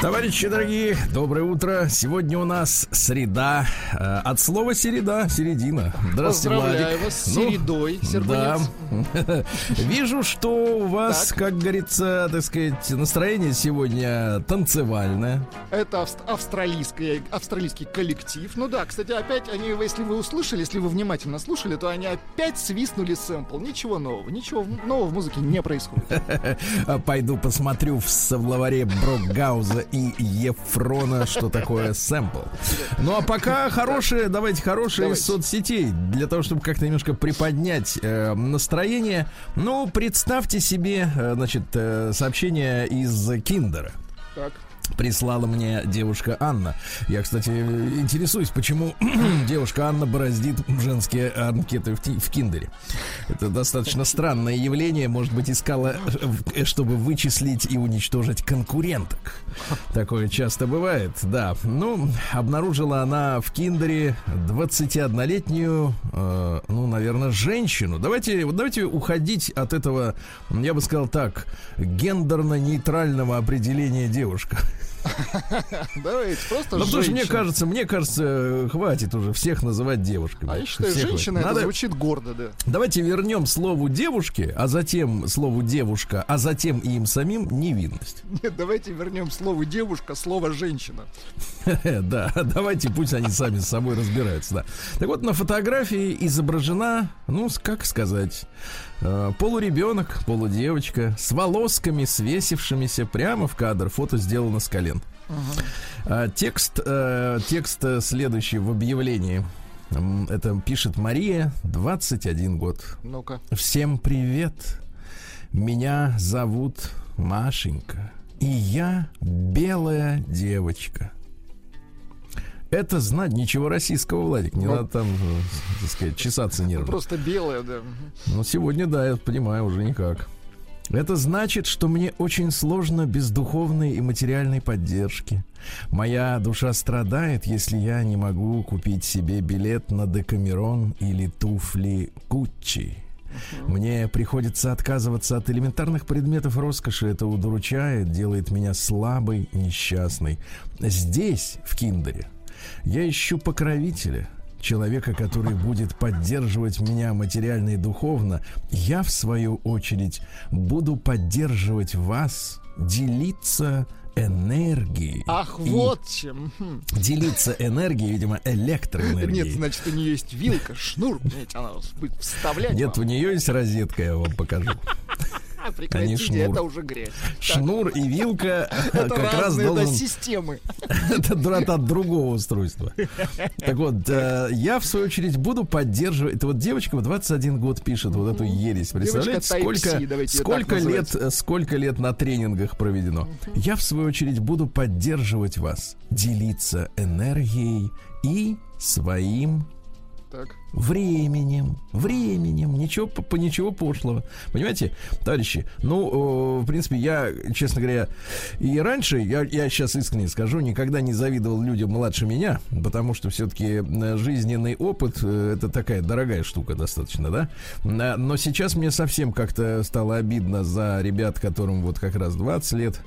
Товарищи дорогие, доброе утро. Сегодня у нас среда. Э, от слова середа, середина. Здравствуйте, Поздравляю Владик. вас с ну, середой, Да. Вижу, что у вас, так. как говорится, так сказать, настроение сегодня танцевальное. Это австралийский, австралийский коллектив. Ну да, кстати, опять они, если вы услышали, если вы внимательно слушали, то они опять свистнули сэмпл. Ничего нового, ничего нового в музыке не происходит. Пойду посмотрю в словаре Брокгауза и Ефрона, что такое сэмпл. Ну а пока хорошие, давайте хорошие давайте. из соцсетей, для того, чтобы как-то немножко приподнять э, настроение. Ну, представьте себе, э, значит, э, сообщение из Киндера. Так прислала мне девушка Анна. Я, кстати, интересуюсь, почему девушка Анна бороздит женские анкеты в, в Киндере. Это достаточно странное явление. Может быть, искала, э, чтобы вычислить и уничтожить конкуренток. Такое часто бывает, да. Ну, обнаружила она в Киндере 21-летнюю, э, ну, наверное, женщину. Давайте, давайте уходить от этого, я бы сказал так, гендерно-нейтрального определения девушка. Давайте, просто Ну, потому что мне кажется, мне кажется, хватит уже всех называть девушками. А я считаю, женщина это звучит гордо, да. Давайте вернем слову девушки, а затем слову девушка, а затем и им самим невинность. Нет, давайте вернем слову девушка, слово женщина. Да, давайте пусть они сами с собой разбираются, да. Так вот, на фотографии изображена, ну, как сказать, полуребенок, полудевочка, с волосками, свесившимися прямо в кадр. Фото сделано с колен. Uh-huh. Текст, э, текст следующий в объявлении. Это пишет Мария, 21 год. Ну-ка. Всем привет. Меня зовут Машенька. И я белая девочка. Это знать ничего российского, Владик. Не ну, надо там, так сказать, чесаться нервно. Просто белое, да. Ну, сегодня, да, я понимаю, уже никак. Это значит, что мне очень сложно без духовной и материальной поддержки. Моя душа страдает, если я не могу купить себе билет на Декамерон или туфли Гуччи. Мне приходится отказываться от элементарных предметов роскоши. Это удручает, делает меня слабой, несчастной. Здесь, в Киндере, я ищу покровителя, человека, который будет поддерживать меня материально и духовно. Я, в свою очередь, буду поддерживать вас, делиться энергией. Ах, и вот чем. Делиться энергией, видимо, электроэнергией. Нет, значит, у нее есть вилка, шнур, она будет вставлять. Нет, у нее есть розетка, я вам покажу. Прекратите, это уже грех. Шнур и вилка как раз должен... системы. Это от другого устройства. Так вот, э, я в свою очередь буду поддерживать... Это вот девочка в 21 год пишет вот эту ересь. Представляете, сколько, сколько лет, сколько лет на тренингах проведено. Я в свою очередь буду поддерживать вас, делиться энергией и своим так. Временем, временем, ничего, по, ничего пошлого. Понимаете, товарищи, ну, в принципе, я, честно говоря, и раньше, я, я сейчас искренне скажу, никогда не завидовал людям младше меня, потому что все-таки э, жизненный опыт э, это такая дорогая штука достаточно, да? Но сейчас мне совсем как-то стало обидно за ребят, которым вот как раз 20 лет,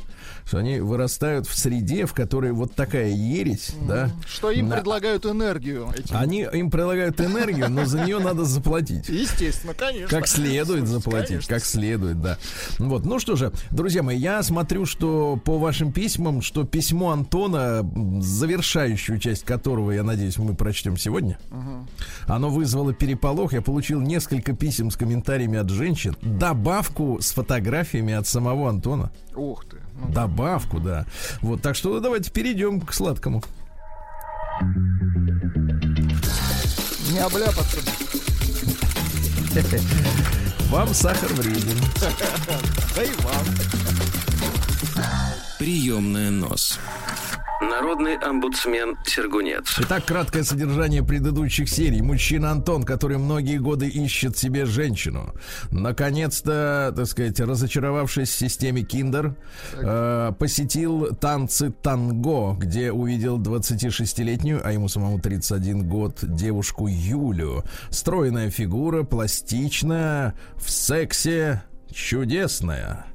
что они вырастают в среде, в которой вот такая ересь, mm-hmm. да. Что им на... предлагают энергию. Этим. Они им предлагают энергию, но за нее надо заплатить. Естественно, конечно. Как следует заплатить, конечно. как следует, да. Вот, ну что же, друзья мои, я смотрю, что по вашим письмам, что письмо Антона, завершающую часть которого, я надеюсь, мы прочтем сегодня, угу. оно вызвало переполох. Я получил несколько писем с комментариями от женщин, добавку с фотографиями от самого Антона. Ух ты. Ну, Добавку, да. Вот, так что давайте перейдем к сладкому. Не обляпаться. Вам сахар вреден. Да и вам. Приемная нос. Народ народный омбудсмен Сергунец. Итак, краткое содержание предыдущих серий. Мужчина Антон, который многие годы ищет себе женщину. Наконец-то, так сказать, разочаровавшись в системе Киндер, э, посетил танцы танго, где увидел 26-летнюю, а ему самому 31 год, девушку Юлю. Стройная фигура, пластичная, в сексе, чудесная.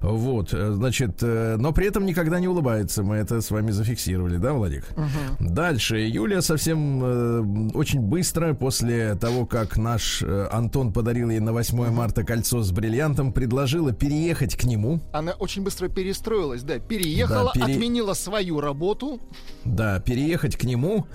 Вот, э, значит, э, но при этом никогда не улыбается. Мы это с вами зафиксировали, да, Владик? Угу. Дальше. Юлия совсем э, очень быстро после того, как наш Антон подарил ей на 8 марта кольцо с бриллиантом, предложила переехать к нему. Она очень быстро перестроилась, да, переехала, да, пере... отменила свою работу. Да, переехать к нему.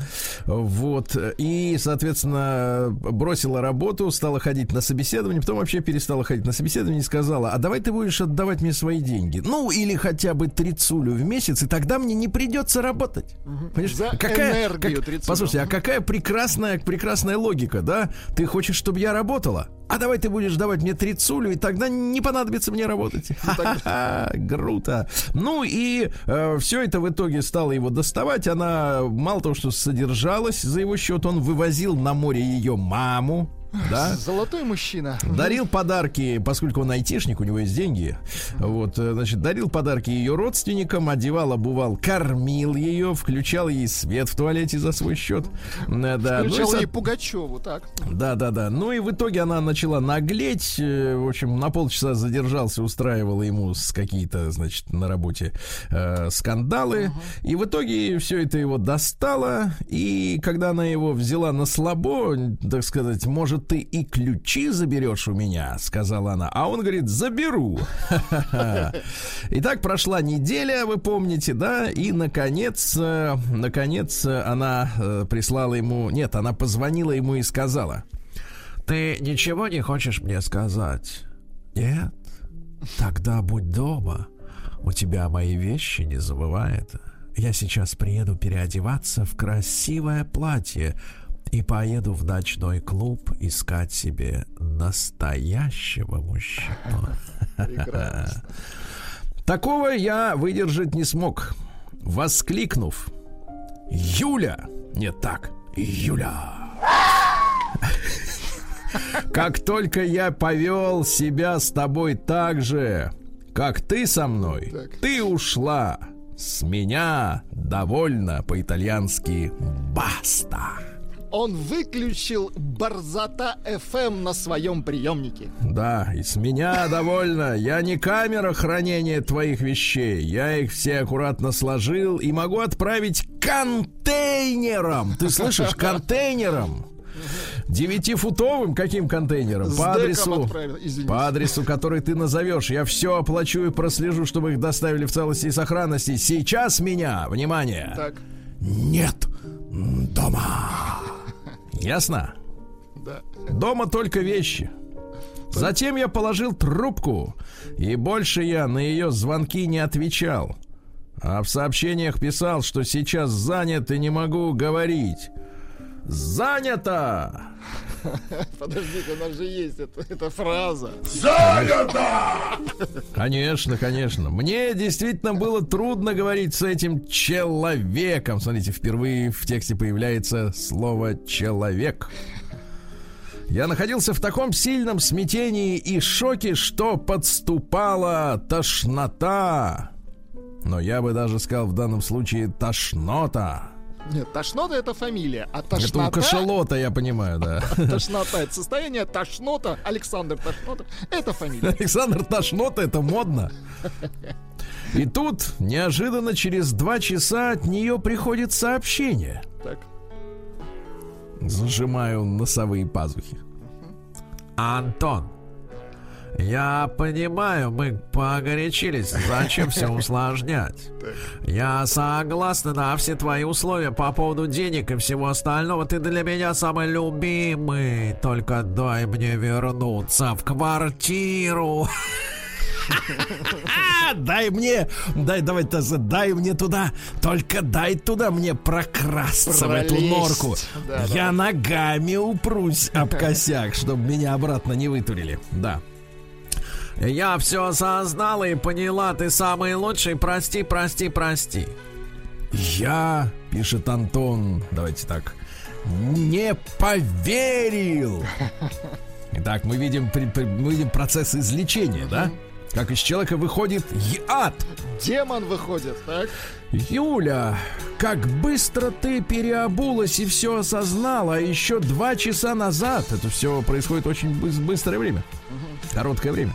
Вот. И, соответственно, бросила работу, стала ходить на собеседование, потом вообще перестала ходить на собеседование и сказала, а давай ты будешь отдавать отдавать мне свои деньги. Ну, или хотя бы трицулю в месяц, и тогда мне не придется работать. Угу. Понимаешь? За какая, энергию как, Послушайте, а какая прекрасная, прекрасная логика, да? Ты хочешь, чтобы я работала? А давай ты будешь давать мне трицулю, и тогда не понадобится мне работать. Ну, Круто. Ну и э, все это в итоге стало его доставать. Она мало того, что содержалась за его счет, он вывозил на море ее маму, да? Золотой мужчина. Дарил подарки, поскольку он айтишник, у него есть деньги. Вот, э, значит, дарил подарки ее родственникам, одевал, обувал, кормил ее, включал ей свет в туалете за свой счет. Э, да. Включал ну, ей Пугачеву, так? Да, да, да. Ну и в итоге она начала наглеть. Э, в общем, на полчаса задержался, устраивала ему с какие-то, значит, на работе э, скандалы. Uh-huh. И в итоге все это его достало. И когда она его взяла на слабо, так сказать, может, ты и ключи заберешь у меня, сказала она. А он говорит, заберу. Итак, прошла неделя, вы помните, да? И, наконец, э, наконец, она э, прислала ему... Нет, она позвонила ему и сказала. Ты ничего не хочешь мне сказать? Нет? Тогда будь дома. У тебя мои вещи, не забывай это. Я сейчас приеду переодеваться в красивое платье и поеду в ночной клуб искать себе настоящего мужчину. Такого я выдержать не смог. Воскликнув, Юля, нет так, Юля. Как только я повел себя с тобой так же, как ты со мной, так. ты ушла. С меня довольно по-итальянски баста он выключил Барзата FM на своем приемнике. Да, и с меня довольно. Я не камера хранения твоих вещей. Я их все аккуратно сложил и могу отправить контейнером. Ты слышишь, контейнером. Девятифутовым каким контейнером? По адресу, по адресу, который ты назовешь. Я все оплачу и прослежу, чтобы их доставили в целости и сохранности. Сейчас меня, внимание, так. Нет дома. Ясно? Да. Дома только вещи. Затем я положил трубку, и больше я на ее звонки не отвечал. А в сообщениях писал, что сейчас занят и не могу говорить. Занято! Подождите, у нас же есть эта, эта фраза. Занято! Конечно, конечно. Мне действительно было трудно говорить с этим человеком. Смотрите, впервые в тексте появляется слово «человек». Я находился в таком сильном смятении и шоке, что подступала тошнота. Но я бы даже сказал в данном случае тошнота. Нет, тошнота это фамилия, а тошнота... Это у кашалота, я понимаю, да. Тошнота это состояние, тошнота, Александр Тошнота, это фамилия. Александр Тошнота, это модно. И тут, неожиданно, через два часа от нее приходит сообщение. Так. Зажимаю носовые пазухи. Антон, я понимаю, мы погорячились. Зачем все усложнять? Я согласна на все твои условия по поводу денег и всего остального. Ты для меня самый любимый. Только дай мне вернуться в квартиру. Дай мне, дай, давай, дай мне туда, только дай туда мне прокрасться Пролезть. в эту норку. Да, Я да. ногами упрусь об косяк, чтобы меня обратно не вытурили. Да. Я все осознала и поняла, ты самый лучший, прости, прости, прости. Я, пишет Антон, давайте так, не поверил. Итак, мы видим, мы видим процесс излечения, да? Как из человека выходит яд. Демон выходит, так? Юля, как быстро ты переобулась и все осознала. А еще два часа назад, это все происходит очень быстрое время, короткое время.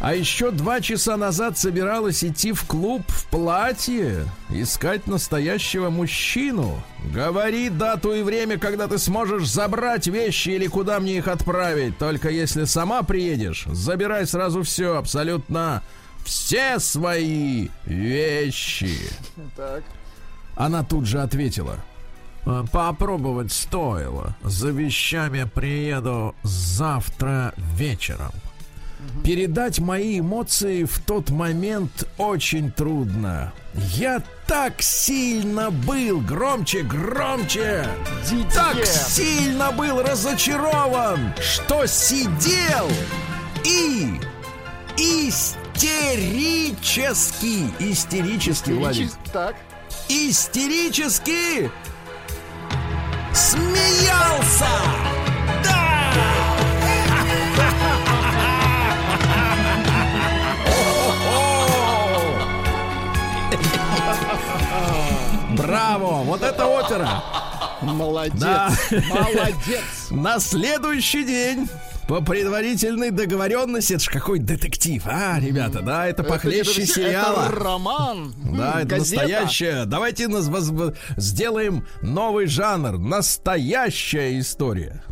А еще два часа назад собиралась идти в клуб в платье, искать настоящего мужчину. Говори дату и время, когда ты сможешь забрать вещи или куда мне их отправить. Только если сама приедешь, забирай сразу все, абсолютно все свои вещи. Так. Она тут же ответила. «Э, попробовать стоило. За вещами приеду завтра вечером. Передать мои эмоции в тот момент очень трудно. Я так сильно был, громче, громче, Дитя. так сильно был разочарован, что сидел и истерически, истерически, Владик, так. истерически смеялся. Браво! Вот это опера! Молодец! Да. Молодец! На следующий день по предварительной договоренности, это ж какой детектив, а, ребята, да, это похлеще это, сериала. Это роман. Да, это газета. настоящее. Давайте нас воз... сделаем новый жанр. Настоящая история.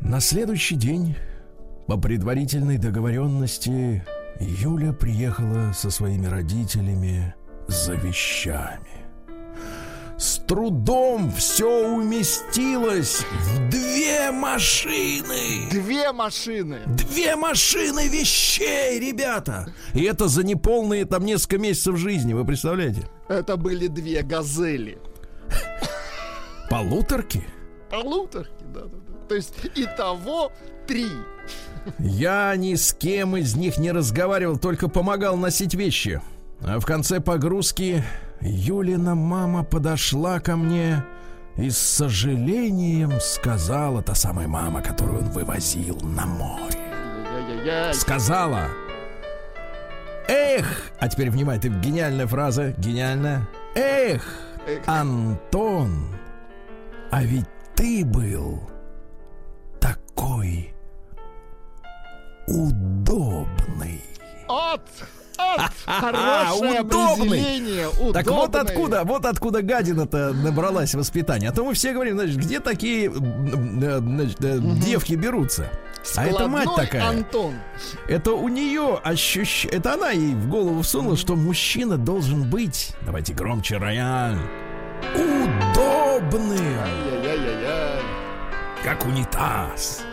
На следующий день по предварительной договоренности Юля приехала со своими родителями за вещами. С трудом все уместилось в две машины. Две машины. Две машины вещей, ребята. И это за неполные там несколько месяцев жизни, вы представляете? Это были две газели. Полуторки? Полуторки, да-да-да. То есть и того три. Я ни с кем из них не разговаривал, только помогал носить вещи. А в конце погрузки Юлина мама подошла ко мне и с сожалением сказала, та самая мама, которую он вывозил на море. Сказала, эх, а теперь внимай, ты гениальная фраза, гениальная. Эх, Антон, а ведь ты был такой удобный. От Хорошее определение. Так вот откуда, вот откуда гадина-то набралась воспитания. А то мы все говорим, значит, где такие значит, девки берутся? а это мать такая. Антон. Это у нее ощущение. Это она ей в голову всунула, что мужчина должен быть. Давайте громче, рояль. Удобным. Как унитаз.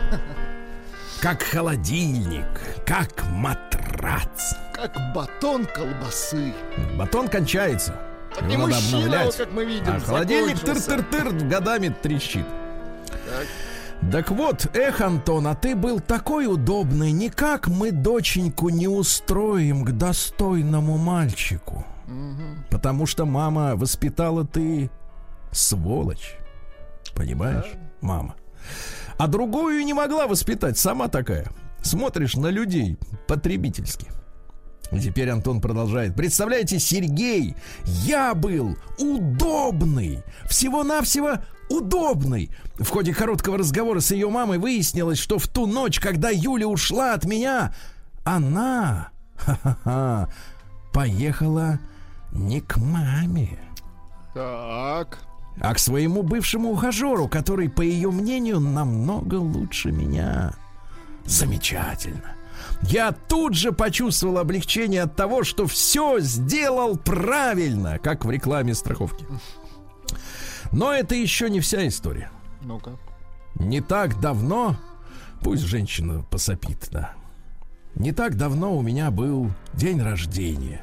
Как холодильник. Как матрац как батон колбасы. Батон кончается. Так Его надо мужчина, обновлять. как мы видим, а холодильник тыр-тыр-тыр годами трещит. Так. Так вот, эх, Антон, а ты был такой удобный. Никак мы доченьку не устроим к достойному мальчику. Угу. Потому что мама воспитала ты сволочь. Понимаешь, да. мама? А другую не могла воспитать, сама такая. Смотришь на людей потребительски. И теперь Антон продолжает. Представляете, Сергей, я был удобный, всего-навсего удобный. В ходе короткого разговора с ее мамой выяснилось, что в ту ночь, когда Юля ушла от меня, она ха-ха-ха, поехала не к маме. Так. А к своему бывшему ухажеру, который, по ее мнению, намного лучше меня. Замечательно. Я тут же почувствовал облегчение от того, что все сделал правильно, как в рекламе страховки. Но это еще не вся история. Ну-ка. Не так давно, пусть женщина посопит, да. Не так давно у меня был день рождения.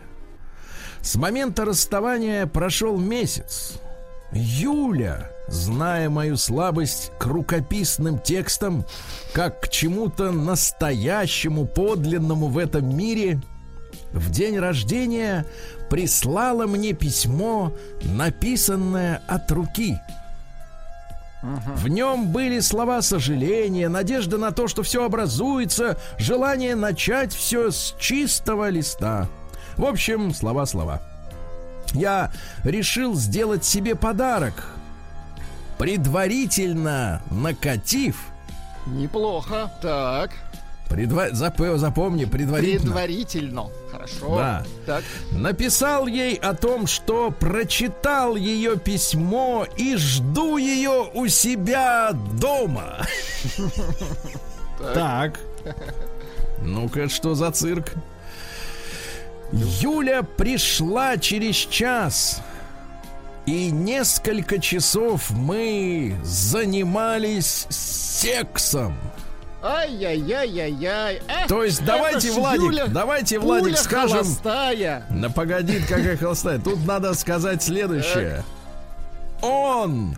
С момента расставания прошел месяц. Юля, зная мою слабость к рукописным текстам, как к чему-то настоящему, подлинному в этом мире, в день рождения прислала мне письмо, написанное от руки. В нем были слова сожаления, надежда на то, что все образуется, желание начать все с чистого листа. В общем, слова-слова. Я решил сделать себе подарок, предварительно накатив. Неплохо. Так. Предва... Зап... Запомни, предварительно. Предварительно. Хорошо. Да. Так. Написал ей о том, что прочитал ее письмо и жду ее у себя дома. Так. Ну-ка, что за цирк? Юля пришла через час. И несколько часов мы занимались сексом. Ай-яй-яй-яй-яй. Эх, То есть давайте, Владик, Юля, давайте, Владик, скажем. холостая. Да погоди, какая холостая. Тут надо сказать следующее. Он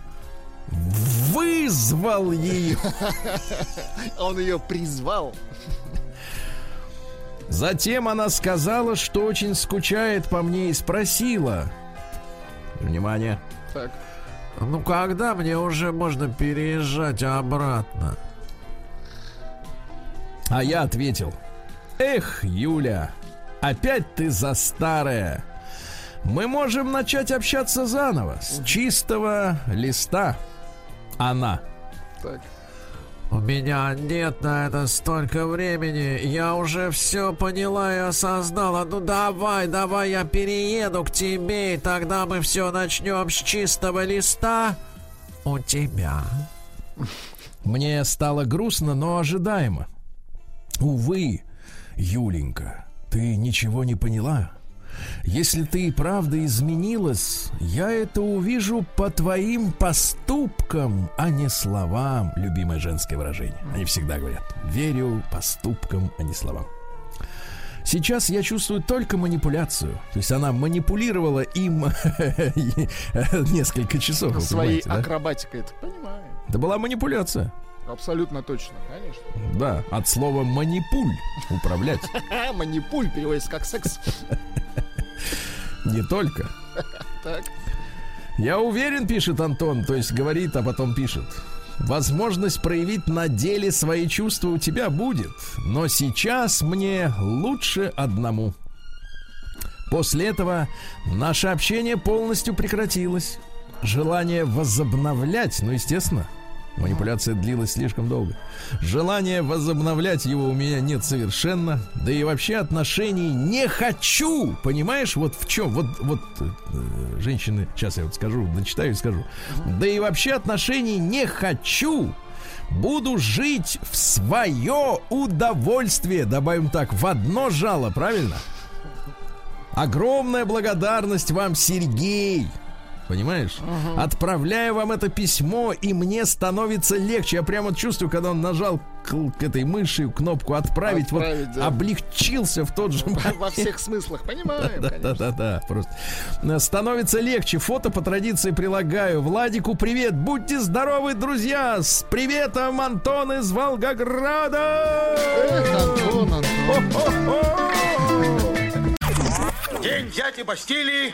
вызвал ее. Он ее призвал. Затем она сказала, что очень скучает по мне и спросила. Внимание. Так. Ну когда мне уже можно переезжать обратно? А я ответил. Эх, Юля, опять ты за старая. Мы можем начать общаться заново, с чистого листа. Она. Так. У меня нет на это столько времени. Я уже все поняла и осознала. Ну давай, давай, я перееду к тебе, и тогда мы все начнем с чистого листа у тебя. Мне стало грустно, но ожидаемо. Увы, Юленька, ты ничего не поняла. Если ты и правда изменилась, я это увижу по твоим поступкам, а не словам. Любимое женское выражение. Они всегда говорят. Верю поступкам, а не словам. Сейчас я чувствую только манипуляцию. То есть она манипулировала им несколько часов. Своей акробатикой. Это понимаю. Это была манипуляция. Абсолютно точно. Конечно. Да, от слова манипуль управлять. Манипуль переводится как секс. Не только. Так. Я уверен, пишет Антон, то есть говорит, а потом пишет. Возможность проявить на деле свои чувства у тебя будет, но сейчас мне лучше одному. После этого наше общение полностью прекратилось. Желание возобновлять, ну, естественно, манипуляция длилась слишком долго. Желания возобновлять его у меня нет совершенно. Да и вообще отношений не хочу. Понимаешь, вот в чем? Вот, вот э, женщины, сейчас я вот скажу, дочитаю и скажу. Да и вообще отношений не хочу. Буду жить в свое удовольствие. Добавим так, в одно жало, правильно? Огромная благодарность вам, Сергей. Понимаешь? Отправляю вам это письмо, и мне становится легче. Я прямо чувствую, когда он нажал к, к этой мыши кнопку отправить, Отправить, вот да. облегчился в тот же момент. Во всех смыслах. Понимаем, Да, да, конечно. да, да, просто. Э, Становится легче. Фото по традиции прилагаю. Владику привет. Будьте здоровы, друзья. С приветом, Антон из Волгограда. Эх, Антон, Антон. Хо-хо-хо! День дяди Бастилии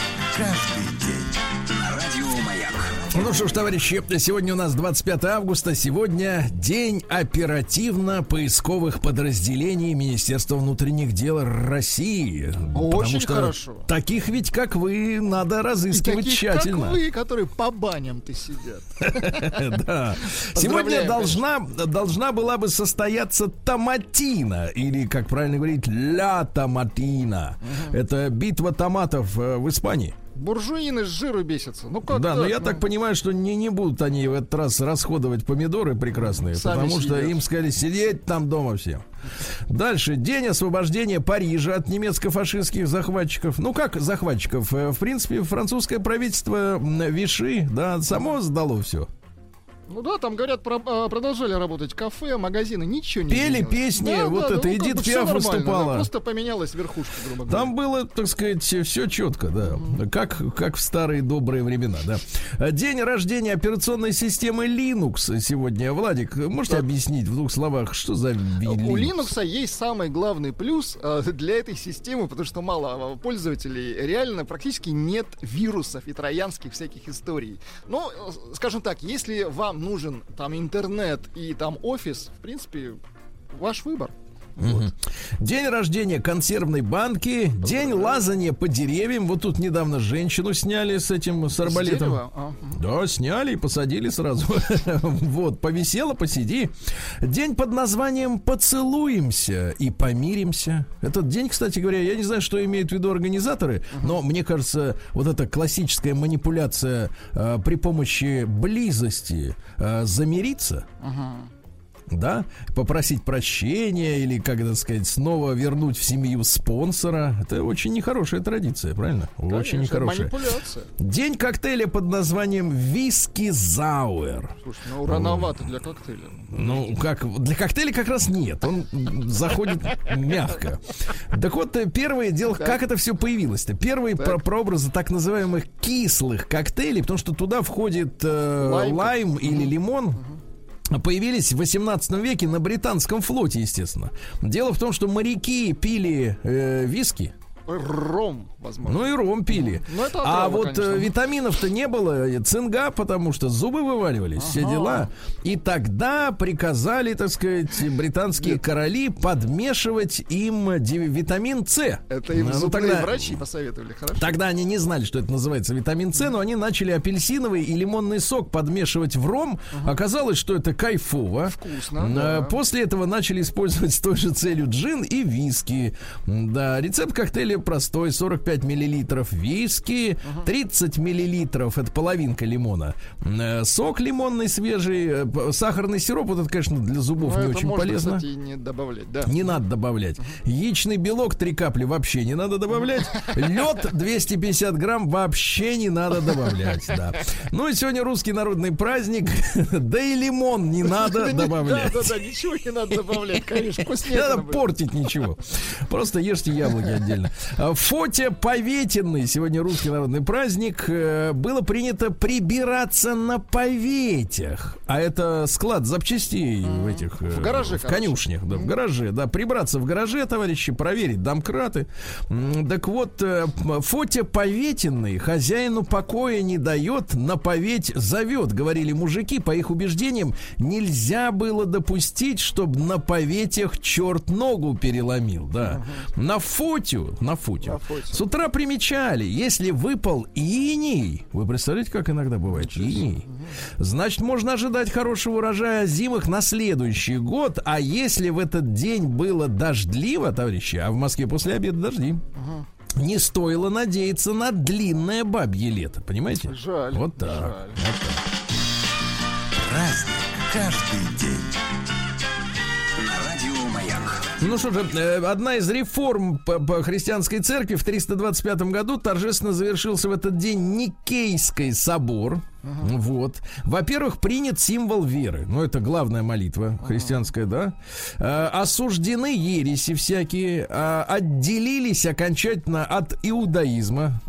Ну что ж, товарищи, сегодня у нас 25 августа. Сегодня день оперативно-поисковых подразделений Министерства внутренних дел России. Потому Очень что хорошо. Таких ведь, как вы, надо И разыскивать таких, тщательно. как вы, которые по баням-то сидят. Да. Сегодня должна, должна была бы состояться томатина, или, как правильно говорить, ля томатина. Это битва томатов э, в Испании. Буржуины с жиру бесятся. Ну как да, но я ну? так понимаю, что не, не будут они в этот раз расходовать помидоры прекрасные, Сами потому что съедят. им сказали сидеть там дома всем. Дальше. День освобождения Парижа от немецко-фашистских захватчиков. Ну, как захватчиков? Э, В принципе, французское правительство Виши, да, само сдало все. Ну да, там говорят, про, а, продолжали работать кафе, магазины, ничего не Пели изменилось. песни, Да, вот да, это ну, Эдит Пиаф нормально, да, выступала. просто поменялась верхушка, грубо говоря. Там было, так сказать, все четко, да. Как, как в старые добрые времена, да. День рождения операционной системы Linux сегодня. Владик, можете объяснить в двух словах, что за ви- У Linux есть самый главный плюс э, для этой системы, потому что мало пользователей, реально практически нет вирусов и троянских всяких историй. Ну, э, скажем так, если вам нужен там интернет и там офис, в принципе, ваш выбор. День рождения консервной банки, день лазания по деревьям. Вот тут недавно женщину сняли с этим, с арбалетом. А. Да, сняли и посадили сразу. вот, повисела, посиди. День под названием «Поцелуемся и помиримся». Этот день, кстати говоря, я не знаю, что имеют в виду организаторы, но мне кажется, вот эта классическая манипуляция э, при помощи близости э, замириться, да, попросить прощения или, как это сказать, снова вернуть в семью спонсора. Это очень нехорошая традиция, правильно? очень Конечно, нехорошая. Манипуляция. День коктейля под названием виски зауэр. Слушай, ну рановато для коктейля. Ну, как для коктейля как раз нет. Он заходит мягко. Так вот, э, первое дело, как это все появилось-то? Первые про- прообразы так называемых кислых коктейлей, потому что туда входит э, Лайм. лайм или лимон. Появились в 18 веке на британском флоте, естественно. Дело в том, что моряки пили э, виски, Ром, возможно. ну и ром пили. Ну, это а отрава, вот конечно. э, витаминов-то не было, э, цинга, потому что зубы вываливались, все Ага. дела. И тогда приказали, так сказать, британские короли подмешивать им витамин С. Это им Ну, зубные тогда- врачи посоветовали, хорошо? Тогда они не знали, что это называется витамин С, но они начали апельсиновый и лимонный сок подмешивать в ром. Оказалось, что это кайфово. Вкусно, Э, да. После этого начали использовать с той же целью джин и виски. Да, рецепт коктейля простой: 45 миллилитров виски, 30 миллилитров это половинка лимона, э, сок лимонный свежий, э, сахарный сироп. Вот это, конечно, для зубов Ну, не очень можно, полезно. кстати, не добавлять, да. Не надо добавлять. Яичный белок 3 капли вообще не надо добавлять. Лед 250 грамм вообще не надо добавлять. Да. Ну и сегодня русский народный праздник. Да и лимон не надо Да, добавлять. Да, да, ничего не надо добавлять, конечно, Не надо портить ничего. Просто ешьте яблоки отдельно. А, Фотя Поветенный, сегодня русский народный праздник, э, было принято прибираться на поветях. А это склад запчастей в этих... э, В гараже, В конюшнях, да, в гараже. Да, прибраться в гараже, товарищи, проверить домкраты. Так вот, э, Фотя Поветенный хозяину покоя не дает, на поветь зовет, говорили мужики. По их убеждениям, нельзя было допустить, чтобы на поветях черт ногу переломил, да. На Фотю, на. На Фотю. С утра примечали, если выпал иней, вы представляете, как иногда бывает иней, значит, можно ожидать хорошего урожая зимых на следующий год, а если в этот день было дождливо, товарищи, а в Москве после обеда дожди, не стоило надеяться на длинное бабье лето, понимаете? Жаль. Вот так. жаль. Праздник каждый день. Ну что же, э, одна из реформ по, по христианской церкви в 325 году торжественно завершился в этот день Никейский собор. Вот. Во-первых, принят символ веры. Ну, это главная молитва христианская, да. Э, осуждены ереси всякие, а, отделились окончательно от иудаизма.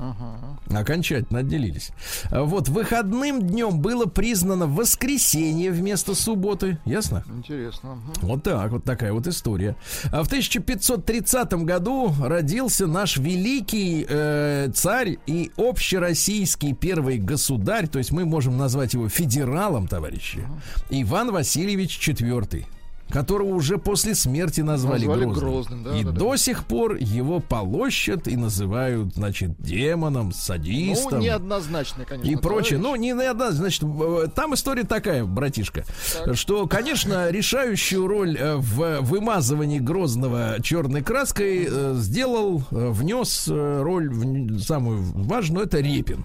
Окончательно отделились. А Вот, выходным днем было признано воскресенье вместо субботы. Ясно? Интересно. мгм. Вот так, вот такая вот история. А в 1530 году родился наш великий э, царь и общероссийский первый государь, то есть мы можем назвать его федералом, товарищи, Иван Васильевич IV которого уже после смерти назвали, Назвали Грозным. Грозным, да, и да, да. до сих пор его полощут и называют, значит, демоном, садистом Ну, неоднозначно, конечно. и прочее. товарищ. Ну, не на одна, значит, э, там история такая, братишка, что, конечно, решающую роль э, в вымазывании Грозного черной краской э, сделал, внес роль самую важную, это Репин.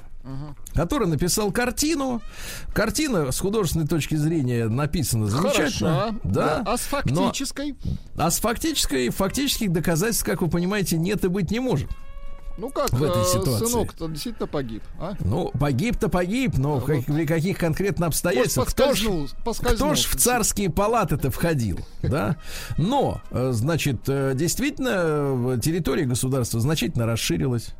Который написал картину. Картина с художественной точки зрения написана замечательно. Хорошо. Да. А с но- фактической? а с фактической, фактических доказательств, как вы понимаете, нет и быть не может. Ну как, в этой э, ситуации? сынок-то действительно погиб, а? Ну, погиб-то погиб, но в как- при каких конкретно обстоятельствах? Кто ж, кто ж в царские палаты-то входил, да? Но, э, значит, э, действительно, территория государства значительно расширилась.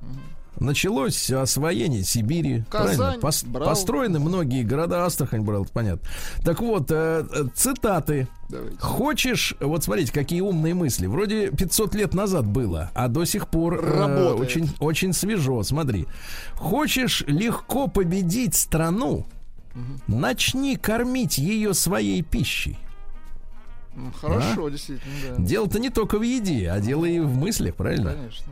Началось освоение Сибири. Казань? Пос- брал. Построены многие города, Астрахань брал, это понятно. Так вот, э, э, цитаты. Давайте. Хочешь, вот смотрите, какие умные мысли. Вроде 500 лет назад было, а до сих пор э, очень, очень свежо. Смотри. Хочешь легко победить страну, начни кормить ее своей пищей. Хорошо, действительно, да. Дело-то не только в еде, а дело и в мыслях, правильно? Конечно.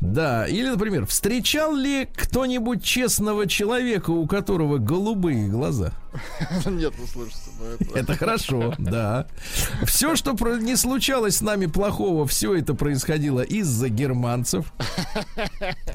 Да. Или, например, встречал ли кто-нибудь честного человека, у которого голубые глаза? Нет, ну слушайте, ну это... Это хорошо, да. Все, что не случалось с нами плохого, все это происходило из-за германцев.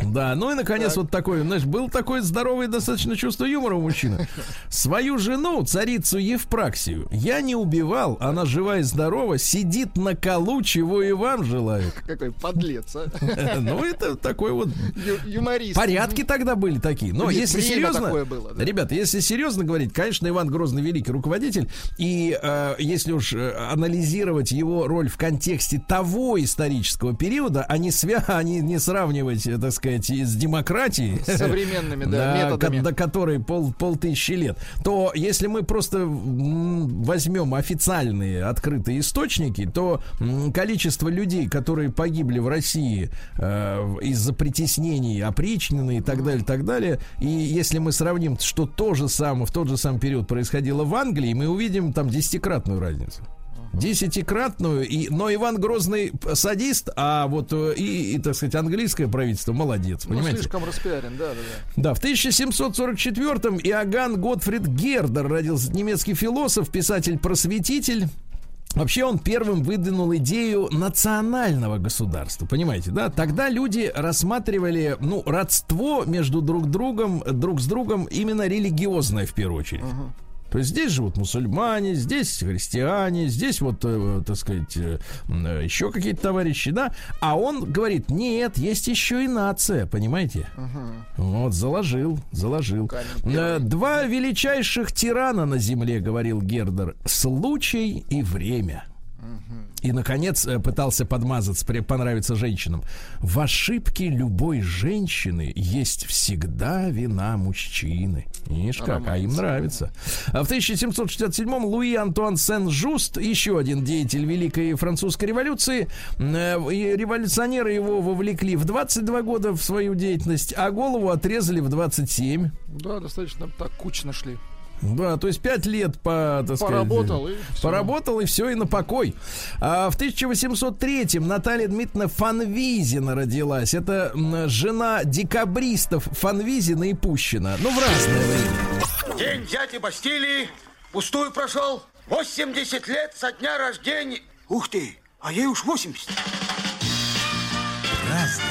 Да, ну и наконец вот такой, знаешь, был такой здоровый достаточно чувство юмора у мужчины. Свою жену, царицу Евпраксию, я не убивал, она жива и здорова, сидит на колу, чего и вам желаю. Какой подлец, а? Ну это такой вот Ю- Юморист. Порядки тогда были такие. Но если серьезно, было, да. ребята, если серьезно говорить, конечно, Иван Грозный великий руководитель, и э, если уж э, анализировать его роль в контексте того исторического периода, а не свя, а не, не сравнивать, э, так сказать, с демократией, С современными, да, да, методами. до которой пол, полтысячи лет, то если мы просто возьмем официальные открытые источники, то количество людей, которые погибли в России э, из-за притеснений, опричнины и так далее, так далее, и если мы сравним, что то же самое в тот же самый период происходило в Англии, мы увидим там десятикратную разницу. Десятикратную, и, но Иван Грозный садист, а вот э, и, и, так сказать, английское правительство молодец, Ну, понимаете? слишком распиарен, да, да, да. Да, в 1744-м Иоганн Готфрид Гердер родился немецкий философ, писатель-просветитель. Вообще он первым выдвинул идею национального государства, понимаете, да? Тогда люди рассматривали, ну, родство между друг другом, друг с другом именно религиозное в первую очередь. То есть здесь живут мусульмане, здесь христиане, здесь вот, э, так сказать, э, э, еще какие-то товарищи, да. А он говорит, нет, есть еще и нация, понимаете? Вот, заложил, заложил. Два величайших тирана на земле, говорил Гердер, случай и время. И, наконец, э, пытался подмазаться, понравиться женщинам. В ошибке любой женщины есть всегда вина мужчины. Видишь как, а им нравится. А в 1767-м Луи Антуан Сен-Жуст, еще один деятель Великой Французской революции, э, и революционеры его вовлекли в 22 года в свою деятельность, а голову отрезали в 27. Да, достаточно так кучно шли. Да, то есть пять лет по, так сказать, Поработал и всё. Поработал и все, и на покой. А в 1803-м Наталья Дмитриевна Фанвизина родилась. Это жена декабристов Фанвизина и Пущина. Ну, в разное время. День дяди Бастилии пустую прошел. 80 лет со дня рождения. Ух ты, а ей уж 80. Разный,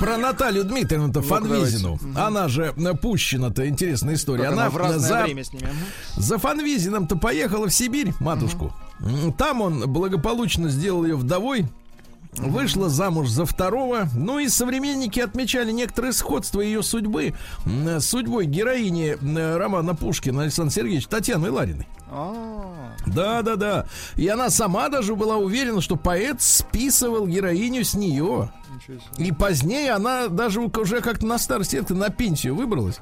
Про Наталью Дмитриевну-то Фанвизину. Она же Пущина-то интересная история. Она она в разное за, время с ними. За Фанвизином-то поехала в Сибирь, матушку. М, Там он благополучно сделал ее вдовой. Вышла замуж за второго. Ну и современники отмечали некоторые сходства ее судьбы с судьбой героини м, романа Пушкина Александра Сергеевича Татьяны Лариной. Да, да, да. И она сама даже была уверена, что поэт списывал героиню с нее. И позднее она даже уже как-то на старости лет на пенсию выбралась.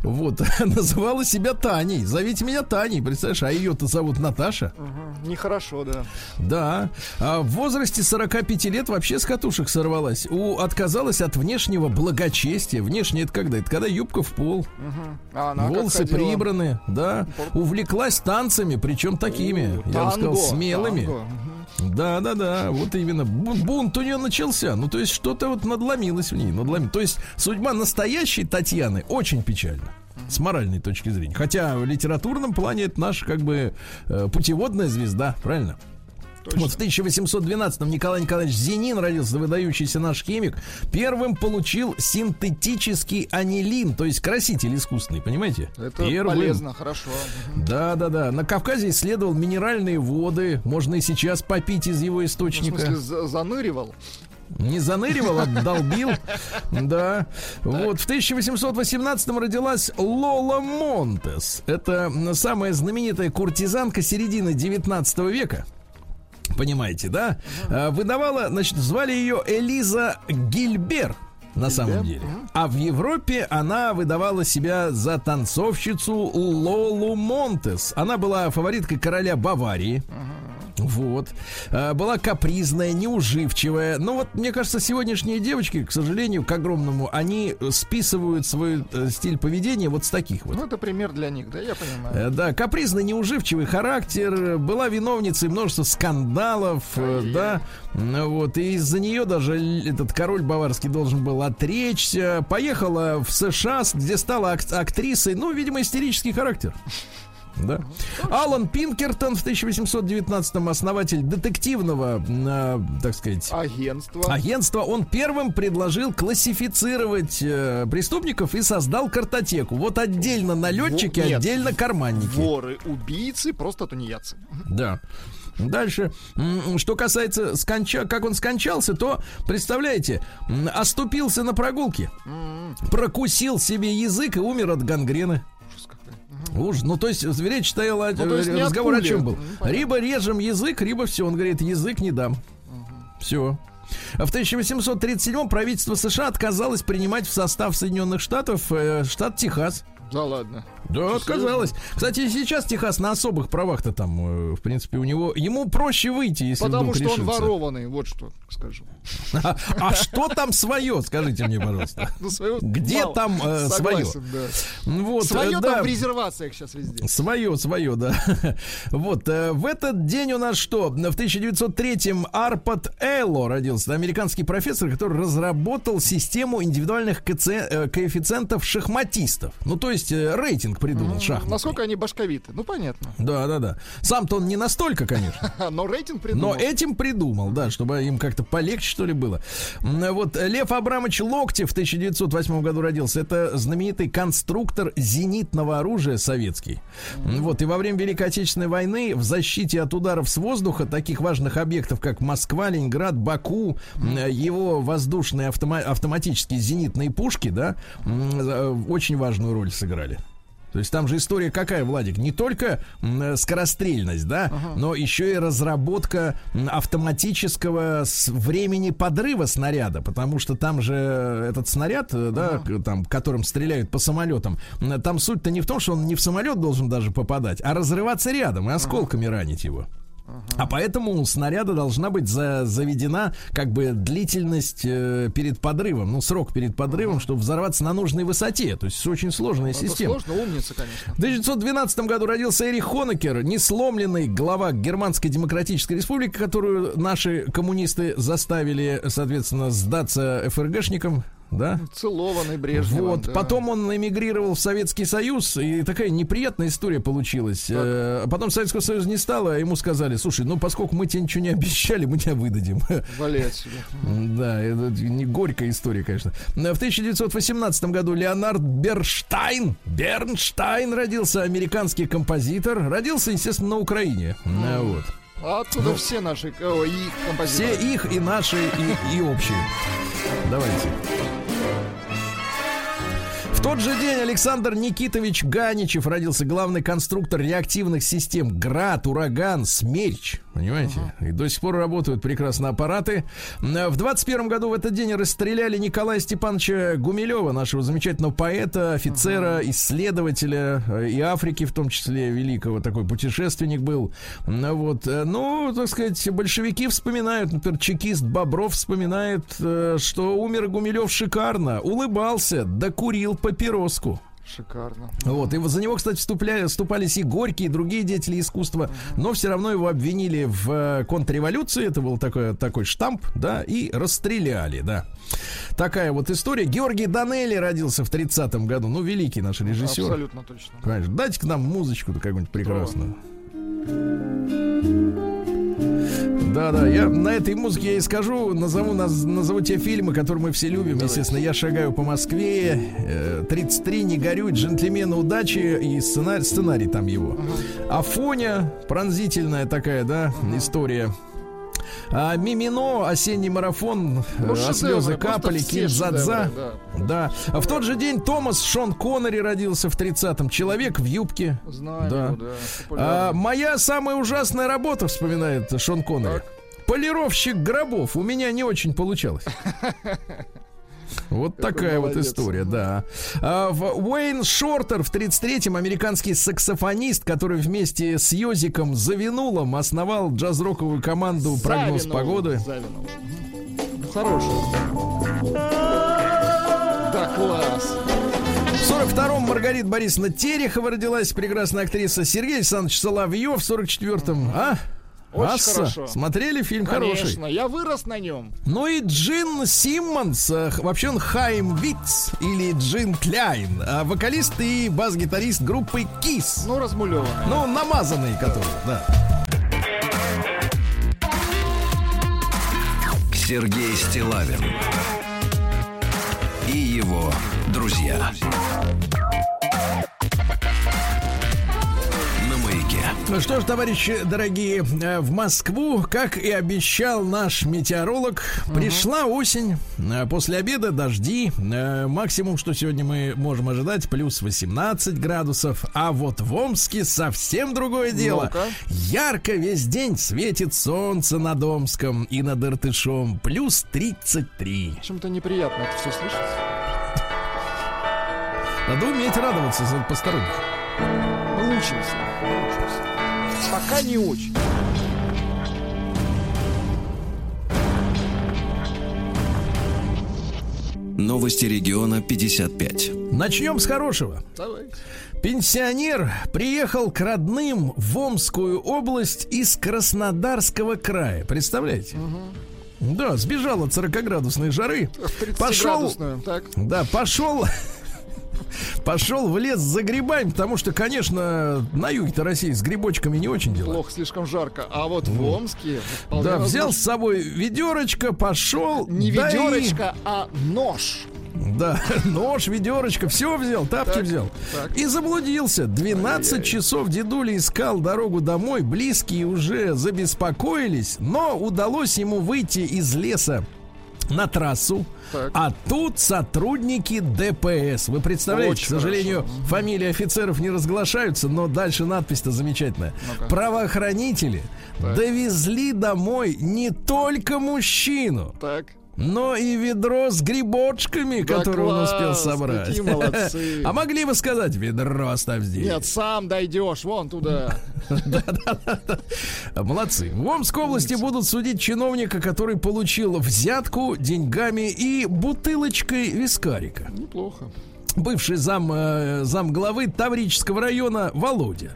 Вот. Называла себя Таней. Зовите меня Таней, представляешь? А ее-то зовут Наташа. Мгм. Нехорошо, да. Да. А в возрасте 45 лет вообще с катушек сорвалась. У, отказалась от внешнего благочестия. Внешне это когда? Это когда юбка в пол. Мгм. А волосы прибраны, да. Увлеклась танцами, причем такими, я бы сказал, Танго, смелыми. танго. Да, да, да, вот именно Бу- бунт у нее начался. Ну, то есть что-то вот надломилось в ней, надломилось. То есть судьба настоящей Татьяны очень печальна. С моральной точки зрения. Хотя в литературном плане это наша как бы э, путеводная звезда, правильно? Точно. Вот в 1812-м Николай Николаевич Зенин родился, выдающийся наш химик. Первым получил синтетический анилин, то есть краситель искусственный, понимаете? Это Первым. полезно, хорошо. Да, да, да. На Кавказе исследовал минеральные воды. Можно и сейчас попить из его Ну, В источника. смысле, за- заныривал. Не заныривал, а долбил. Да. Вот. В 1818-м родилась Лола Монтес. Это самая знаменитая куртизанка середины 19 века. Понимаете, да? А, Выдавала, значит, звали ее Элиза Гильбер. На самом деле. А в Европе она выдавала себя за танцовщицу Лолу Монтес. Она была фавориткой короля Баварии. Вот. А, Была капризная, неуживчивая. Но вот, мне кажется, сегодняшние девочки, к сожалению, к огромному, они списывают свой э, стиль поведения вот с таких вот. Ну, это пример для них, да, я понимаю. Э, Да, капризный, неуживчивый характер, э, была виновницей множества скандалов, э, да, вот, и из-за нее даже этот король баварский должен был отречься, поехала в США, где стала ак- актрисой, ну, видимо, истерический характер. Да. Алан Пинкертон в 1819-м основатель детективного, э, так сказать, Агентство. агентства, он первым предложил классифицировать э, преступников и создал картотеку. Вот отдельно налетчики, нет. отдельно карманники. Воры, убийцы, просто тунеядцы. Да. Дальше, что касается сконча, как он скончался, то представляете, оступился на прогулке, прокусил себе язык и умер от гангрены. Уж, ну то есть речь стояла, Ну, есть разговор о чем был? Ну, понятно. Либо режем язык, либо все. Он говорит, язык не дам. Все. А в 1837 правительство США отказалось принимать в состав Соединенных Штатов э, штат Техас. Да ладно. Да, отказалось. Кстати, сейчас Техас на особых правах-то там, э, в принципе, у него ему проще выйти, если Потому что он решится. ворованный, вот что скажу. А, а что там свое, скажите мне, пожалуйста. Ну, Где мало. там э, Согласен, да. Вот, Свое э, там да. в резервациях сейчас везде. Свое, свое, да. Вот, э, в этот день у нас что? В 1903-м Арпад Элло родился. Американский профессор, который разработал систему индивидуальных коэффициентов шахматистов. Ну, то есть э, рейтинг придумал шахматный. Насколько они башковиты? Ну, понятно. Да, да, да. Сам-то он не настолько, конечно. Но рейтинг Но придумал. этим придумал, да, чтобы им как-то полегче, что ли, было. Вот Лев Абрамович Локтев в 1908 году родился. Это знаменитый конструктор зенитного оружия советский. Вот, и во время Великой Отечественной войны в защите от ударов с воздуха таких важных объектов, как Москва, Ленинград, Баку, его воздушные автома- автоматические зенитные пушки, да, э, очень важную роль сыграли. То есть там же история какая, Владик? Не только э, скорострельность, да, но еще и разработка автоматического времени подрыва снаряда, потому что там же этот снаряд, э, да, к- там, которым стреляют по самолетам, там суть-то не в том, что он не в самолет должен даже попадать, а разрываться рядом и осколками ранить его. А поэтому у снаряда должна быть за- заведена как бы длительность э, перед подрывом, ну срок перед подрывом, чтобы взорваться на нужной высоте. То есть очень сложная Это система. сложно, умница, конечно. В 1912 году родился Эрих Хонекер, несломленный глава Германской Демократической Республики, которую наши коммунисты заставили, соответственно, сдаться ФРГшникам. Да? Целованный Брежневым. Вот, да. потом он эмигрировал в Советский Союз, и такая неприятная история получилась. Э, Потом Советского Союза не стало, а ему сказали, слушай, ну поскольку мы тебе ничего не обещали, мы тебя выдадим. Отсюда. Да, это не горькая история, конечно. В 1918 году Леонард Берштайн, Бернштайн родился, американский композитор. Родился, естественно, на Украине. А, Вот. А оттуда все наши, о, и их Все композиторы. их и наши, и, и общие. Давайте. В тот же день Александр Никитович Ганичев родился, главный конструктор реактивных систем «Град», «Ураган», «Смерч». Понимаете? И до сих пор работают прекрасно аппараты. В 21 году в этот день расстреляли Николая Степановича Гумилева, нашего замечательного поэта, офицера, исследователя э, и Африки, в том числе великого, такой путешественник был. Ну, Вот. э, Ну, так сказать, большевики вспоминают, например, чекист Бобров вспоминает, э, что умер Гумилев шикарно, улыбался, докурил папироску. Шикарно. Вот, и вот за него, кстати, вступляли, вступались и Горький, и другие деятели искусства, но все равно его обвинили в э, контрреволюции, это был такой, такой штамп, да, и расстреляли, да. Такая вот история. Георгий Данелли родился в 30-м году, ну, великий наш режиссер. Абсолютно точно. Конечно, дайте к нам музычку-то какую-нибудь прекрасную. Да, да, я на этой музыке я и скажу, назову, наз, назову те фильмы, которые мы все любим. Естественно, я шагаю по Москве, э, 33, не горюй, джентльмены удачи и сценарий, сценарий там его. Афоня, пронзительная такая, да, история. А Мимино, осенний марафон, Ну, а слезы все Кинзадза. шедевры, Да. А в тот же день Томас Шон Коннери родился в 30-м. Человек в юбке. Знаем Да. его, да. А, моя самая ужасная работа, вспоминает Шон Коннери. Полировщик гробов. У меня не очень получалось. Вот такая вот история, да. А, в Уэйн Шортер в 33-м американский саксофонист, который вместе с Йозиком Завинулом основал джаз-роковую команду «Прогноз Завинул, погоды». Завинул. Ну, Хороший. Да, класс. В 42-м Маргарита Борисовна Терехова родилась, прекрасная актриса. Сергей Александрович Соловьев в 44-м. А? Очень Асса. хорошо. Смотрели фильм хороший. Конечно, я вырос на нем. Ну и Джин Симмонс, э, вообще он Хайм Витц или Джин Кляйн, а вокалист и бас-гитарист группы Kiss. Ну, размулеванный. Ну, намазанный который, да. Сергей Стилавин и его друзья. На Ну что ж, товарищи дорогие, э, в Москву, как и обещал наш метеоролог, пришла осень. Э, После обеда дожди. Э, Максимум, что сегодня мы можем ожидать, плюс 18 градусов. А вот в Омске совсем другое дело. Ну-ка. Ярко весь день светит солнце над Омском и над Иртышом. Плюс 33. Почему-то неприятно это все слышать. Надо уметь радоваться за посторонних. Мы учимся. мы учимся. Пока не очень. Новости региона 55. Начнем с хорошего. Давай. Пенсионер приехал к родным в Омскую область из Краснодарского края. Представляете? Да, сбежал от 40-градусной жары. Пошел, 30-градусную. Так. да, пошел, пошел в лес за грибами, потому что, конечно, на юге-то России с грибочками не очень дела. Плохо, слишком жарко. А вот в Омске... Да, взял с собой ведерочко, пошел. Не да и- ведерочка, а нож. Да, нож, ведерочка, все взял, тапки Так, взял. так. И заблудился. 12 Ай-яй-яй. часов дедуля искал дорогу домой. Близкие уже забеспокоились, но удалось ему выйти из леса на трассу. Так. А тут сотрудники ДПС. Вы представляете, Очень к сожалению, фамилии офицеров не разглашаются, но дальше надпись-то замечательная. Ну-ка. Правоохранители Так. довезли домой не только мужчину, Так. Но и ведро с грибочками, Да которые он успел класс, собрать. какие молодцы. А могли бы сказать, ведро оставь здесь. Нет, сам дойдешь, вон туда. Молодцы. В Омской области будут судить чиновника, который получил взятку деньгами и бутылочкой вискарика. Неплохо. Бывший зам, э, зам главы Таврического района Володя.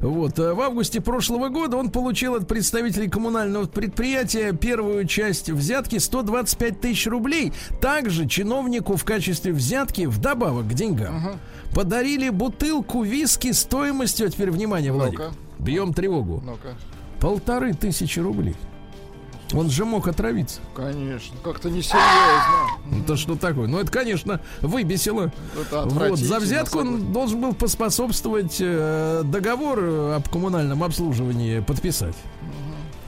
Вот, э, в августе прошлого года он получил от представителей коммунального предприятия первую часть взятки 125 тысяч рублей. Также чиновнику в качестве взятки, вдобавок к деньгам, подарили бутылку виски стоимостью, а теперь внимание, Владик, бьем тревогу, полторы тысячи рублей. Он же мог отравиться. Конечно. Как-то несерьезно. Ну, Это что такое? Ну, это, конечно, выбесило. Это Вот, за взятку он должен был поспособствовать э, договор э, об коммунальном обслуживании подписать.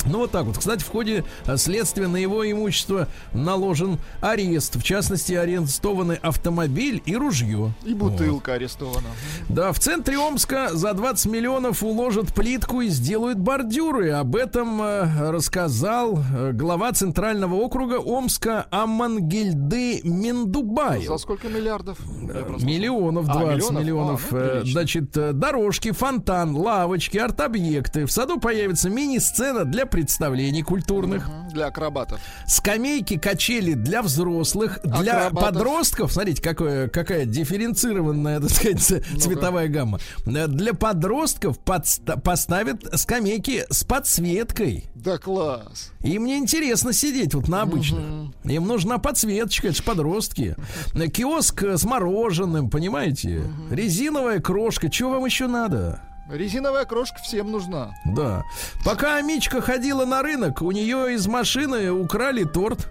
Ну вот так вот. Кстати, в ходе э, следствия на его имущество наложен арест. В частности, арестованы автомобиль и ружье. И бутылка арестована. Да, в центре Омска за 20 миллионов уложат плитку и сделают бордюры. Об этом э, рассказал э, глава Центрального округа Омска Амангельды Миндубаев. За сколько миллиардов? Просто- Миллионов, А, 20 миллионов? миллионов. А, ну, Э, прилично. Значит, э, дорожки, фонтан, лавочки, арт-объекты. В саду появится мини-сцена для представлений культурных. Мгм, Для акробатов. Скамейки, качели для взрослых, для Акробатов. подростков. Смотрите, какое, какая дифференцированная, так сказать, ц- цветовая гамма. Э, Для подростков подста- поставят скамейки с подсветкой. Да класс. И мне интересно сидеть вот на обычных. Им нужна подсветочка, это же подростки. Э, Киоск с мороженым, понимаете? Резиновая крошка. Чего вам еще надо? Резиновая крошка всем нужна. Да. Пока Амичка ходила на рынок, у нее из машины украли торт.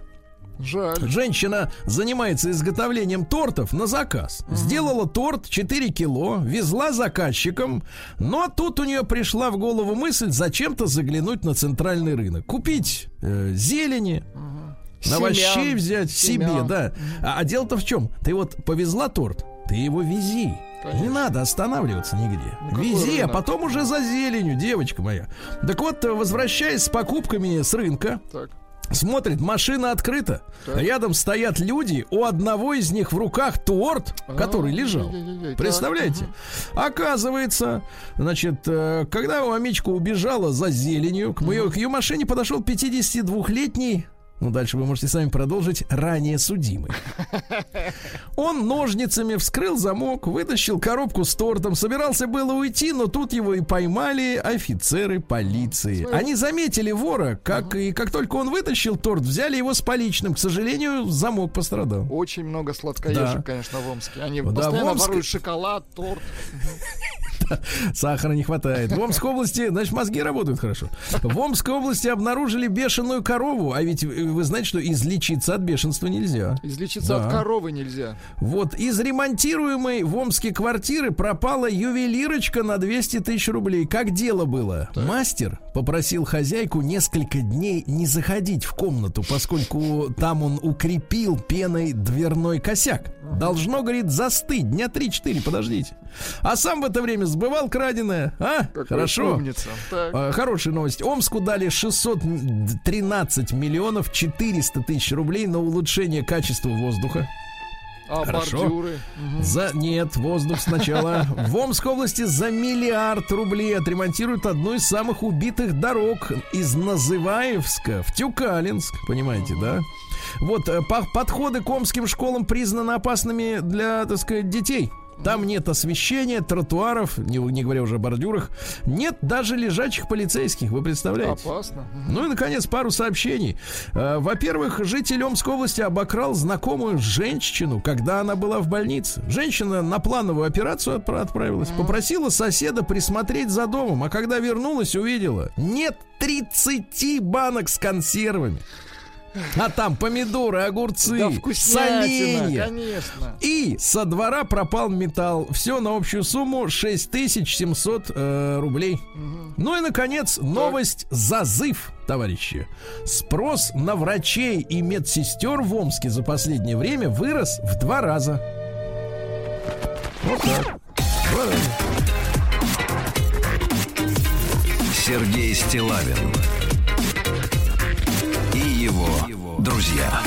Жаль. Женщина занимается изготовлением тортов на заказ. Сделала торт 4 кило, везла заказчикам, но тут у нее пришла в голову мысль зачем-то заглянуть на центральный рынок. Купить э, зелени, овощей Семян. взять себе, Семян. да. А, а дело-то в чем? Ты вот повезла торт, ты его вези. Конечно. Не надо останавливаться нигде. Ну, Вези, а рынок? потом уже за зеленью, девочка моя. Так вот, э, возвращаясь с покупками с рынка, Так. Смотрит, машина открыта. Так. Рядом стоят люди. У одного из них в руках торт, который А, лежал. ай-яй-яй-яй. Представляете? Оказывается, значит, э, когда у Амичка убежала за зеленью, к, ее, к ее машине подошел 52-летний ну, дальше вы можете сами продолжить. Ранее судимый. Он ножницами вскрыл замок, вытащил коробку с тортом, собирался было уйти, но тут его и поймали офицеры полиции. Они заметили вора, как и как только он вытащил торт, взяли его с поличным. К сожалению, замок пострадал. Очень много сладкоежек, Да. конечно, в Омске. Они Да, постоянно в Омске- воруют шоколад, торт. Сахара не хватает. В Омской области, значит, мозги работают хорошо. В Омской области обнаружили бешеную корову, а ведь э, вы знаете, что излечиться от бешенства нельзя. Излечиться Да. от коровы нельзя. Вот из ремонтируемой в Омске квартиры пропала ювелирочка на 200 тысяч рублей. Как дело было? Мастер попросил хозяйку несколько дней не заходить в комнату, поскольку там он укрепил пеной дверной косяк. Должно, говорит, застыть дня 3-4, подождите. А сам в это время сбывал краденое. А? Какой Хорошо. умница. Так. А, Хорошая новость. Омску дали 613 миллионов 400 тысяч рублей на улучшение качества воздуха. А хорошо. бордюры? За нет, воздух сначала. В Омской области за миллиард рублей отремонтируют одну из самых убитых дорог из Называевска в Тюкалинск. Понимаете, да? Вот э, по- подходы к омским школам признаны опасными для, так сказать, детей. Там нет освещения, тротуаров, не, не говоря уже о бордюрах. Нет даже лежачих полицейских, вы представляете? Опасно. Ну и, наконец, пару сообщений. Э, Во-первых, житель Омской области обокрал знакомую женщину, когда она была в больнице. Женщина на плановую операцию отпра- отправилась, попросила соседа присмотреть за домом, а когда вернулась, увидела, нет 30 банок с консервами. А там помидоры, огурцы, Да соленья. конечно. И со двора пропал металл. Все на общую сумму 6700 э, рублей. Ну и, наконец, новость «Зазыв», товарищи. Спрос на врачей и медсестер в Омске за последнее время вырос в два раза. Вот так. Два раза. Сергей Стилавин его друзья.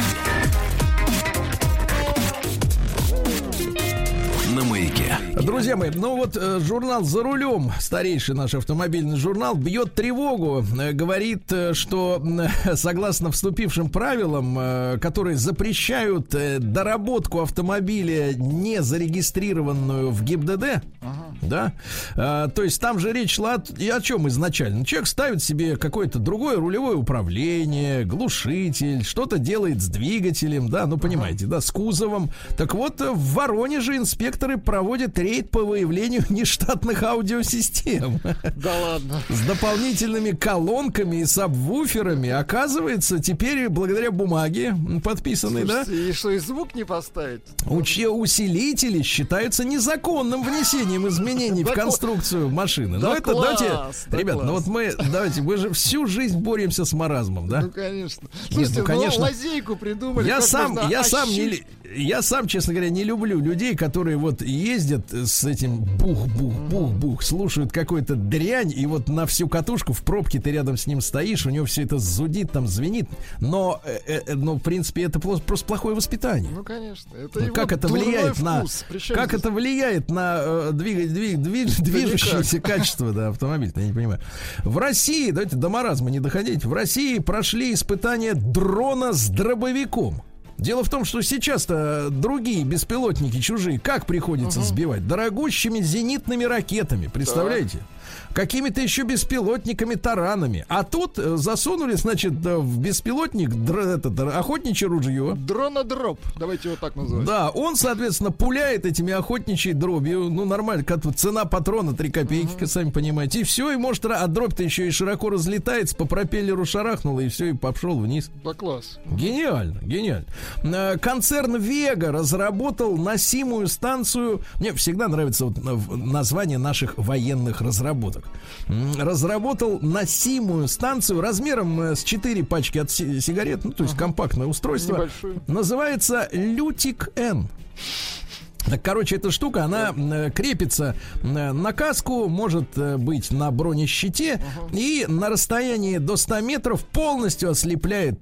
На маяке. Друзья мои, ну вот э, журнал «За рулем», старейший наш автомобильный журнал, бьет тревогу, э, говорит, э, что согласно вступившим правилам, которые запрещают доработку автомобиля, не зарегистрированную в ГИБДД, да, э, то есть там же речь шла и о чем изначально. Человек ставит себе какое-то другое рулевое управление, глушитель, что-то делает с двигателем, да, ну понимаете, да, с кузовом. Так вот, в Воронеже инспекторы проводят рейд по выявлению нештатных аудиосистем. Да ладно. С дополнительными колонками и сабвуферами. Оказывается, теперь благодаря бумаге подписанной, да, Слушайте, И что, и звук не поставить? Уче усилители считаются незаконным внесением изменений в Да конструкцию машины. да Но это класс, давайте, да ребят, ну вот мы, давайте, мы же всю жизнь боремся с маразмом, да? Ну, конечно. Слушайте, ну, ну, конечно. лазейку придумали. Я сам, я сам не, я сам, честно говоря, не люблю людей, которые вот ездят с этим бух-бух-бух-бух, слушают какую-то дрянь, и вот на всю катушку в пробке ты рядом с ним стоишь, у него все это зудит, там звенит, но, э, э, но в принципе, это просто, плохое воспитание. Ну, конечно. Это Ну, как это влияет на вкус. Причем как здесь- это влияет на э, двиг- двиг- движ- движущееся качество да, автомобиля? Я не понимаю. В России, давайте до маразма не доходить. В России прошли испытания дрона с дробовиком. Дело в том, что сейчас-то другие беспилотники чужие как приходится сбивать? Дорогущими зенитными ракетами, представляете? Какими-то еще беспилотниками, таранами. А тут э, засунули, значит, э, в беспилотник др- этот, охотничье ружье. Дронодроп. Давайте его так называть. Да, он, соответственно, пуляет этими охотничьей дробью. Ну, нормально, как цена патрона 3 копейки, сами понимаете. И все, и может, а дробь-то еще и широко разлетается, по пропеллеру шарахнуло, и все, и пошел вниз. Да класс. Гениально, гениально. Э, Концерн Вега разработал носимую станцию. Мне всегда нравится вот название наших военных разработок. М, Разработал носимую станцию размером э, с 4 пачки от си- сигарет, ну то есть компактное устройство. Небольшую. Называется Лютик Н. Так, короче, эта штука, она э, крепится э, на каску, может э, быть на бронещите и на расстоянии до 100 метров полностью ослепляет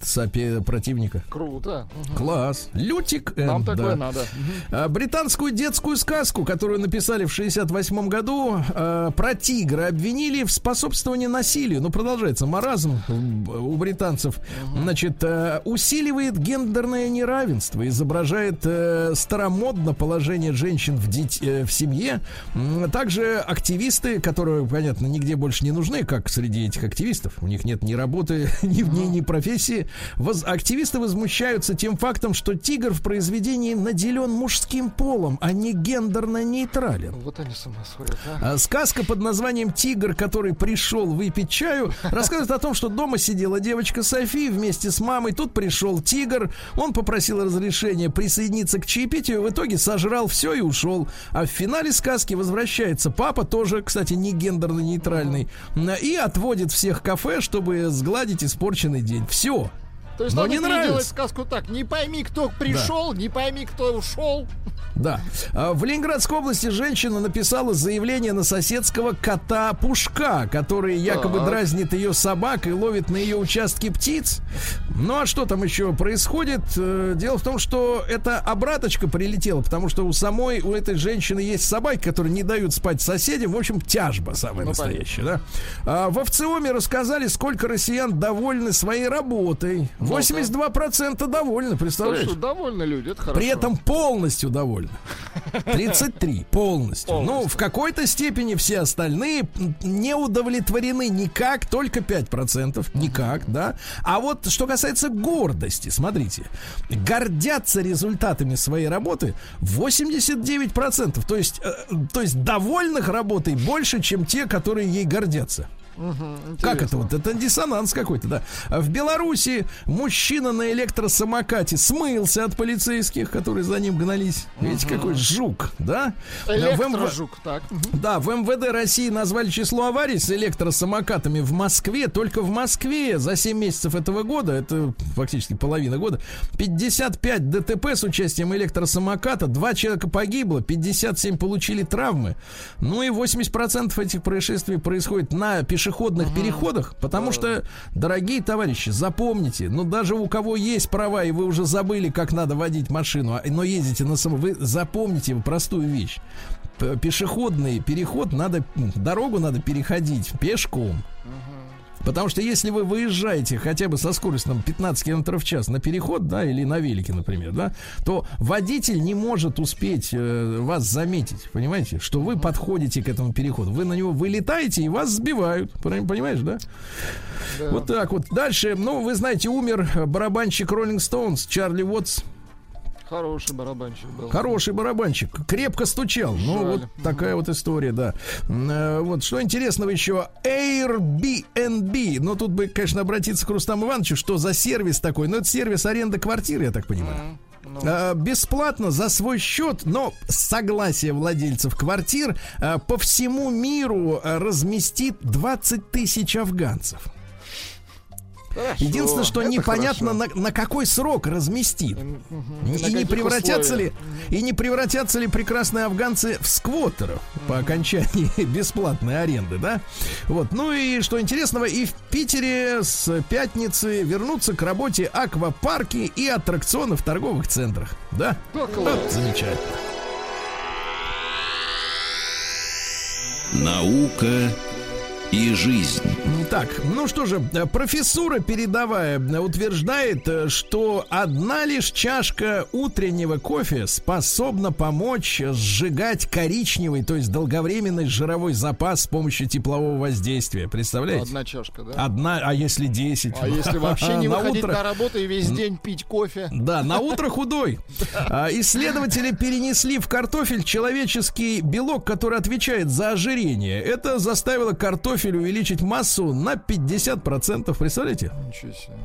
противника. Круто. Мгм. Класс. Лютик Нам да. такое надо. А, Британскую детскую сказку, которую написали в 68 году, э, про тигра обвинили в способствовании насилию. Ну, продолжается маразм у британцев. Значит, э, усиливает гендерное неравенство, изображает э, старомодно положение женщин в, дит- э, в семье. Также активисты, которые, понятно, нигде больше не нужны, как среди этих активистов. У них нет ни работы, ни, ни, ни профессии. Воз- активисты возмущаются тем фактом, что тигр в произведении наделен мужским полом, а не гендерно нейтрален. Вот они с ума сходят, а. А Сказка под названием «Тигр, который пришел выпить чаю» рассказывает о том, что дома сидела девочка Софи вместе с мамой. Тут пришел тигр, он попросил разрешения присоединиться к чаепитию, в итоге сожрал все и ушел. А в финале сказки возвращается папа, тоже, кстати, не гендерно нейтральный, и отводит всех в кафе, чтобы сгладить испорченный день. Все. То есть Но надо не нравится. сказку так. Не пойми, кто пришел, не пойми, кто ушел. Да. А, В Ленинградской области женщина написала заявление на соседского кота Пушка, который якобы Так. дразнит ее собак и ловит на ее участке птиц. Ну а что там еще происходит? Э, Дело в том, что эта обраточка прилетела, потому что у самой, у этой женщины есть собаки, которые не дают спать соседям. В общем, тяжба самая Ну, настоящая, да? А в Овциоме рассказали, сколько россиян довольны своей работой. 82% довольны, представляешь? Слушай, довольны люди, это хорошо. При этом полностью довольны. 33 полностью. Ну, в какой-то степени все остальные не удовлетворены никак, только 5%. Никак, да. А вот что касается гордости, смотрите. Гордятся результатами своей работы 89%. То есть, э, то есть довольных работой больше, чем те, которые ей гордятся. Как это вот? Это диссонанс какой-то, да. А В Беларуси мужчина на электросамокате смылся от полицейских, которые за ним гнались. Видите, какой жук, да? В МВ Электрожук, так. мгм. да, в МВД России назвали число аварий с электросамокатами в Москве. Только в Москве за 7 месяцев этого года, это фактически половина года, 55 ДТП с участием электросамоката, два человека погибло, 57 получили травмы. Ну и 80% этих происшествий происходит на пешеходных переходах, потому что, дорогие товарищи, запомните, ну даже у кого есть права, и вы уже забыли, как надо водить машину, а- но ездите на самом... Вы запомните простую вещь. Пешеходный переход надо дорогу надо переходить пешком. Потому что если вы выезжаете хотя бы со скоростью там, 15 км в час на переход, да, или на велике, например, да, то водитель не может успеть э, вас заметить, понимаете, что вы подходите к этому переходу. Вы на него вылетаете и вас сбивают, Пон- понимаешь, да? Вот так вот. Дальше, ну, вы знаете, умер барабанщик Rolling Stones Чарли Уотс. Хороший барабанщик был. Хороший барабанщик, крепко стучал. Ну, Жаль. вот такая вот история, да. Э, Вот что интересного еще. Airbnb. Ну, тут бы, конечно, обратиться к Рустаму Ивановичу, что за сервис такой. Ну, это сервис аренды квартиры, я так понимаю. Ну, А, Бесплатно за свой счет, но с согласия владельцев квартир а, по всему миру а, разместит 20 тысяч афганцев. Хорошо. Единственное, что Это непонятно, на, на какой срок разместит. И На не превратятся условиях? ли и не превратятся ли прекрасные афганцы в сквоттеров по окончании бесплатной аренды, да? Вот. Ну и что интересного, и в Питере с пятницы вернутся к работе аквапарки и аттракционы в торговых центрах, да? Да. Вот замечательно. Наука и жизнь. Так, ну что же, профессура передовая утверждает, что одна лишь чашка утреннего кофе способна помочь сжигать коричневый, то есть долговременный жировой запас с помощью теплового воздействия. Представляете? Одна чашка, да? Одна, а если 10? А если вообще не выходить на работу и весь день пить кофе? Да, на утро худой. А, Исследователи перенесли в картофель человеческий белок, который отвечает за ожирение. Это заставило картофель увеличить массу на 50%. Представляете? Ничего себе.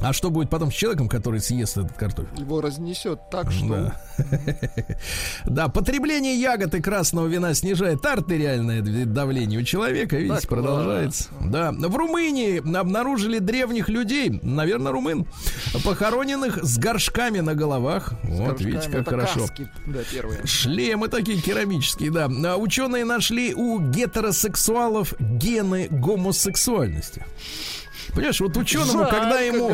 А что будет потом с человеком, который съест этот картофель? Его разнесет так, что... Да. Да, потребление ягод и красного вина снижает артериальное давление у человека. Видите, Так, продолжается. Да. В Румынии обнаружили древних людей, наверное, румын, похороненных с горшками на головах. Вот, горшками. видите, как Это хорошо. каски, да, первые. Шлемы такие керамические, да. А Ученые нашли у гетеросексуалов гены гомосексуальности. Понимаешь, вот ученому, Жаль, когда ему...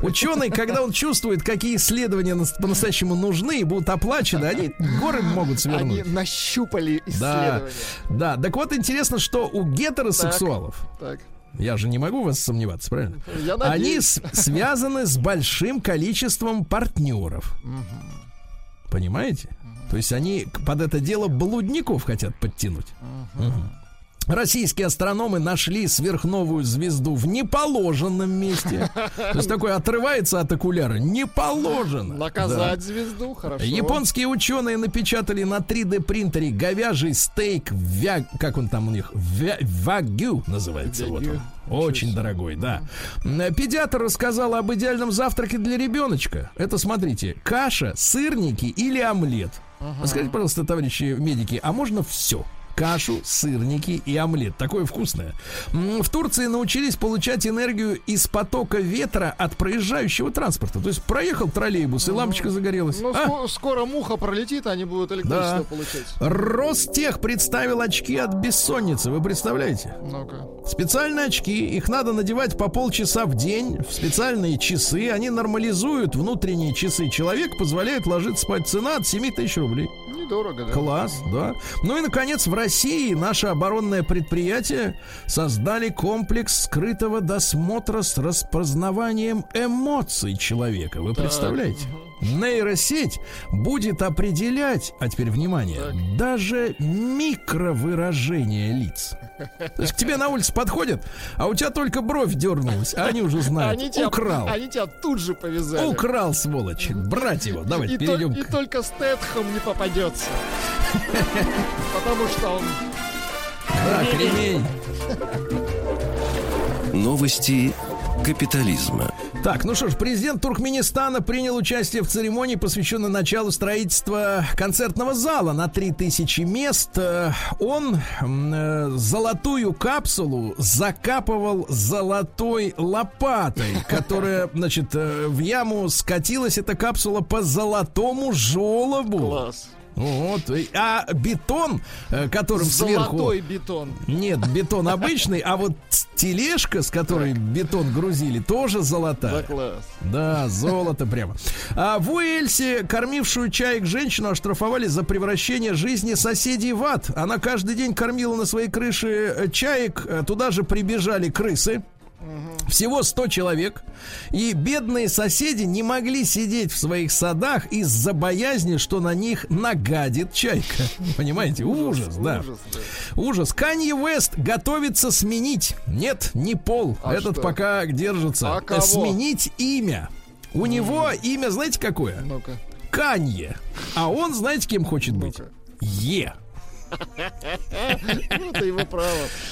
Ученый, когда он чувствует, какие исследования нас- по-настоящему нужны и будут оплачены, они горы могут свернуть. Они нащупали Да, исследования. да. Так вот, интересно, что у гетеросексуалов, Так, я же не могу в вас сомневаться, правильно? я Они с- связаны с большим количеством партнеров. Понимаете? То есть они под это дело блудников хотят подтянуть. Российские астрономы нашли сверхновую звезду в неположенном месте. То есть такой отрывается от окуляра. Не положено. Наказать звезду, хорошо. Японские ученые напечатали на 3D принтере говяжий стейк вя... как он там у них Вя... вагю называется вот он. очень дорогой да педиатр рассказал об идеальном завтраке для ребеночка это смотрите каша сырники или омлет скажите пожалуйста товарищи медики а можно все кашу, сырники и омлет. Такое вкусное. В Турции научились получать энергию из потока ветра от проезжающего транспорта. То есть проехал троллейбус, и лампочка загорелась. Ну, А? ско- скоро муха пролетит, они будут электричество Да. получать. Ростех представил очки от бессонницы. Вы представляете? Ну-ка. Специальные очки, их надо надевать по полчаса в день в специальные часы. Они нормализуют внутренние часы человека, позволяют ложиться спать. Цена от 7 тысяч рублей. Недорого, да. Класс, да. Ну и, наконец, в России наше оборонное предприятие создали комплекс скрытого досмотра с распознаванием эмоций человека. Вы представляете? Нейросеть будет определять, а теперь внимание, даже микровыражение лиц. То есть к тебе на улице подходят, а у тебя только бровь дернулась, а они уже знают. Они тебя, Украл. они тебя тут же повязали. Украл, сволочь. Брать его. Давайте и, то- перейдем и к только Стэтхэм не попадется. Потому что он... Да, кремень. Новости капитализма. Так, ну что ж, президент Туркменистана принял участие в церемонии, посвященной началу строительства концертного зала на 3000 мест. Э, Он э, золотую капсулу закапывал золотой лопатой, которая, значит, э, в яму скатилась эта капсула по золотому желобу. Класс. Вот, а бетон, э, которым сверху... Золотой бетон. Нет, бетон обычный, а вот тележка, с которой бетон грузили, тоже Да, золотая. класс. Да, золото прямо. А в Уэльсе кормившую чаек женщину оштрафовали за превращение жизни соседей в ад. Она каждый день кормила на своей крыше э, чаек. Э, Туда же прибежали крысы. Всего 100 человек. И бедные соседи не могли сидеть в своих садах из-за боязни, что на них нагадит чайка. Понимаете? Ужас, да. Ужас, да. Ужас. Канье Вест готовится сменить. Нет, не пол. А Этот что? пока держится. А кого? Сменить имя. У него имя, знаете, какое? Ну-ка. Канье. А он, знаете, кем хочет быть? Ну-ка. Е. Ну, это его право.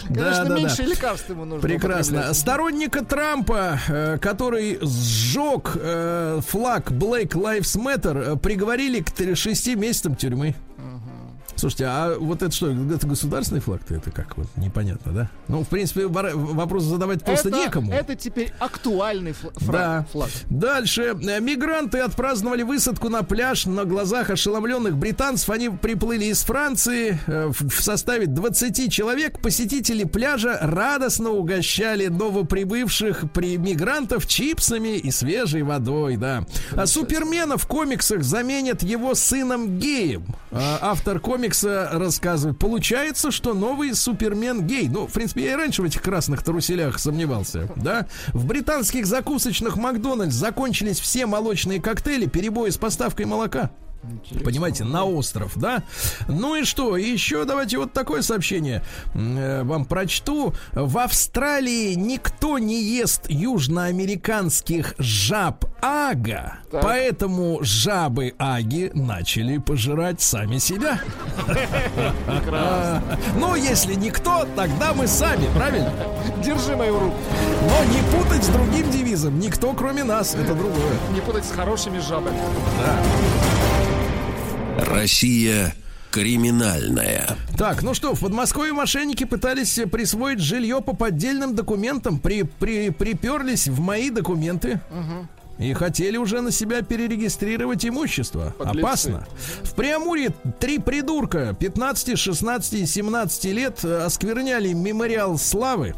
Да, Конечно, да, меньше да. лекарств ему нужно Прекрасно. Сторонника Трампа, э, который сжег э, флаг Black Lives Matter, э, приговорили к 6 месяцам тюрьмы. Слушайте, а вот это что, это государственный флаг-то? Это как вот непонятно, да? Ну, в принципе, вопрос задавать просто это, некому. Это теперь актуальный фла- фра- Да. флаг. Дальше. Э, Мигранты отпраздновали высадку на пляж на глазах ошеломленных британцев. Они приплыли из Франции э, в в составе 20 человек. Посетители пляжа радостно угощали новоприбывших при мигрантов чипсами и свежей водой, да. А Супермена в комиксах заменят его сыном геем. А Автор комикса комикса рассказывают. Получается, что новый Супермен гей. Ну, в принципе, я и раньше в этих красных каруселях сомневался, да? В британских закусочных Макдональдс закончились все молочные коктейли, перебои с поставкой молока. Интересно. Понимаете, на остров, да? Ну и что? Еще давайте вот такое сообщение э, вам прочту. В Австралии никто не ест южноамериканских жаб ага, так. поэтому жабы аги начали пожирать сами себя. Ну, если никто, тогда мы сами, правильно? Держи мою руку. Но не путать с другим девизом. Никто, кроме нас, это другое. Не путать с хорошими жабами. Да. Россия криминальная. Так, ну что, в Подмосковье мошенники пытались присвоить жилье по поддельным документам, при, при, приперлись в мои документы. Угу. И хотели уже на себя перерегистрировать имущество. Подлецы. Опасно. В Преамуре три придурка 15, 16 и 17 лет оскверняли мемориал славы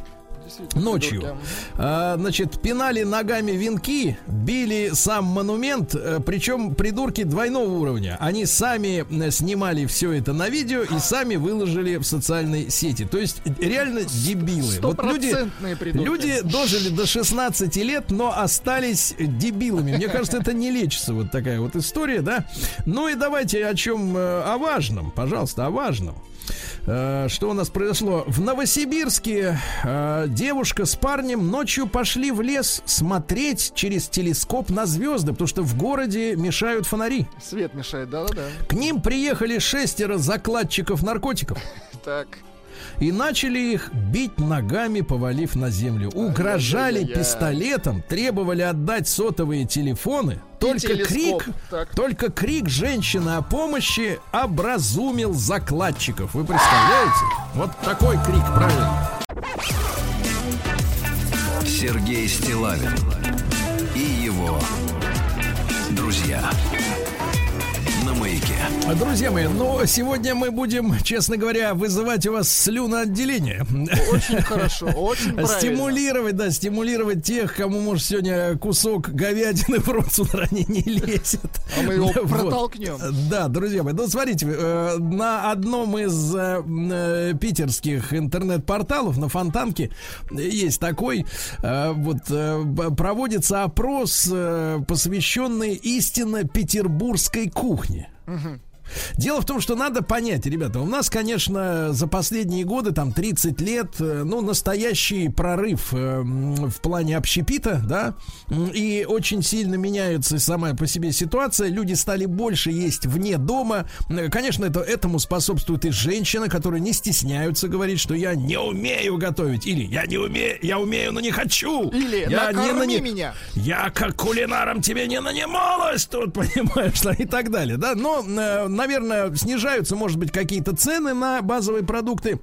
ночью. А, значит, пинали ногами венки, били сам монумент, э, причем придурки двойного уровня. Они сами э, снимали все это на видео и сами выложили в социальной сети. То есть реально дебилы. Вот люди, люди дожили до 16 лет, но остались дебилами. Мне кажется, это не лечится вот такая вот история, да? Ну и давайте о чем, э, о важном, пожалуйста, о важном. Э, что у нас произошло? В Новосибирске э, девушка с парнем ночью пошли в лес смотреть через телескоп на звезды, потому что в городе мешают фонари. Свет мешает, да-да-да. К ним приехали шестеро закладчиков наркотиков. Так и начали их бить ногами, повалив на землю. Угрожали пистолетом, требовали отдать сотовые телефоны. Только крик, так. только крик женщины о помощи образумил закладчиков. Вы представляете? Вот такой крик, правильно. Сергей Стилавин и его друзья. Друзья мои, ну, сегодня мы будем, честно говоря, вызывать у вас слюноотделение. Очень хорошо, очень правильно. Стимулировать, да, стимулировать тех, кому, может, сегодня кусок говядины в рот с утра не, не лезет. А мы его вот. протолкнем. Да, друзья мои, ну, смотрите, э, на одном из э, э, питерских интернет-порталов, на Фонтанке, есть такой, вот, проводится опрос, посвященный истинно петербургской кухне. Угу. Дело в том, что надо понять, ребята, у нас, конечно, за последние годы, там, 30 лет, э, ну, настоящий прорыв э, в плане общепита, да, и очень сильно меняется сама по себе ситуация, люди стали больше есть вне дома, конечно, это, этому способствует и женщина, которые не стесняются говорить, что я не умею готовить, или я не умею, я умею, но не хочу, или я не нани... меня, я как кулинаром тебе не нанималась, тут, понимаешь, и так далее, да, но э, наверное, снижаются, может быть, какие-то цены на базовые продукты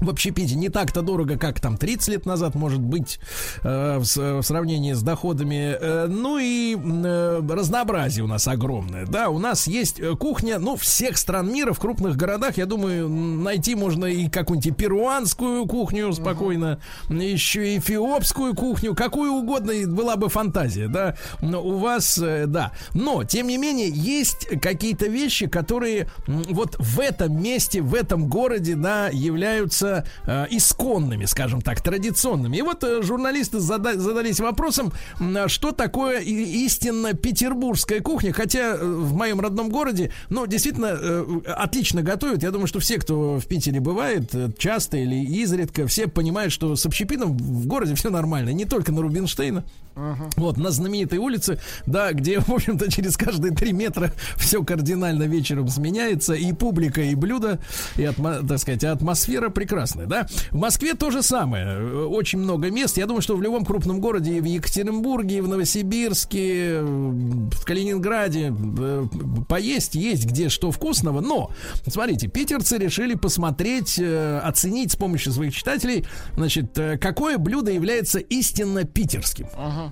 в общепите не так-то дорого, как там 30 лет назад, может быть, э, в, в сравнении с доходами. Э, ну и э, разнообразие у нас огромное. Да, у нас есть э, кухня, ну, всех стран мира, в крупных городах, я думаю, найти можно и какую-нибудь перуанскую кухню спокойно, uh-huh. еще и эфиопскую кухню, какую угодно была бы фантазия, да. Но у вас, э, да. Но, тем не менее, есть какие-то вещи, которые вот в этом месте, в этом городе, да, являются э, исконными, скажем так, традиционными. И вот э, журналисты зада- задались вопросом, э, что такое истинно петербургская кухня, хотя э, в моем родном городе, ну, действительно, э, отлично готовят. Я думаю, что все, кто в Питере бывает, э, часто или изредка, все понимают, что с общепитом в городе все нормально, не только на Рубинштейна. Uh-huh. Вот, на знаменитой улице, да, где, в общем-то, через каждые три метра все кардинально вечером сменяется, и публика, и блюдо, и, атмо, так сказать, атмосфера прекрасная, да. В Москве то же самое, очень много мест, я думаю, что в любом крупном городе, и в Екатеринбурге, и в Новосибирске, в Калининграде, э, поесть есть где что вкусного, но, смотрите, питерцы решили посмотреть, э, оценить с помощью своих читателей, значит, э, какое блюдо является истинно питерским. Uh-huh.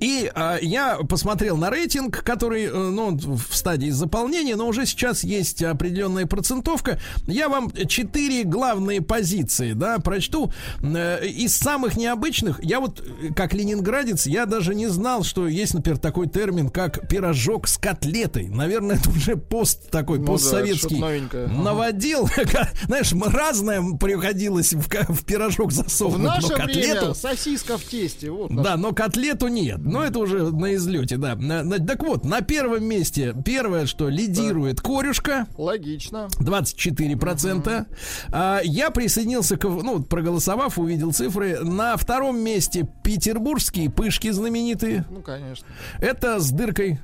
И э, я посмотрел на рейтинг, который, э, ну, в стадии заполнения, но уже сейчас есть определенная процентовка. Я вам четыре главные позиции, да, прочту. Э, из самых необычных, я вот, как ленинградец, я даже не знал, что есть, например, такой термин, как пирожок с котлетой. Наверное, это уже пост такой, ну, постсоветский. Да, Наводил. Знаешь, разное приходилось в, в пирожок засовывать. В наше но котлету... время сосиска в тесте. Вот да, но котлету нет. Но это уже на излете, да. На, на, так вот, на первом месте первое, что лидирует корюшка. Логично. 24%. Угу. А, я присоединился к, ну, проголосовав, увидел цифры. На втором месте петербургские пышки знаменитые. Ну, конечно. Это с дыркой.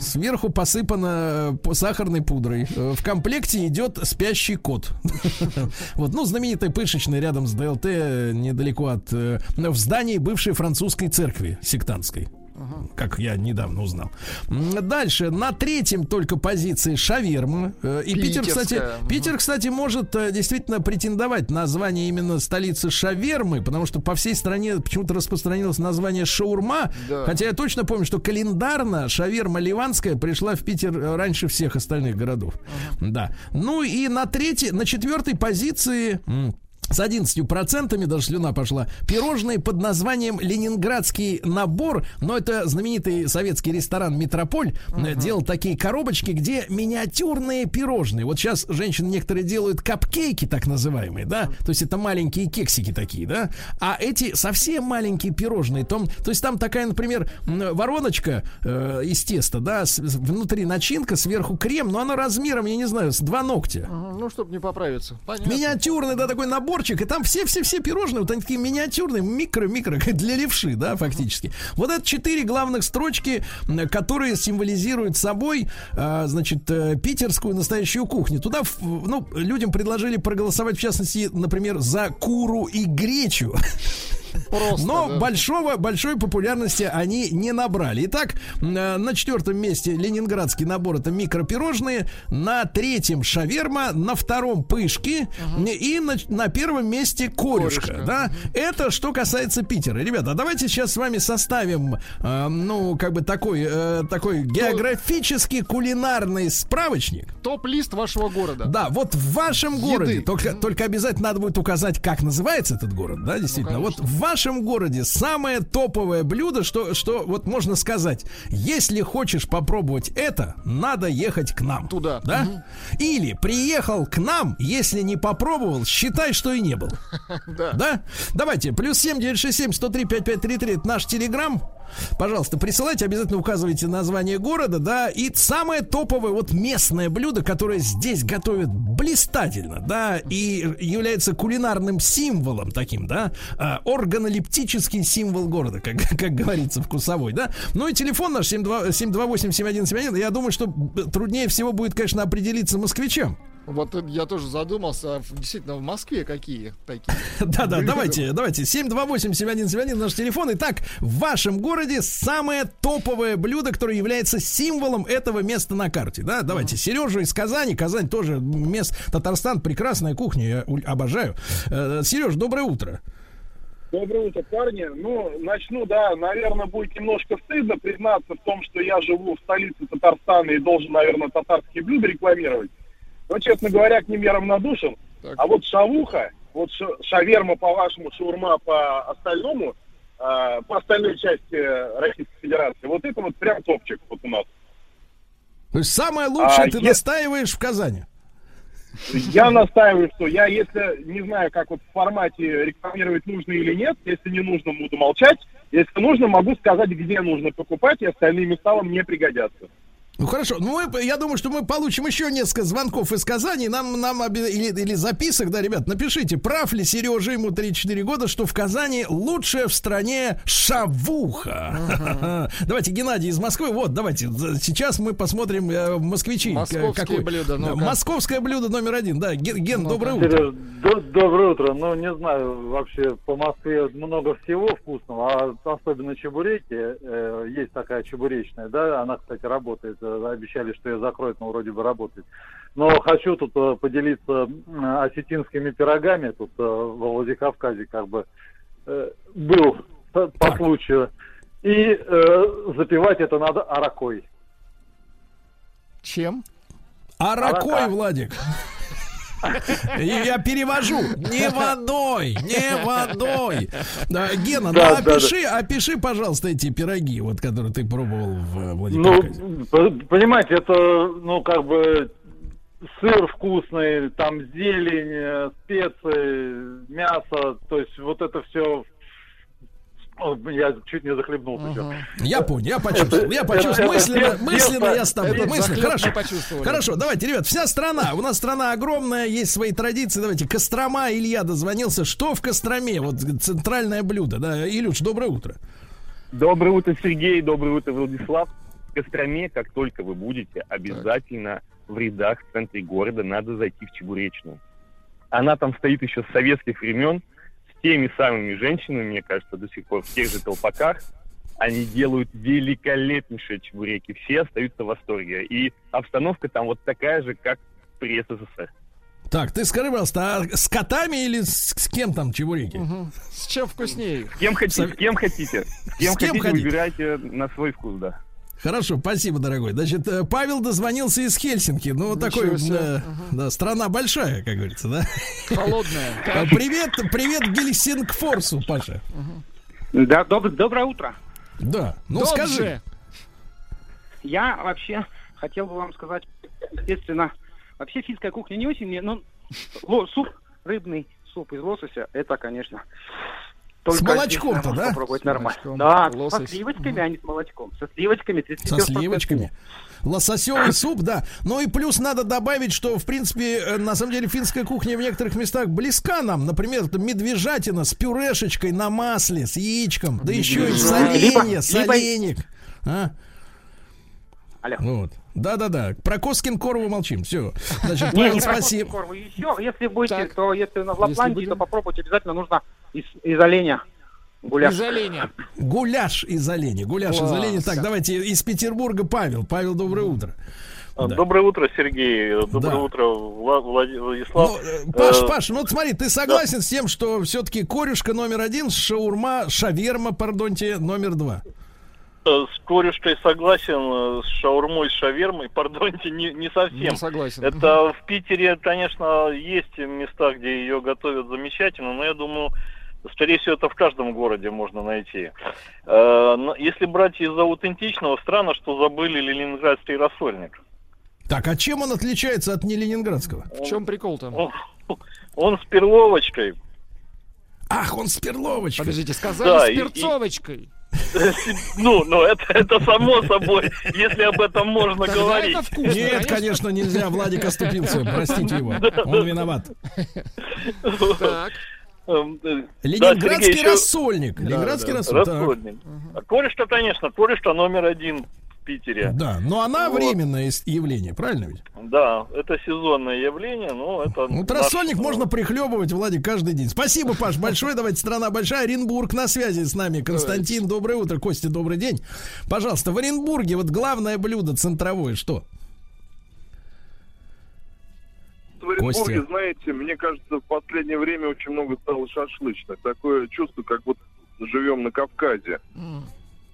Сверху посыпано э, сахарной пудрой. Э, в комплекте идет спящий кот. Вот, ну, знаменитая пышечная рядом с ДЛТ, недалеко от... Э, в здании бывшей французской церкви сектантской. Как я недавно узнал. Дальше, на третьем только позиции шаверма. Э, и Питер, кстати. Питер, кстати, может э, действительно претендовать на звание именно столицы шавермы, потому что по всей стране почему-то распространилось название шаурма. Да. Хотя я точно помню, что календарно шаверма ливанская пришла в Питер э, раньше всех остальных городов. Да. Ну и на третьей, на четвертой позиции с 11%, даже слюна пошла, пирожные под названием «Ленинградский набор», но это знаменитый советский ресторан «Метрополь», uh-huh. делал такие коробочки, где миниатюрные пирожные. Вот сейчас женщины некоторые делают капкейки, так называемые, да, то есть это маленькие кексики такие, да, а эти совсем маленькие пирожные, том, то есть там такая, например, вороночка э, из теста, да, с, внутри начинка, сверху крем, но она размером, я не знаю, с два ногтя. Uh-huh. Ну, чтобы не поправиться. Понятно. Миниатюрный, да, такой набор наборчик, и там все-все-все пирожные, вот они такие миниатюрные, микро-микро, для левши, да, фактически. Вот это четыре главных строчки, которые символизируют собой, а, значит, э, питерскую настоящую кухню. Туда, ну, людям предложили проголосовать, в частности, например, за куру и гречу. Просто, Но да. большого, большой популярности они не набрали. Итак, э, на четвертом месте ленинградский набор это микропирожные, на третьем шаверма, на втором пышки угу. и на, на первом месте корешка. корешка. Да? Это что касается Питера. Ребята, давайте сейчас с вами составим, э, ну, как бы такой, э, такой географический кулинарный справочник. Топ-лист вашего города. Да, вот в вашем Еды. городе. Только, только обязательно надо будет указать, как называется этот город, да, действительно. Ну, вот в вашем городе самое топовое блюдо, что, что вот можно сказать, если хочешь попробовать это, надо ехать к нам. Туда. Да? Угу. Или приехал к нам, если не попробовал, считай, что и не был. Да. Да? Давайте, плюс 7 967 103 5533 это наш телеграм. Пожалуйста, присылайте, обязательно указывайте название города, да, и самое топовое вот местное блюдо, которое здесь готовят блистательно, да, и является кулинарным символом таким, да, а, органолептический символ города, как, как говорится, вкусовой, да. Ну и телефон наш 728-7171, я думаю, что труднее всего будет, конечно, определиться москвичам. Вот я тоже задумался, а действительно, в Москве какие такие? Да-да, давайте, давайте. 728-7171 наш телефон. Итак, в вашем городе самое топовое блюдо, которое является символом этого места на карте. Да, давайте. Сережа из Казани. Казань тоже мест. Татарстан, прекрасная кухня, я обожаю. Э, Сереж, доброе утро. Доброе утро, парни. Ну, начну, да, наверное, будет немножко стыдно признаться в том, что я живу в столице Татарстана и должен, наверное, татарские блюда рекламировать. Но, честно говоря, к ним я равнодушен. Так. А вот шавуха, вот шаверма по-вашему, шаурма по-остальному, э, по остальной части Российской Федерации, вот это вот прям топчик вот у нас. То есть самое лучшее а ты я... настаиваешь в Казани? Я настаиваю, что я, если не знаю, как вот в формате рекламировать нужно или нет, если не нужно, буду молчать. Если нужно, могу сказать, где нужно покупать, и остальные места вам не пригодятся. Ну хорошо, ну мы, я думаю, что мы получим еще несколько звонков из Казани. Нам, нам или, или записок, да, ребят, напишите, прав ли Сережа ему 3-4 года, что в Казани лучшая в стране шавуха. Uh-huh. Давайте, Геннадий из Москвы. Вот, давайте, сейчас мы посмотрим э, москвичи. Московское какой. блюдо. ну Московское блюдо номер один. Да, Ген, Ген ну доброе утро. Сереж, до, доброе утро. Ну, не знаю, вообще по Москве много всего вкусного, а особенно чебуреки. Э, есть такая чебуречная, да, она, кстати, работает обещали, что ее закроют, но вроде бы работает. Но хочу тут э, поделиться осетинскими пирогами. Тут э, в Владикавказе как бы э, был по случаю. И э, запивать это надо аракой. Чем? А ракой, Арака. Владик. И Я перевожу. Не водой, не водой. Да, Гена, ну Да, да, опиши, опиши, пожалуйста, эти пироги, вот, которые ты пробовал в э, Ну, Владикавказе. п- понимаете, это, ну, как бы сыр вкусный, там зелень, э, специи, мясо, то есть вот это все... Я чуть не захлебнулся. всё. Я понял, я почувствовал, я почувствовал. Мысленно, мысленно я с тобой. Мысленно, хорошо. Хорошо, давайте, ребят, вся страна, у нас страна огромная, есть свои традиции. Давайте, Кострома, Илья дозвонился. Что в Костроме? Вот центральное блюдо, да? Илюш, доброе утро. Доброе утро, Сергей. Доброе утро, Владислав. В Костроме, как только вы будете, обязательно в рядах в центре города надо зайти в Чебуречную. Она там стоит еще с советских времен, теми самыми женщинами, мне кажется, до сих пор в тех же толпаках. Они делают великолепнейшие чебуреки. Все остаются в восторге. И обстановка там вот такая же, как при СССР. Так, ты скажи, пожалуйста, а с котами или с, с кем там чебуреки? Мгм. С чем вкуснее? С кем хотите, с кем хотите. С кем, С кем хотите, хотите? выбирайте на свой вкус, да. Хорошо, спасибо, дорогой. Значит, э, Павел дозвонился из Хельсинки. Ну, вот такой, себе. э, да, страна большая, как говорится, да? Холодная. А, Привет, привет Гельсингфорсу, Паша. Да, доб- доброе утро. Да, ну Дом скажи. Я вообще хотел бы вам сказать, естественно, вообще финская кухня не очень мне, но ло- суп, рыбный суп из лосося, это, конечно, С молочком-то, да? Попробовать С нормально. молочком, Да, лосось. со сливочками, а не с молочком. Со сливочками. Со сливочками. Лососевый суп, да. Ну и плюс надо добавить, что, в принципе, э, на самом деле финская кухня в некоторых местах близка нам. Например, это медвежатина с пюрешечкой на масле, с яичком. Да еще и соленье, Либо- соленик. А? Алло. Вот. Да-да-да. Про Коскин Корову молчим. Все. Значит, Павел, спасибо. корву. Еще, если будете, Так. то если на Лапландии, то попробуйте обязательно нужно из, из оленя гуляш. Из оленя. Гуляш из оленя. Гуляш из Класс. оленя. Так, давайте из Петербурга Павел. Павел, доброе утро. Да. Доброе утро, Сергей. Доброе Да. утро, Вла- Влад- Владислав. Ну, э, Паш, Э, Паш, ну вот смотри, ты согласен с тем, что все-таки корюшка номер один, шаурма, шаверма, пардонте, номер два. Э, С корюшкой согласен, э, с шаурмой, с шавермой, пардонте, не, не совсем. Не согласен. Это в Питере, конечно, есть места, где ее готовят замечательно, но я думаю, скорее всего, это в каждом городе можно найти. Э, Если брать из аутентичного, странно, что забыли ленинградский рассольник. Так, а чем он отличается от неленинградского? В чем прикол-то? Он, он с перловочкой. Ах, он с перловочкой. Подождите, сказали Да, с и- и- перцовочкой. Ну, ну это, это само собой, если об этом можно Тогда говорить. это вкусно. Нет, конечно, нельзя, Владик оступился, простите его, он виноват. Так. Эм, э, Ленинградский еще- рассольник, ленинградский да. рассольник. Рассольник. А Кореш-то, конечно, кореш-то номер один Питере. Да, но она Вот. временное явление, правильно ведь? Да, это сезонное явление, но это... Вот наш- рассольник можно прихлебывать, Владик, каждый день. Спасибо, Паш, большое. Давайте, страна большая. Оренбург на связи с нами. Константин, доброе утро. Костя, добрый день. Пожалуйста, в Оренбурге вот главное блюдо центровое что? В Оренбурге, Костя. знаете, мне кажется, в последнее время очень много стало шашлычных. Такое чувство, как вот живем на Кавказе.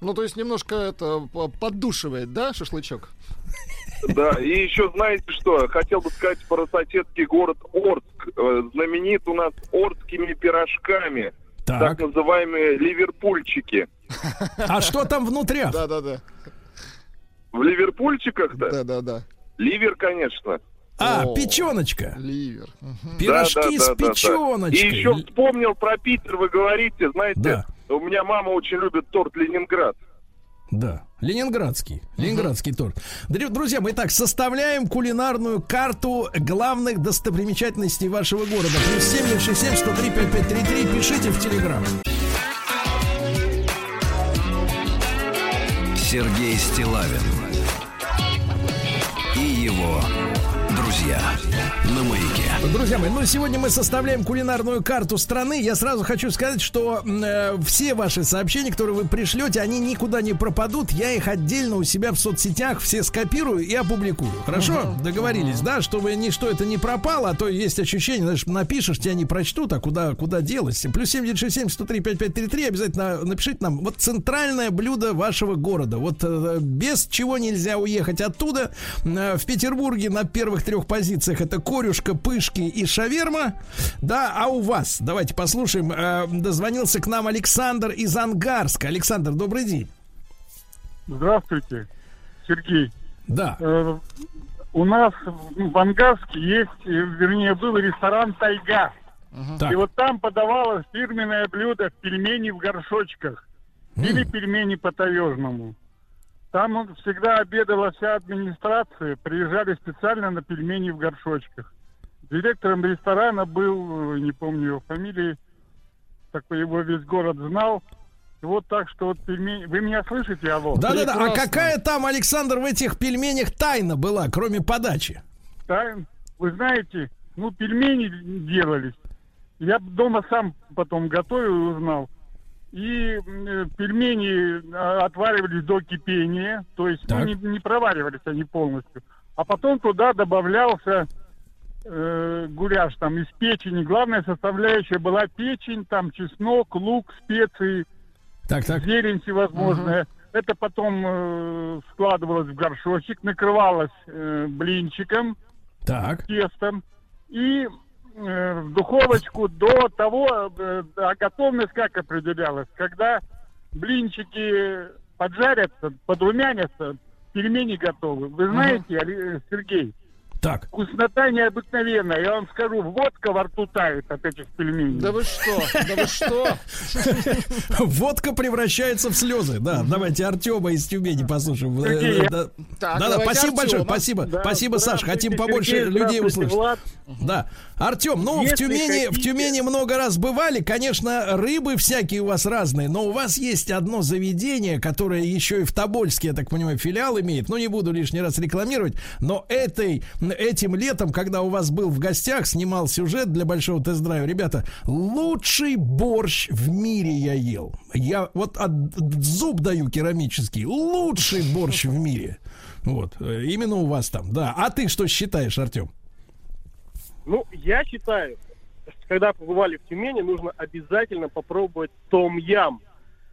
Ну, то есть немножко это по- поддушивает, да, шашлычок? Да, и еще знаете что, хотел бы сказать про соседский город Орск. Э, Знаменит у нас орскими пирожками, так, Так, называемые ливерпульчики. а что там внутрях? Да-да-да. В ливерпульчиках-то Да-да-да. ливер, конечно. А, О. печеночка. Ливер. Мгм. Пирожки Да, да, с да, да, да. печеночкой. И еще вспомнил про Питер, вы говорите, знаете, Да. У меня мама очень любит торт Ленинград. Да, ленинградский, ленинградский торт. Дру- Друзья, мы так составляем кулинарную карту главных достопримечательностей вашего города. Плюс 7967 103 5533. Пишите в Телеграм. Сергей Стилавин и его друзья. на маяке. Друзья мои, ну сегодня мы составляем кулинарную карту страны. Я сразу хочу сказать, что э, все ваши сообщения, которые вы пришлете, они никуда не пропадут. Я их отдельно у себя в соцсетях все скопирую и опубликую. Хорошо? Договорились, да? Чтобы ничто это не пропало, а то есть ощущение, знаешь, напишешь, тебя не прочтут, а куда, куда делать? Плюс 7967 103 5533 обязательно напишите нам. Вот центральное блюдо вашего города. Вот э, без чего нельзя уехать оттуда. Э, в Петербурге на первых трех позициях это корюшка, пышки и шаверма. Да, а у вас? Давайте послушаем. Э, дозвонился к нам Александр из Ангарска. Александр, добрый день. Здравствуйте, Сергей. Да. Э, у нас в Ангарске есть, э, вернее, был ресторан «Тайга». Так. И вот там подавалось фирменное блюдо пельмени в горшочках. Или пельмени по-таежному. Там он всегда обедала вся администрация, приезжали специально на пельмени в горшочках. Директором ресторана был, э, не помню его фамилии, такой его весь город знал. Вот так что вот пельмени... Вы меня слышите, алло? Да-да-да. А какая там, Александр, в этих пельменях тайна была, кроме подачи? Тайн- Вы знаете, ну, пельмени делались. Я дома сам потом готовил и узнал. И э, пельмени э, отваривались до кипения, то есть ну, не, не проваривались они полностью. А потом туда добавлялся э, гуляш там из печени. Главная составляющая была печень, там чеснок, лук, специи, Так, так. зелень всевозможная. Это потом э, складывалось в горшочек, накрывалось э, блинчиком, Так. тестом и в духовочку до того, э, а готовность как определялась, когда блинчики поджарятся, подрумянятся, пельмени готовы. Вы знаете, Али- Сергей, Так. вкуснота необыкновенная. Я вам скажу, водка во рту тает от этих пельменей. Да вы что? Да вы что? Водка превращается в слезы. Да, давайте Артема из Тюмени послушаем. Э, э, Да, да, спасибо большое, спасибо. Спасибо, Саш. Хотим побольше людей услышать. Да. Артем, ну в Тюмени, в Тюмени много раз бывали. Конечно, рыбы всякие у вас разные, но у вас есть одно заведение, которое еще и в Тобольске, я так понимаю, филиал имеет. Ну, не буду лишний раз рекламировать, но этой, этим летом, когда у вас был в гостях, снимал сюжет для большого тест-драйва, ребята, лучший борщ в мире я ел. Я вот от, зуб даю керамический. Лучший борщ в мире. Вот, э, именно у вас там, да. А ты что считаешь, Артем? Ну, я считаю, когда побывали в Тюмени, нужно обязательно попробовать том-ям.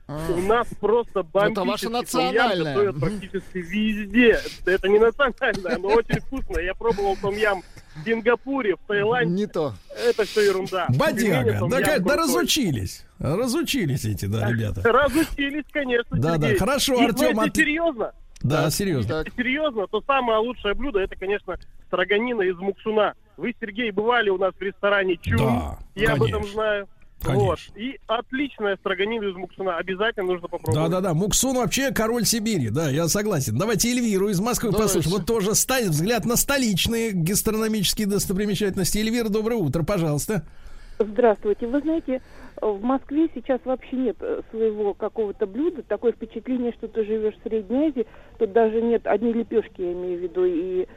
У нас просто бомбический ваше том-ям национальное. готовят практически везде. Это не национальное, но очень вкусно. Я пробовал том-ям в Сингапуре, в Таиланде. Не то. Это все ерунда. Бодяга. Да, да разучились. Разучились эти, да, ребята. Разучились, конечно, Да, да, хорошо, ну, Артем, а если ты- серьезно, Да, серьезно. Так. серьезно, то самое лучшее блюдо это, конечно, строганина из муксуна. Вы, Сергей, бывали у нас в ресторане Чум. Да, Я об этом конечно. знаю. Конечно. Вот. И отличная строганина из муксуна. Обязательно нужно попробовать. Да, да, да. Муксун вообще король Сибири. Да, я согласен. Давайте Эльвиру из Москвы Давайте. послушаем. Вот тоже ставит взгляд на столичные гастрономические достопримечательности. Эльвира, доброе утро, пожалуйста. Здравствуйте. Вы знаете, в Москве сейчас вообще нет э, своего какого-то блюда. Такое впечатление, что ты живешь в Средней Азии. Тут даже нет одни лепешки, я имею в виду, и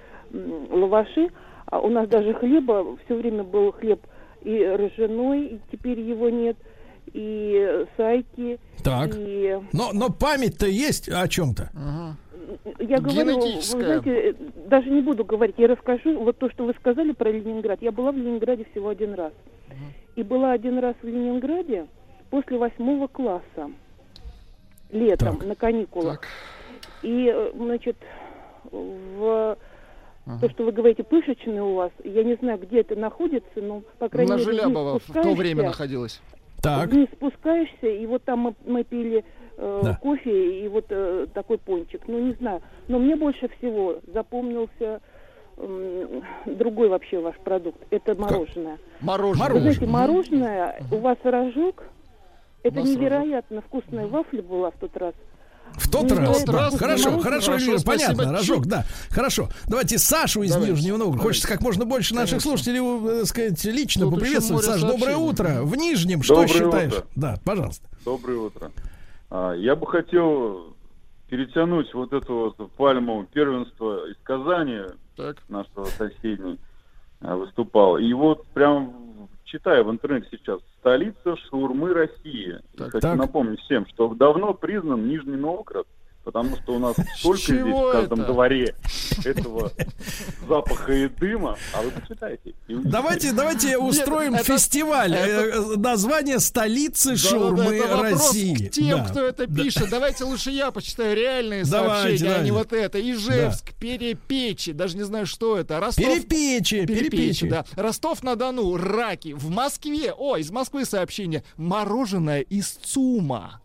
лаваши. А у нас даже хлеба, все время был хлеб и ржаной, и теперь его нет, и сайки, Так. и... Но, но память-то есть о чем-то. Я говорю, вы Генетическая. знаете, э, даже не буду говорить, я расскажу, вот то, что вы сказали про Ленинград. Я была в Ленинграде всего один раз. И была один раз в Ленинграде после восьмого класса, летом, на каникулах. И, э, значит, в то, что вы говорите, пышечный у вас, я не знаю, где это находится, но, по крайней На мере, Желябова в то время находилась. Так. Вниз спускаешься, и вот там мы, мы пили э, Да. кофе и вот э, такой пончик. Ну, не знаю. Но мне больше всего запомнился м, другой вообще ваш продукт. Это мороженое. Мороженое. Вы знаете, мороженое, у вас рожок, это невероятно вкусная вафля была в тот раз. В тот Ну, раз, да. вкусное Хорошо, мороженое. хорошо, Хорошо, спасибо. понятно, рожок, да. Хорошо. Давайте Сашу из Давайте, Нижнего Новгорода. Хочется как можно больше наших слушателей, э, так сказать, лично Тут поприветствовать. Саш, доброе сообщений. утро. В Нижнем что Доброе считаешь? утро. Да, пожалуйста. Доброе утро. А, Я бы хотел перетянуть вот эту вот пальму первенства из Казани нашего соседней, э, выступал. И вот прям читаю в интернете сейчас «Столица шаурмы России». Так, Хочу так. напомнить всем, что давно признан Нижний Новгород, потому что у нас столько здесь в каждом это? дворе этого запаха и дыма, а вы увидите. Давайте, давайте устроим это- фестиваль. это- Э, Название столицы Да-да-да, шаурмы это вопрос России. к тем, Да. кто это пишет. Давайте лучше я почитаю реальные Давайте, сообщения, а не давайте. вот это. Ижевск, Перепечи, даже не знаю, что это. Ростов... Перепечи, перепечи. да. Ростов-на-Дону, Раки. В Москве, о, из Москвы сообщение. Мороженое из ЦУМа.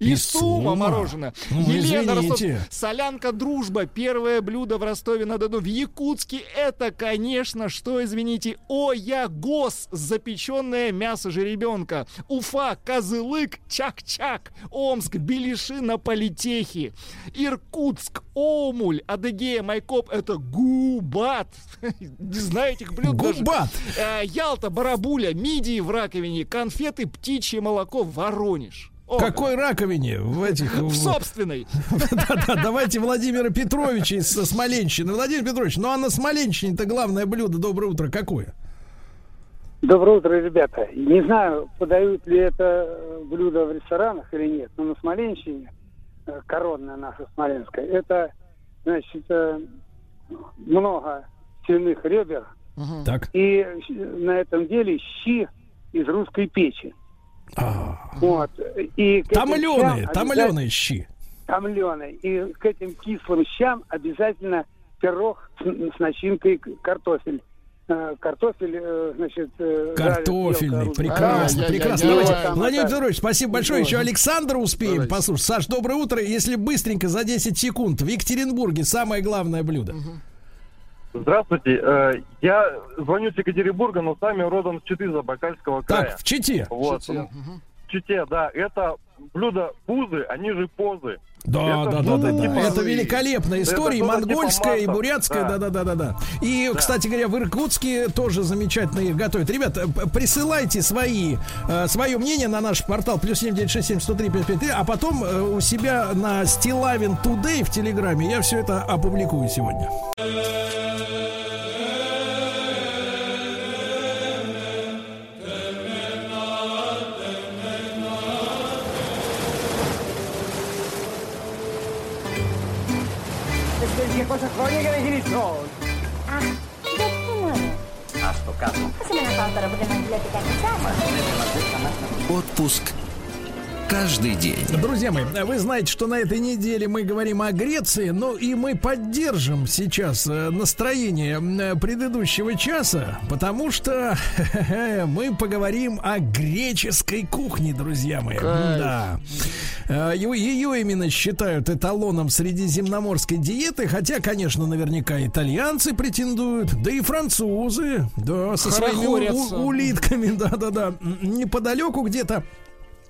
ЦУМа ЦУМа? мороженое. Ну, Елена Ростов. Солянка дружба. Первое блюдо в Ростове-на-Дону. В Якутске это, конечно, что, извините, оя гос, запеченное мясо жеребенка. Уфа, козылык, чак-чак. Омск, беляши на политехе. Иркутск, Омуль, Адыгея, Майкоп, это губат. Не знаю этих блюд. Губат. Э, Ялта, барабуля, мидии в раковине, конфеты, птичье молоко, Воронеж. О, Какой раковине в этих... в собственной. Да-да, давайте Владимира Петровича из Смоленщины. Владимир Петрович, ну а на Смоленщине-то главное блюдо «Доброе утро» какое? Доброе утро, ребята. Не знаю, подают ли это э, блюдо в ресторанах или нет, но на Смоленщине, э, коронная наша Смоленская, это, значит, э, много свиных ребер. Так. И на этом деле щи из русской печи. Вот. И Томленые, томленые щи. Томленые. И к этим кислым щам обязательно пирог с, с начинкой картофель. Э, Картофель, э, значит... э, Картофельный, мелко, прекрасно, русская. прекрасно. Его Давайте, там Владимир Петрович, спасибо большое. Еще Александра успеем послушать. Саш, доброе утро. Если быстренько, за 10 секунд. В Екатеринбурге самое главное блюдо. Здравствуйте, э, я звоню с Екатеринбурга, но сами родом с Читы Забайкальского края. Так, в Чите. Вот. В Чите, да. Это блюдо пузы, они же позы. Да, Это да, да, да, да. типа- Это великолепная Это история, и что-то типа монгольская, и бурятская, да, да, да, да, да. И, кстати говоря, в Иркутске тоже замечательно их готовят. Ребята, присылайте свои, э, свое мнение на наш портал плюс семь девять шесть семь сто три пять пять три, а потом э, у себя на Стилавин Today в Телеграме я все это опубликую сегодня. che cosa cronica di Cristo? Ah, detto male. A sto cazzo. Cosa me ne fa ora poteva biblioteca Отпуск каждый день. Друзья мои, вы знаете, что на этой неделе мы говорим о Греции, но и мы поддержим сейчас э, настроение предыдущего часа, потому что мы поговорим о греческой кухне, друзья мои. Кайф. Да. Э, Ее, именно считают эталоном средиземноморской диеты, хотя, конечно, наверняка итальянцы претендуют, да и французы, да, со своими у- улитками, да-да-да, неподалеку где-то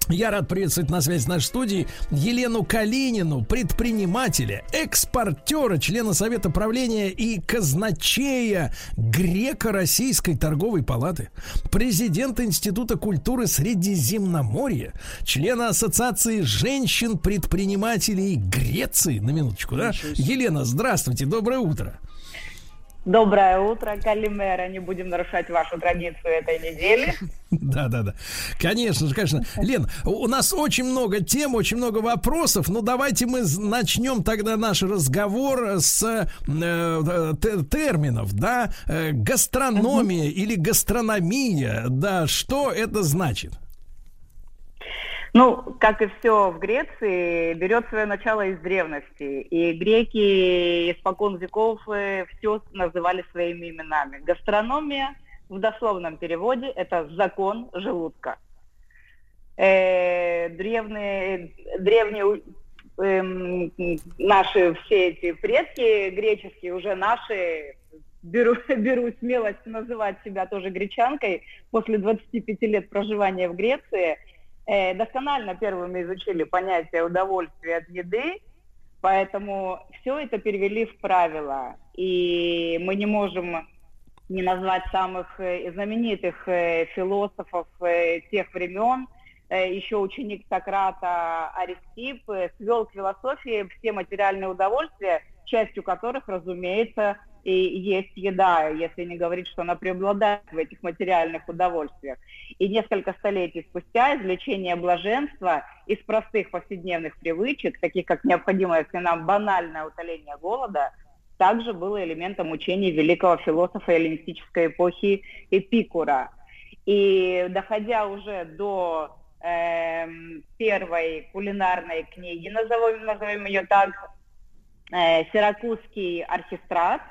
я рад приветствовать на связи с нашей студией Елену Калинину, предпринимателя, экспортера, члена Совета правления и казначея Греко-Российской торговой палаты, президента Института культуры Средиземноморья, члена Ассоциации женщин-предпринимателей Греции. На минуточку, да? Елена, здравствуйте, доброе утро. Доброе утро, Калимера. Не будем нарушать вашу традицию этой недели. Да, да, да. Конечно же, конечно. Лен, у нас очень много тем, очень много вопросов. Но давайте мы начнем тогда наш разговор с э, те- терминов, да, Э, гастрономия или гастрономия, да, что это значит? Ну, как и все в Греции, берет свое начало из древности. И греки испокон веков все называли своими именами. Гастрономия в дословном переводе – это закон желудка. Э, древние, древние эм, наши все эти предки греческие, уже наши, беру, беру смелость называть себя тоже гречанкой, после 25 лет проживания в Греции, э, досконально первыми изучили понятие удовольствия от еды, поэтому все это перевели в правила. И мы не можем не назвать самых э, знаменитых э, философов э, тех времен, еще ученик Сократа Аристип свел к философии все материальные удовольствия, частью которых, разумеется, и есть еда, если не говорить, что она преобладает в этих материальных удовольствиях. И несколько столетий спустя извлечение блаженства из простых повседневных привычек, таких как необходимое нам банальное утоление голода, также было элементом учений великого философа эллинистической эпохи Эпикура. И доходя уже до эм, первой кулинарной книги, назовем, назовем ее так, э, Сиракузский архистрат,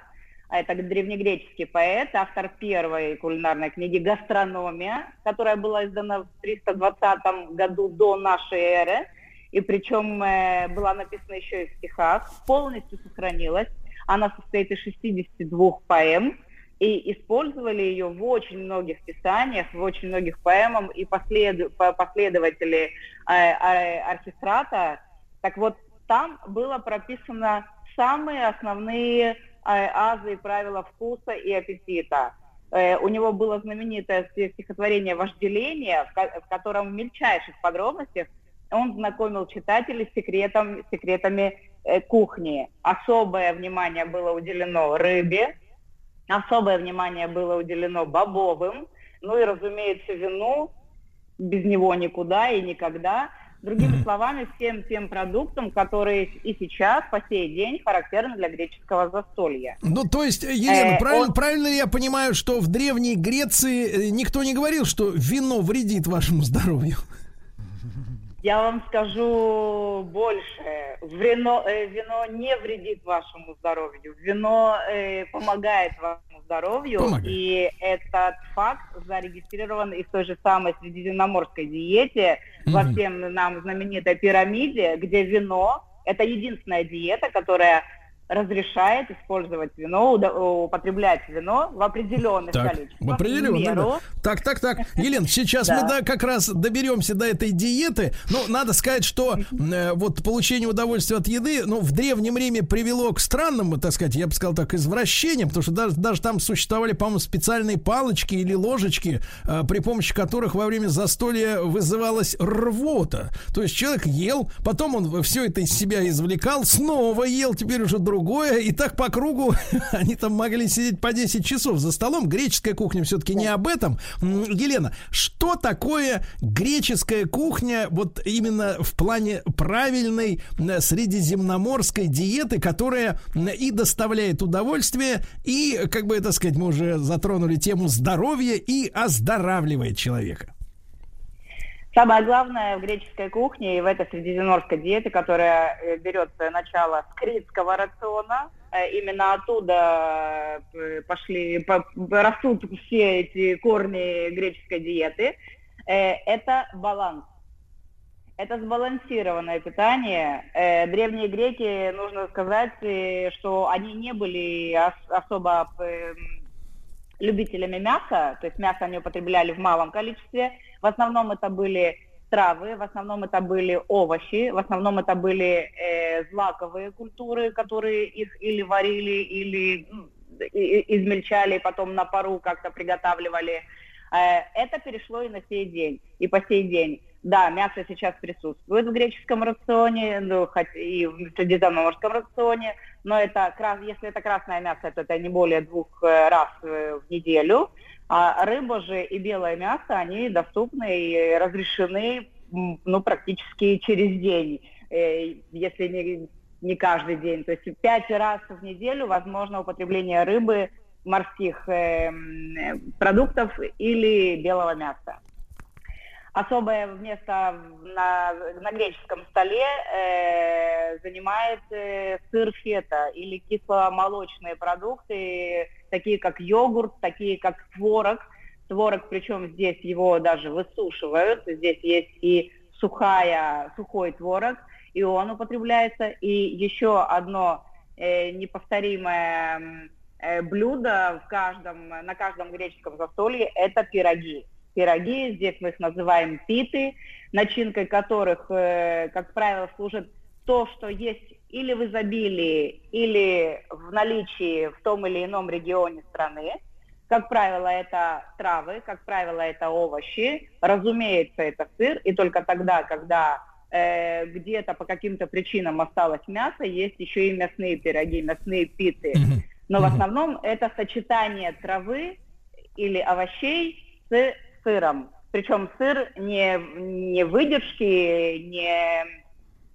а это древнегреческий поэт, автор первой кулинарной книги «Гастрономия», которая была издана в 320 году до нашей эры, и причем э, была написана еще и в стихах, полностью сохранилась. Она состоит из 62 поэм, и использовали ее в очень многих писаниях, в очень многих поэмах, и послед... последователи э, архистрата. Так вот, там было прописано самые основные азы и правила вкуса и аппетита. Э, у него было знаменитое стихотворение «Вожделение», в котором в мельчайших подробностях он знакомил читателей с секретом, секретами э, кухни. Особое внимание было уделено рыбе, особое внимание было уделено бобовым, ну и, разумеется, вину, без него никуда и никогда – Другими словами, всем тем продуктам, которые и сейчас, по сей день, характерны для греческого застолья. Ну, то есть, Елена, э, правильно, он... правильно ли я понимаю, что в Древней Греции э, никто не говорил, что вино вредит вашему здоровью? Я вам скажу больше. Вино, э, вино не вредит вашему здоровью. Вино э, помогает вашему здоровью. Помогает. И этот факт зарегистрирован и в той же самой средиземноморской диете, mm-hmm. во всем нам знаменитой пирамиде, где вино – это единственная диета, которая разрешает использовать вино, употреблять вино в определенных так, количествах. В определенных, да. Так, так, так. Елена, сейчас мы да, как раз доберемся до этой диеты. Ну, надо сказать, что э, вот получение удовольствия от еды, ну, в Древнем Риме привело к странному, так сказать, я бы сказал так, извращениям, потому что даже, даже там существовали, по-моему, специальные палочки или ложечки, э, при помощи которых во время застолья вызывалась рвота. То есть человек ел, потом он все это из себя извлекал, снова ел, теперь уже другой другое. И так по кругу они там могли сидеть по 10 часов за столом. Греческая кухня все-таки не об этом. Елена, что такое греческая кухня вот именно в плане правильной средиземноморской диеты, которая и доставляет удовольствие, и, как бы это сказать, мы уже затронули тему здоровья и оздоравливает человека? Самое главное в греческой кухне и в этой средиземноморской диете, которая э, берет начало с критского рациона, э, именно оттуда э, пошли, растут все эти корни греческой диеты, это баланс. Это сбалансированное питание. Древние греки, нужно сказать, что они не были особо любителями мяса, то есть мясо они употребляли в малом количестве, в основном это были травы, в основном это были овощи, в основном это были э, злаковые культуры, которые их или варили, или ну, измельчали, потом на пару как-то приготавливали. Э, это перешло и на сей день, и по сей день. Да, мясо сейчас присутствует в греческом рационе, ну, хоть и в средиземноморском рационе, но это, если это красное мясо, то это не более двух э, раз э, в неделю. А рыба же и белое мясо, они доступны и разрешены ну, практически через день, э, если не, не каждый день. То есть пять раз в неделю возможно употребление рыбы, морских э, продуктов или белого мяса. Особое место на, на греческом столе э, занимает э, сыр фета или кисломолочные продукты, такие как йогурт, такие как творог. Творог, причем здесь его даже высушивают. Здесь есть и сухая, сухой творог, и он употребляется. И еще одно э, неповторимое э, блюдо в каждом, на каждом греческом застолье – это пироги пироги, здесь мы их называем питы, начинкой которых, э, как правило, служит то, что есть или в изобилии, или в наличии в том или ином регионе страны. Как правило, это травы, как правило, это овощи. Разумеется, это сыр. И только тогда, когда э, где-то по каким-то причинам осталось мясо, есть еще и мясные пироги, мясные питы. Но в основном это сочетание травы или овощей с сыром. Причем сыр не, не выдержки, не,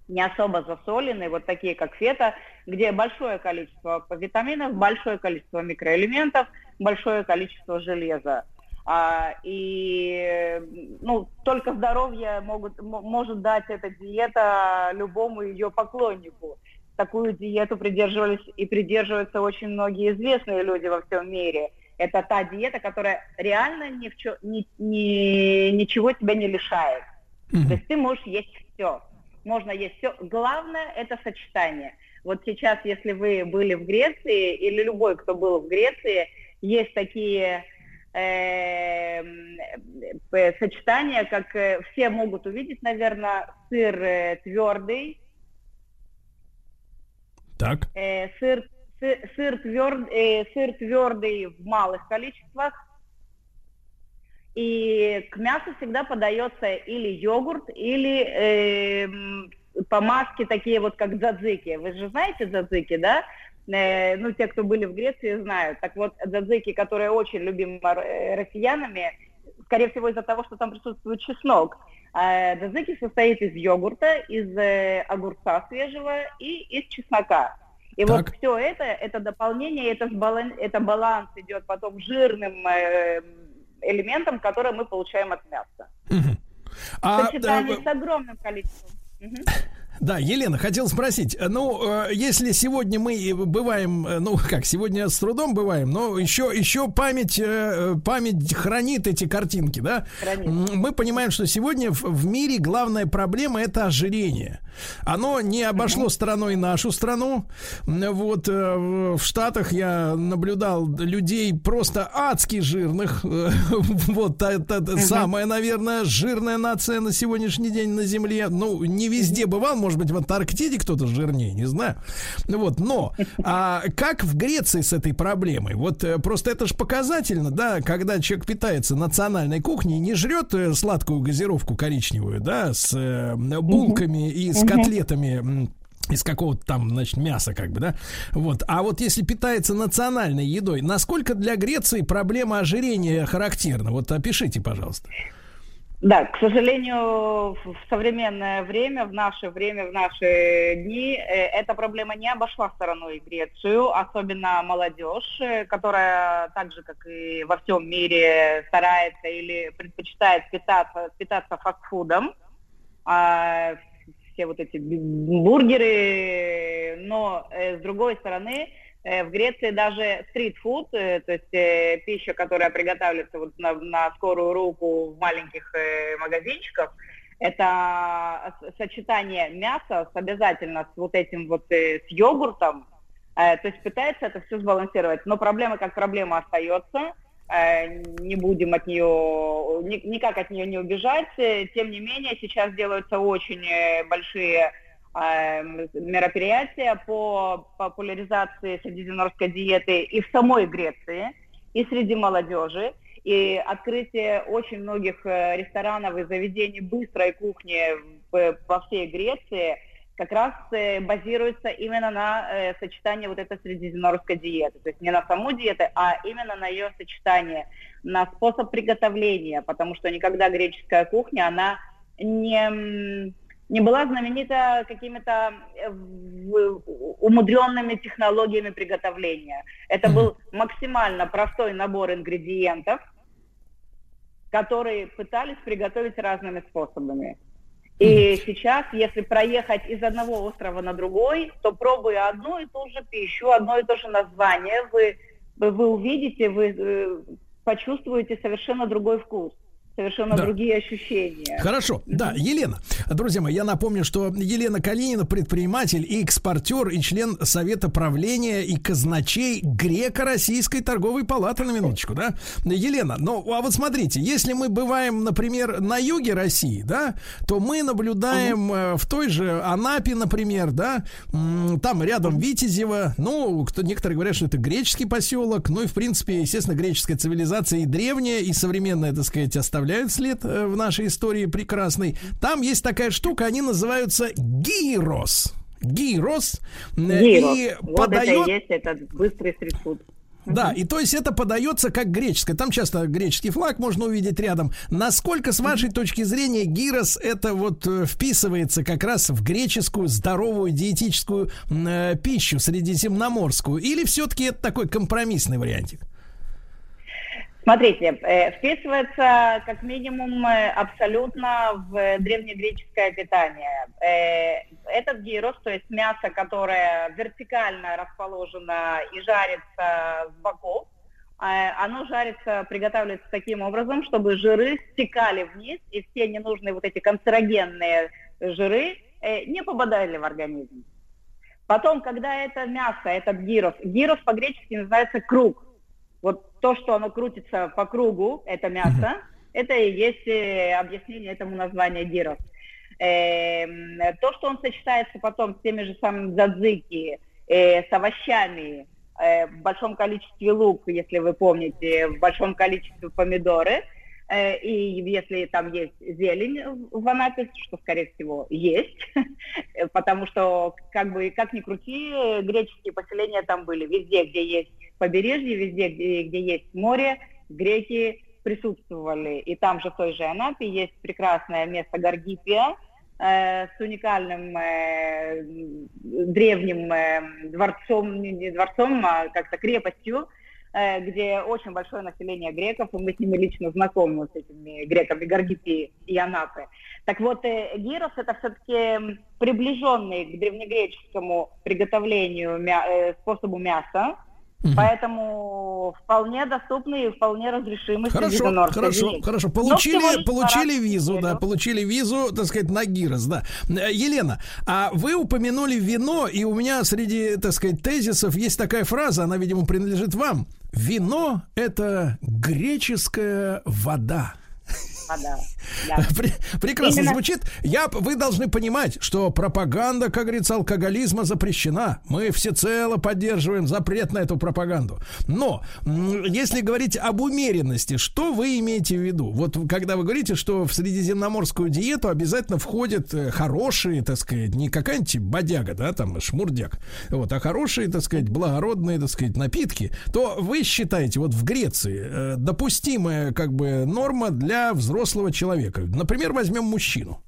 не особо засоленный, вот такие как фета, где большое количество витаминов, большое количество микроэлементов, большое количество железа. А, и ну, только здоровье могут, может дать эта диета любому ее поклоннику. Такую диету придерживались и придерживаются очень многие известные люди во всем мире. Это та диета, которая реально ни в чё- ни- ни- ничего тебя не лишает. То есть ты можешь есть все. Можно есть все. Главное это сочетание. Вот сейчас, если вы были в Греции, или любой, кто был в Греции, есть такие эм, э, сочетания, как э, все могут увидеть, наверное, сыр э, твердый, Так. э, сыр, сы- сыр, тверд, э, сыр твердый в малых количествах. И к мясу всегда подается или йогурт, или эм, помазки такие вот, как дзадзики. Вы же знаете дзадзики, да? Э, ну, те, кто были в Греции, знают. Так вот, дзадзики, которые очень любимы э, россиянами, скорее всего, из-за того, что там присутствует чеснок. А дзадзики состоит из йогурта, из э, огурца свежего и из чеснока. И вот все это, это дополнение, это, сбалан- это баланс идет потом жирным э, элементом, который мы получаем от мяса. А, Сочетание э, с огромным количеством. Да, Елена, хотел спросить, э, ну, э, если сегодня мы бываем, ну, как, сегодня с трудом бываем, но еще, еще память, память хранит эти картинки, да? М, Мы понимаем, что сегодня в мире главная проблема это ожирение. Оно не обошло стороной нашу страну. Вот э, в Штатах я наблюдал людей просто адски жирных. Вот это самая, наверное, жирная нация на сегодняшний день на Земле. Ну, не везде бывал, может быть, в Антарктиде кто-то жирнее, не знаю. Вот, но а как в Греции с этой проблемой? Вот э, просто это же показательно, да, когда человек питается национальной кухней, не жрет э, сладкую газировку коричневую, да, с булками и с. Котлетами. из какого-то там, значит, мяса, как бы, да? Вот. А вот если питается национальной едой, насколько для Греции проблема ожирения характерна? Вот опишите, пожалуйста. Да, к сожалению, в современное время, в наше время, в наши дни, э, эта проблема не обошла стороной Грецию, особенно молодежь, э, которая так же, как и во всем мире, старается или предпочитает питаться, питаться фастфудом. Все вот эти бургеры, но э, с другой стороны, э, в Греции даже стритфуд, э, то есть э, пища, которая приготавливается вот на, на скорую руку в маленьких э, магазинчиках, это сочетание мяса с обязательно с вот этим вот э, с йогуртом, Э, то есть пытается это все сбалансировать. Но проблема как проблема остается. Э, Не будем от нее, ни- никак от нее не убежать. Э, Тем не менее, сейчас делаются очень э, большие мероприятия по популяризации средиземноморской диеты и в самой Греции, и среди молодежи. И открытие очень многих ресторанов и заведений быстрой кухни во всей Греции как раз э, базируется именно на э, сочетании вот этой средиземноморской диеты. То есть не на саму диету, а именно на ее сочетание, на способ приготовления, потому что никогда греческая кухня, она не, не была знаменита какими-то э, умудренными технологиями приготовления. Это был максимально простой набор ингредиентов, которые пытались приготовить разными способами. И сейчас, если проехать из одного острова на другой, то пробуя одну и ту же пищу, одно и то же название, вы, вы, увидите, вы э, почувствуете совершенно другой вкус, совершенно Да. другие ощущения. Хорошо, да, Елена. Друзья мои, я напомню, что Елена Калинина предприниматель и экспортер и член Совета правления и казначей Греко-Российской торговой палаты, на минуточку, да? Елена, ну, а вот смотрите, если мы бываем, например, на юге России, да, то мы наблюдаем э, в той же Анапе, например, да, там рядом Витязево, ну, кто, некоторые говорят, что это греческий поселок, ну и, в принципе, естественно, греческая цивилизация и древняя, и современная, так сказать, оставляют след э, в нашей истории прекрасной. Там есть такая штука, они называются гирос. гирос. э, Гирос. И Вот подает... это и есть этот быстрый стритфуд. Да, и то есть это подается как греческое. Там часто греческий флаг можно увидеть рядом. Насколько, с вашей точки зрения, гирос это вот э, вписывается как раз в греческую здоровую диетическую э, пищу средиземноморскую? Или все-таки это такой компромиссный вариантик? Смотрите, э, вписывается как минимум э, абсолютно в древнегреческое питание. Э, Этот гирос, то есть мясо, которое вертикально расположено и жарится с боков, оно жарится, приготавливается таким образом, чтобы жиры стекали вниз, и все ненужные вот эти канцерогенные жиры не попадали в организм. Потом, когда это мясо, этот гирос, гирос по-гречески называется круг. Вот то, что оно крутится по кругу, это мясо, это и есть э, объяснение этому названия гирос. Эм, то, что он сочетается потом с теми же самыми дзадзики, э, с овощами, э, в большом количестве лук, если вы помните, в большом количестве помидоры, и если там есть зелень в Анапе, что, скорее всего, есть, потому что, как бы, как ни крути, э, греческие поселения там были. Везде, где есть побережье, везде, где, где есть море, греки присутствовали. И там же в той же Анапе есть прекрасное место Гаргипия, э, с уникальным э, древним э, дворцом, не дворцом, а как-то крепостью, э, где очень большое население греков, и мы с ними лично знакомы, с этими греками Гаргипии и Анапы. Так вот, э, гирос это все-таки приближенный к древнегреческому приготовлению э, способу мяса, Поэтому вполне доступный и вполне разрешимый Хорошо, хорошо, диете. хорошо. Получили, получили визу, да, получили визу, так сказать, на Гирос, да. Э, Елена, а вы упомянули вино, и у меня среди, так сказать, тезисов есть такая фраза, она, видимо, принадлежит вам. Вино – это греческая вода. Да. Пре- Прекрасно Именно- звучит. Я, вы должны понимать, что пропаганда, как говорится, алкоголизма запрещена. Мы всецело поддерживаем запрет на эту пропаганду. Но если говорить об умеренности, что вы имеете в виду? Вот когда вы говорите, что в средиземноморскую диету обязательно входят э, хорошие, так сказать, не какая-нибудь бодяга, да, там шмурдяк, вот, а хорошие, так сказать, благородные, так сказать, напитки, то вы считаете, вот в Греции э, допустимая как бы норма для взрослого человека. Например, возьмем мужчину.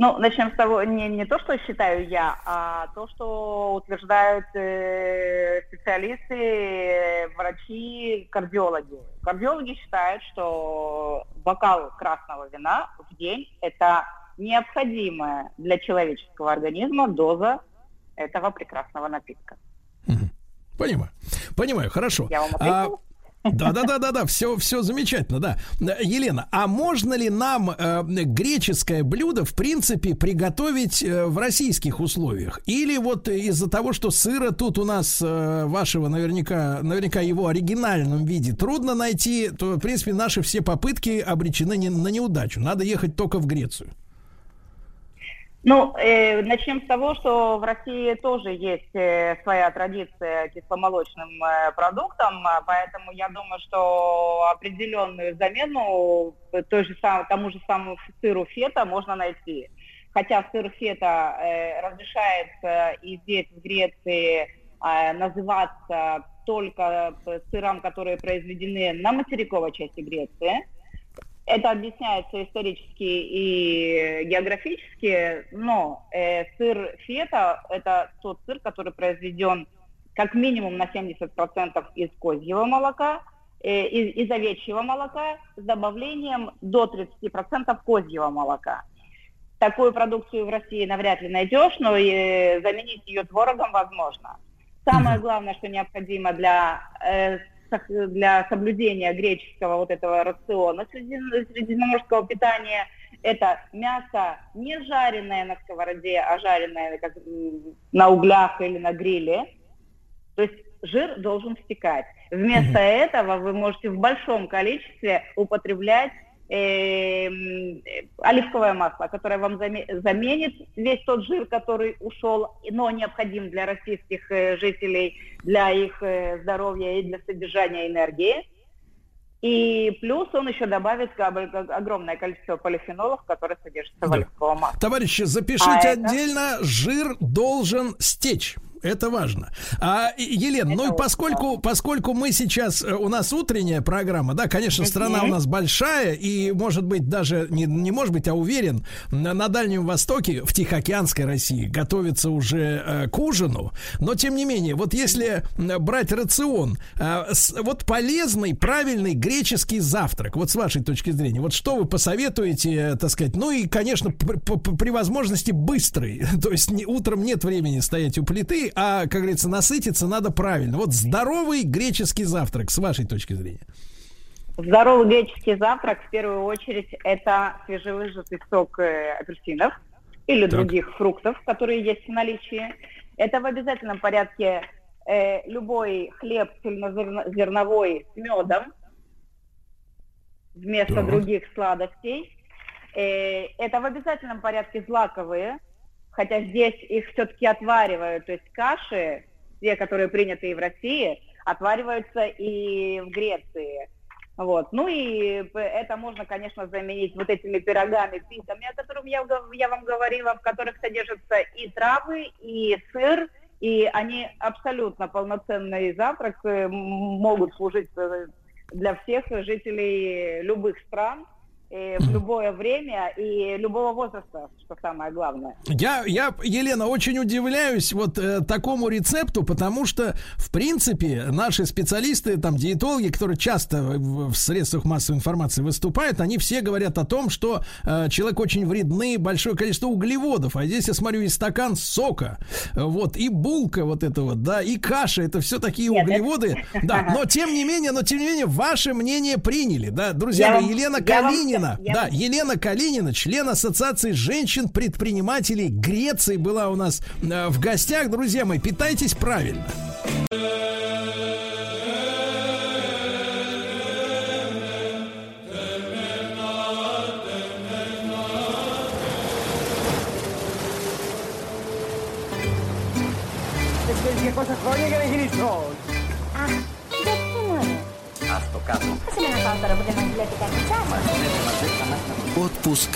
Ну, начнем с того, не, не то, что считаю я, а то, что утверждают э, специалисты, э, врачи, кардиологи. Кардиологи считают, что бокал красного вина в день – это необходимая для человеческого организма доза этого прекрасного напитка. Понимаю. Понимаю, хорошо. Я вам А, ответила? Да, да, да, да, да, все, все замечательно, да. Елена, а можно ли нам э, греческое блюдо, в принципе, приготовить э, в российских условиях? Или вот из-за того, что сыра тут у нас э, вашего наверняка, наверняка его оригинальном виде трудно найти, то, в принципе, наши все попытки обречены не- на неудачу. Надо ехать только в Грецию. Ну, э, начнем с того, что в России тоже есть э, своя традиция кисломолочным э, продуктам, а поэтому я думаю, что определенную замену той же сам- тому же самому сыру фета можно найти. Хотя сыр фета э, разрешается и здесь, в Греции, э, называться только э, сырам, которые произведены на материковой части Греции. Это объясняется исторически и географически, но э, сыр фета – это тот сыр, который произведен как минимум на 70% из козьего молока, э, из, из овечьего молока с добавлением до 30% козьего молока. Такую продукцию в России навряд ли найдешь, но э, заменить ее творогом возможно. Самое главное, что необходимо для, э, для соблюдения греческого вот этого рациона средизем- средиземноморского питания, это мясо не жареное на сковороде, а жареное как, на углях или на гриле. То есть жир должен стекать. Вместо этого вы можете в большом количестве употреблять э, оливковое масло, которое вам заме- заменит весь тот жир, который ушел, но необходим для российских э, жителей, для их э, здоровья и для содержания энергии. И плюс он еще добавит огромное количество полифенолов, которые содержатся в Да. оливковом масле. Товарищи, запишите А это? отдельно, жир должен стечь. Это важно. А, Елена, ну и поскольку, поскольку мы сейчас, э, у нас утренняя программа, да, конечно, страна у нас большая, и, может быть, даже, не, не может быть, а уверен, на, на Дальнем Востоке, в Тихоокеанской России, готовится уже э, к ужину. Но, тем не менее, вот если брать рацион, э, с- вот полезный, правильный греческий завтрак, вот с вашей точки зрения, вот что вы посоветуете, э, так сказать, ну и, конечно, при, при- при возможности быстрый, то есть не, утром нет времени стоять у плиты, а, как говорится, насытиться надо правильно. Вот здоровый греческий завтрак, с вашей точки зрения. Здоровый греческий завтрак в первую очередь это свежевыжатый сок апельсинов или Так. других фруктов, которые есть в наличии. Это в обязательном порядке э, любой хлеб цельнозерновой с медом вместо Так. других сладостей. Э, это в обязательном порядке злаковые, хотя здесь их все-таки отваривают, то есть каши, те, которые приняты и в России, отвариваются и в Греции. Вот. Ну и это можно, конечно, заменить вот этими пирогами, питами, о которых я, я вам говорила, в которых содержатся и травы, и сыр, и они абсолютно полноценный завтрак, могут служить э, для всех жителей любых стран, в любое время и любого возраста, что самое главное. Я, я, Елена, очень удивляюсь вот э, такому рецепту, потому что, в принципе, наши специалисты, там, диетологи, которые часто в, в средствах массовой информации выступают, они все говорят о том, что э, человек очень вредный, большое количество углеводов, а здесь я смотрю и стакан сока, вот, и булка вот это вот, да, и каша, это все такие Нет, углеводы, это- да, но тем не менее, но тем не менее, ваше мнение приняли, да, друзья Я Елена я вам- Калинина, я да, Елена Калинина, член Ассоциации женщин-предпринимателей Греции, была у нас э, в гостях. Друзья мои, питайтесь правильно. Che cosa voglio che ne? Ah, δεν θυμάμαι. Ας το κάτω. Άσε με να πάω τώρα που δεν μας βλέπει κανείς άλλος. Отпуск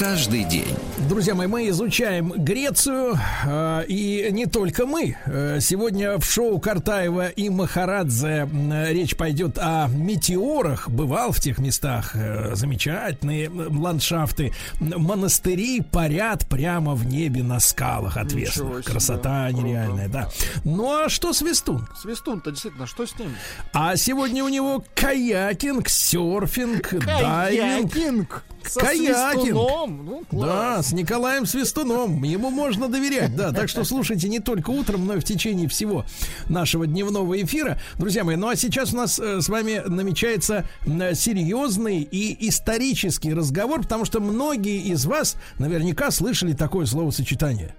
каждый день. Друзья мои, мы изучаем Грецию, э, и не только мы. Э, сегодня в шоу Картаева и Махарадзе речь пойдет о метеорах. Бывал в тех местах э, замечательные ландшафты. Монастыри парят прямо в небе на скалах отвесных. себе. Красота нереальная, да. Ну а что Свистун? Свистун-то действительно, что с ним? А сегодня у него каякинг, серфинг, дайвинг. Каякинг. Со Каякинг. Свистуном. Ну, класс. Да, с Николаем Свистуном. Ему можно доверять, да. Так что слушайте не только утром, но и в течение всего нашего дневного эфира. Друзья мои, ну а сейчас у нас э, с вами намечается серьезный и исторический разговор, потому что многие из вас наверняка слышали такое словосочетание.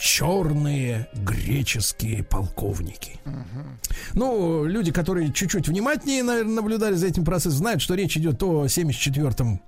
Черные греческие полковники. Ну, люди, которые чуть-чуть внимательнее, наверное, наблюдали за этим процессом, знают, что речь идет о 74-м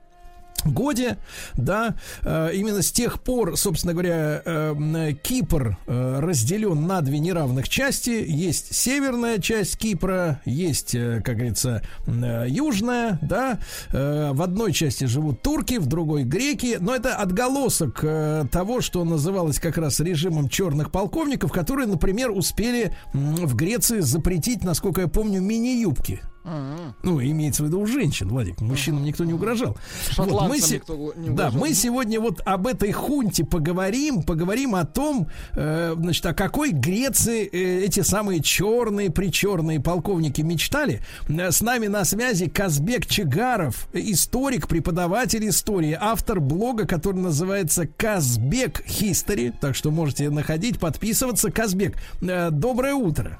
годе, да, э, именно с тех пор, собственно говоря, э, Кипр э, разделен на две неравных части. Есть северная часть Кипра, есть, как говорится, южная, да. В одной части живут турки, в другой греки, но это отголосок того, что называлось как раз режимом черных полковников, которые, например, успели в Греции запретить, насколько я помню, мини-юбки. Ну, имеется в виду у женщин, Владик. Мужчинам никто не угрожал. Шотландцам мы се- никто не Да, угрожал. мы сегодня вот об этой хунте поговорим, поговорим о том, э, значит, о какой Греции э, эти самые черные, причерные полковники мечтали. Э, С нами на связи Казбек Чигаров, историк, преподаватель истории, автор блога, который называется Казбек History. Так что можете находить, подписываться. Казбек, э, доброе утро.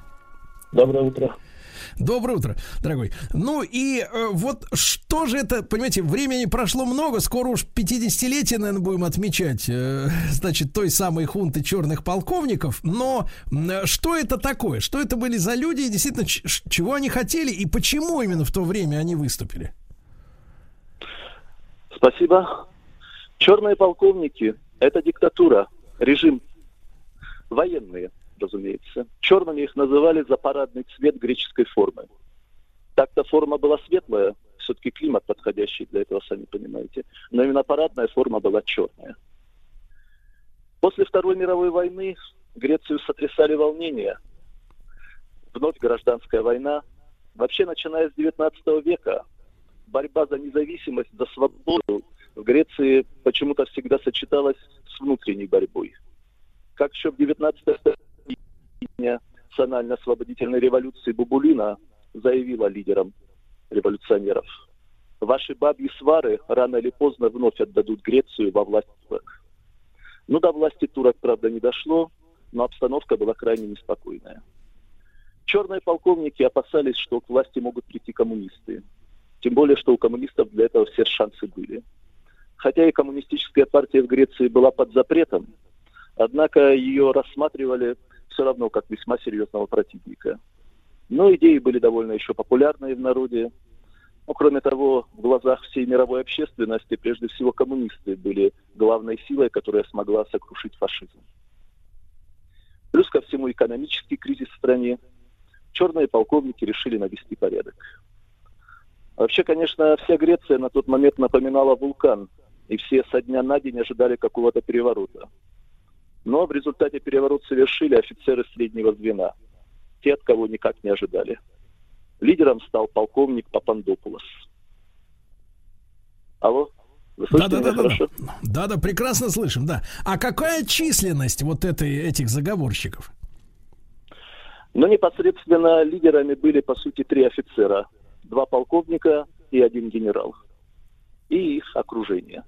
Доброе утро. Доброе утро, дорогой. Ну и э, вот что же это, понимаете, времени прошло много, скоро уж 50-летие, наверное, будем отмечать, э, значит, той самой хунты черных полковников, но м, что это такое? Что это были за люди и действительно, чего они хотели и почему именно в то время они выступили? Спасибо. Черные полковники – это диктатура, режим. Военные, разумеется. Черными их называли за парадный цвет греческой формы. Так-то форма была светлая, все-таки климат подходящий для этого, сами понимаете. Но именно парадная форма была черная. После Второй мировой войны Грецию сотрясали волнения. Вновь гражданская война. Вообще, начиная с 19 века, борьба за независимость, за свободу в Греции почему-то всегда сочеталась с внутренней борьбой. Как еще в 19 веке национально-освободительной революции Бубулина заявила лидерам революционеров. Ваши бабьи свары рано или поздно вновь отдадут Грецию во власть турок. Ну, до власти турок, правда, не дошло, но обстановка была крайне неспокойная. Черные полковники опасались, что к власти могут прийти коммунисты. Тем более, что у коммунистов для этого все шансы были. Хотя и коммунистическая партия в Греции была под запретом, однако ее рассматривали все равно как весьма серьезного противника. Но идеи были довольно еще популярные в народе. Но, кроме того, в глазах всей мировой общественности прежде всего коммунисты были главной силой, которая смогла сокрушить фашизм. Плюс ко всему экономический кризис в стране. Черные полковники решили навести порядок. Вообще, конечно, вся Греция на тот момент напоминала вулкан, и все со дня на день ожидали какого-то переворота. Но в результате переворот совершили офицеры среднего звена, те, от кого никак не ожидали. Лидером стал полковник Папандопулос. Алло? Вы да, да, да, да, да. да, да, прекрасно слышим, да. А какая численность вот этой, этих заговорщиков? Ну, непосредственно лидерами были, по сути, три офицера. Два полковника и один генерал. И их окружение.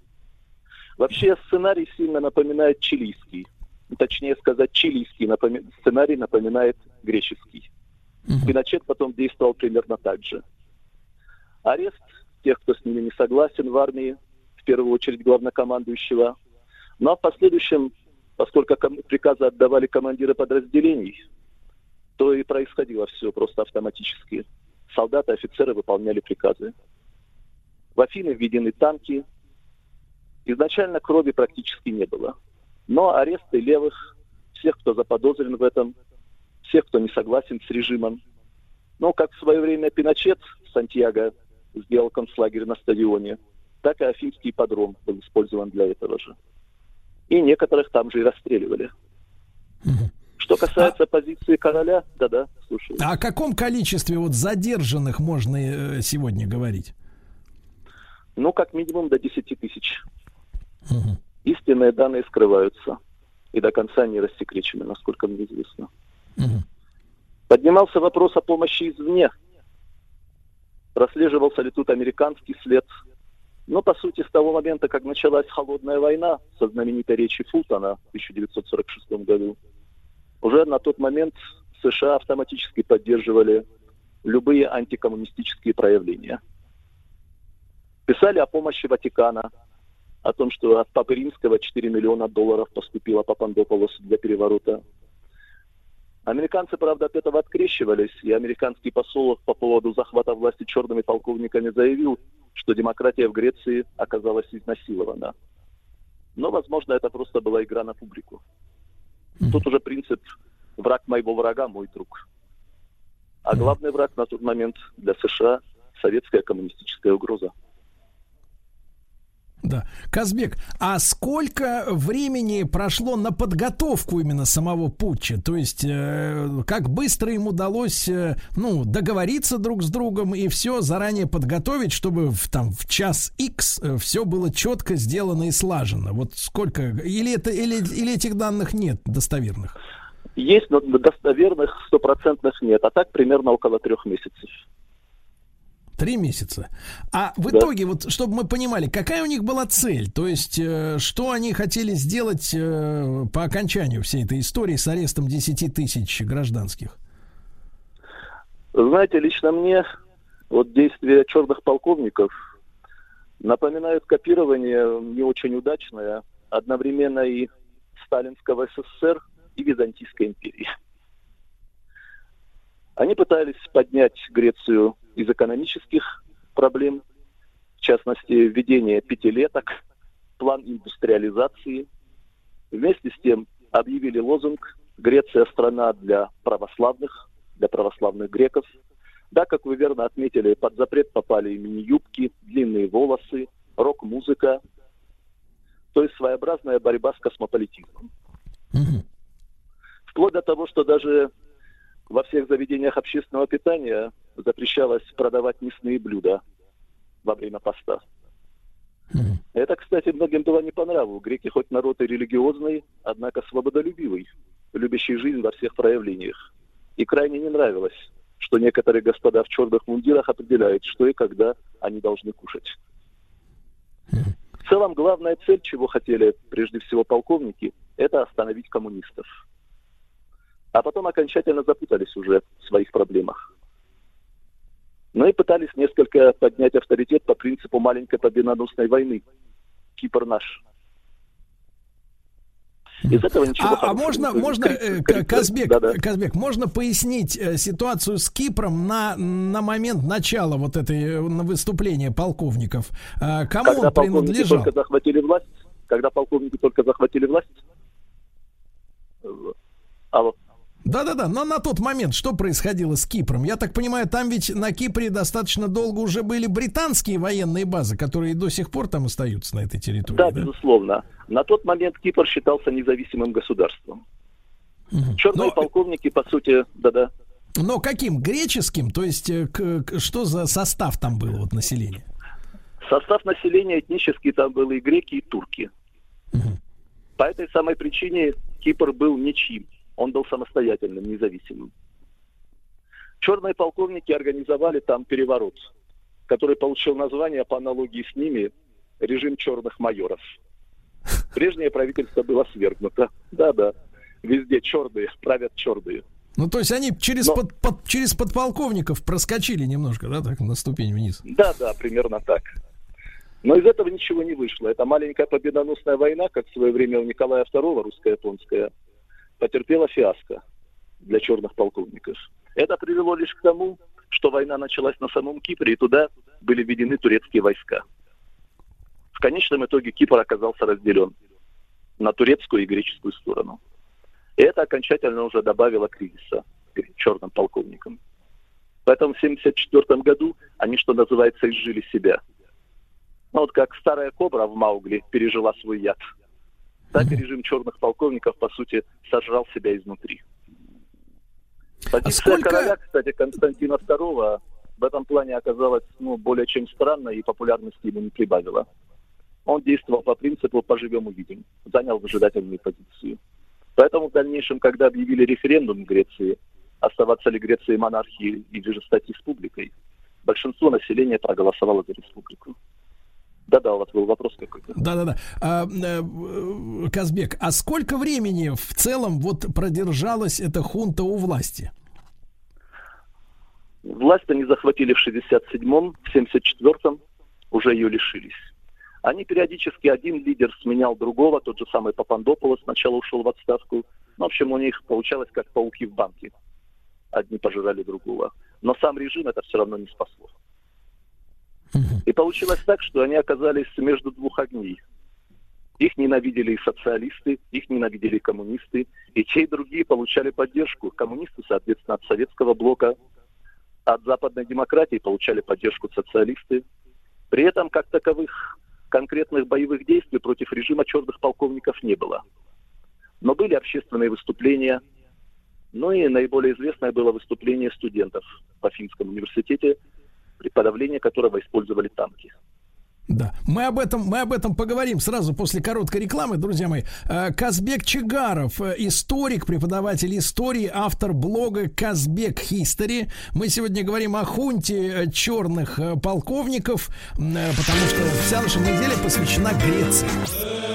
Вообще сценарий сильно напоминает чилийский. Точнее сказать, чилийский напоми... сценарий напоминает греческий. Угу. Пиночет потом действовал примерно так же. Арест тех, кто с ними не согласен в армии, в первую очередь главнокомандующего. Ну а в последующем, поскольку приказы отдавали командиры подразделений, то и происходило все просто автоматически. Солдаты, офицеры выполняли приказы. В Афины введены танки. Изначально крови практически не было. Но аресты левых, всех, кто заподозрен в этом, всех, кто не согласен с режимом. Но как в свое время Пиночет в Сантьяго сделал концлагерь на стадионе, так и Афинский подром был использован для этого же. И некоторых там же и расстреливали. Что касается а... позиции короля, да-да, слушаю. А о каком количестве вот задержанных можно э, сегодня говорить? Ну, как минимум до 10 тысяч. Угу. Истинные данные скрываются и до конца не рассекречены, насколько мне известно. Угу. Поднимался вопрос о помощи извне. Прослеживался ли тут американский след. Но, по сути, с того момента, как началась холодная война со знаменитой речи Фултона в 1946 году, уже на тот момент США автоматически поддерживали любые антикоммунистические проявления. Писали о помощи Ватикана, о том, что от Папы Римского 4 миллиона долларов поступило Папандополосу для переворота. Американцы, правда, от этого открещивались, и американский посол по поводу захвата власти черными полковниками заявил, что демократия в Греции оказалась изнасилована. Но, возможно, это просто была игра на публику. Тут уже принцип «враг моего врага – мой друг». А главный враг на тот момент для США – советская коммунистическая угроза. Да. Казбек, а сколько времени прошло на подготовку именно самого путча? То есть, э, как быстро им удалось, э, ну, договориться друг с другом и все заранее подготовить, чтобы в, там, в час X э, все было четко сделано и слажено? Вот сколько? Или, это, или, или этих данных нет достоверных? Есть, но достоверных стопроцентных нет. А так примерно около трех месяцев. Три месяца. А в да. итоге, вот, чтобы мы понимали, какая у них была цель? То есть, э, что они хотели сделать э, по окончанию всей этой истории с арестом 10 тысяч гражданских? Знаете, лично мне вот действия черных полковников напоминают копирование не очень удачное одновременно и сталинского СССР, и Византийской империи. Они пытались поднять Грецию из экономических проблем, в частности, введение пятилеток, план индустриализации. Вместе с тем объявили лозунг «Греция – страна для православных, для православных греков». Да, как вы верно отметили, под запрет попали и мини-юбки, длинные волосы, рок-музыка, то есть своеобразная борьба с космополитизмом. Вплоть до того, что даже во всех заведениях общественного питания запрещалось продавать мясные блюда во время поста. Это, кстати, многим было не по нраву. Греки хоть народ и религиозный, однако свободолюбивый, любящий жизнь во всех проявлениях. И крайне не нравилось, что некоторые господа в черных мундирах определяют, что и когда они должны кушать. В целом, главная цель, чего хотели прежде всего полковники, это остановить коммунистов. А потом окончательно запутались уже в своих проблемах. Ну и пытались несколько поднять авторитет по принципу маленькой победоносной войны. Кипр наш. Из этого ничего а, а можно, можно, э, Казбек, да, да. Казбек, можно пояснить э, ситуацию с Кипром на, на момент начала вот этой э, выступления полковников? Кому когда он принадлежал? Только захватили власть, когда полковники только захватили власть. Алло. Да-да-да, но на тот момент что происходило с Кипром? Я так понимаю, там ведь на Кипре достаточно долго уже были британские военные базы, которые до сих пор там остаются на этой территории. Да, да? безусловно. На тот момент Кипр считался независимым государством. Угу. Черные но... полковники, по сути, да-да. Но каким? Греческим? То есть э, к, к, что за состав там был вот населения? Состав населения этнический там был и греки, и турки. Угу. По этой самой причине Кипр был ничьим. Он был самостоятельным, независимым. Черные полковники организовали там переворот, который получил название по аналогии с ними режим черных майоров. Прежнее правительство было свергнуто. Да-да, везде черные, правят черные. Ну, то есть они через, Но... под, под, через подполковников проскочили немножко, да, так, на ступень вниз? Да, да, примерно так. Но из этого ничего не вышло. Это маленькая победоносная война, как в свое время у Николая II, русско-японская, потерпела фиаско для черных полковников. Это привело лишь к тому, что война началась на самом Кипре, и туда были введены турецкие войска. В конечном итоге Кипр оказался разделен на турецкую и греческую сторону. И это окончательно уже добавило кризиса черным полковникам. Поэтому в 1974 году они, что называется, изжили себя. Ну вот как старая кобра в Маугли пережила свой яд – так и режим черных полковников, по сути, сожрал себя изнутри. Позиция а сколько... короля, кстати, Константина II в этом плане оказалась ну, более чем странной и популярности ему не прибавила. Он действовал по принципу «поживем увидим», занял выжидательную позицию. Поэтому в дальнейшем, когда объявили референдум в Греции, оставаться ли Греции монархией или же стать республикой, большинство населения проголосовало за республику. Да-да, у вас был вопрос какой-то. Да-да-да. А, э, Казбек, а сколько времени в целом вот продержалась эта хунта у власти? Власть они захватили в 67-м, в 74-м, уже ее лишились. Они периодически, один лидер сменял другого, тот же самый Папандополос сначала ушел в отставку. Ну, в общем, у них получалось как пауки в банке. Одни пожирали другого. Но сам режим это все равно не спасло. И получилось так, что они оказались между двух огней. Их ненавидели и социалисты, их ненавидели коммунисты. И те, и другие получали поддержку. Коммунисты, соответственно, от советского блока, от западной демократии получали поддержку социалисты. При этом, как таковых конкретных боевых действий против режима черных полковников не было. Но были общественные выступления. Ну и наиболее известное было выступление студентов по Финском университете – при подавлении которого использовали танки. Да, мы об этом мы об этом поговорим сразу после короткой рекламы, друзья мои. Э, Казбек Чигаров, э, историк, преподаватель истории, автор блога Казбек Хистори. Мы сегодня говорим о хунте э, черных полковников, потому что вся наша неделя посвящена Греции.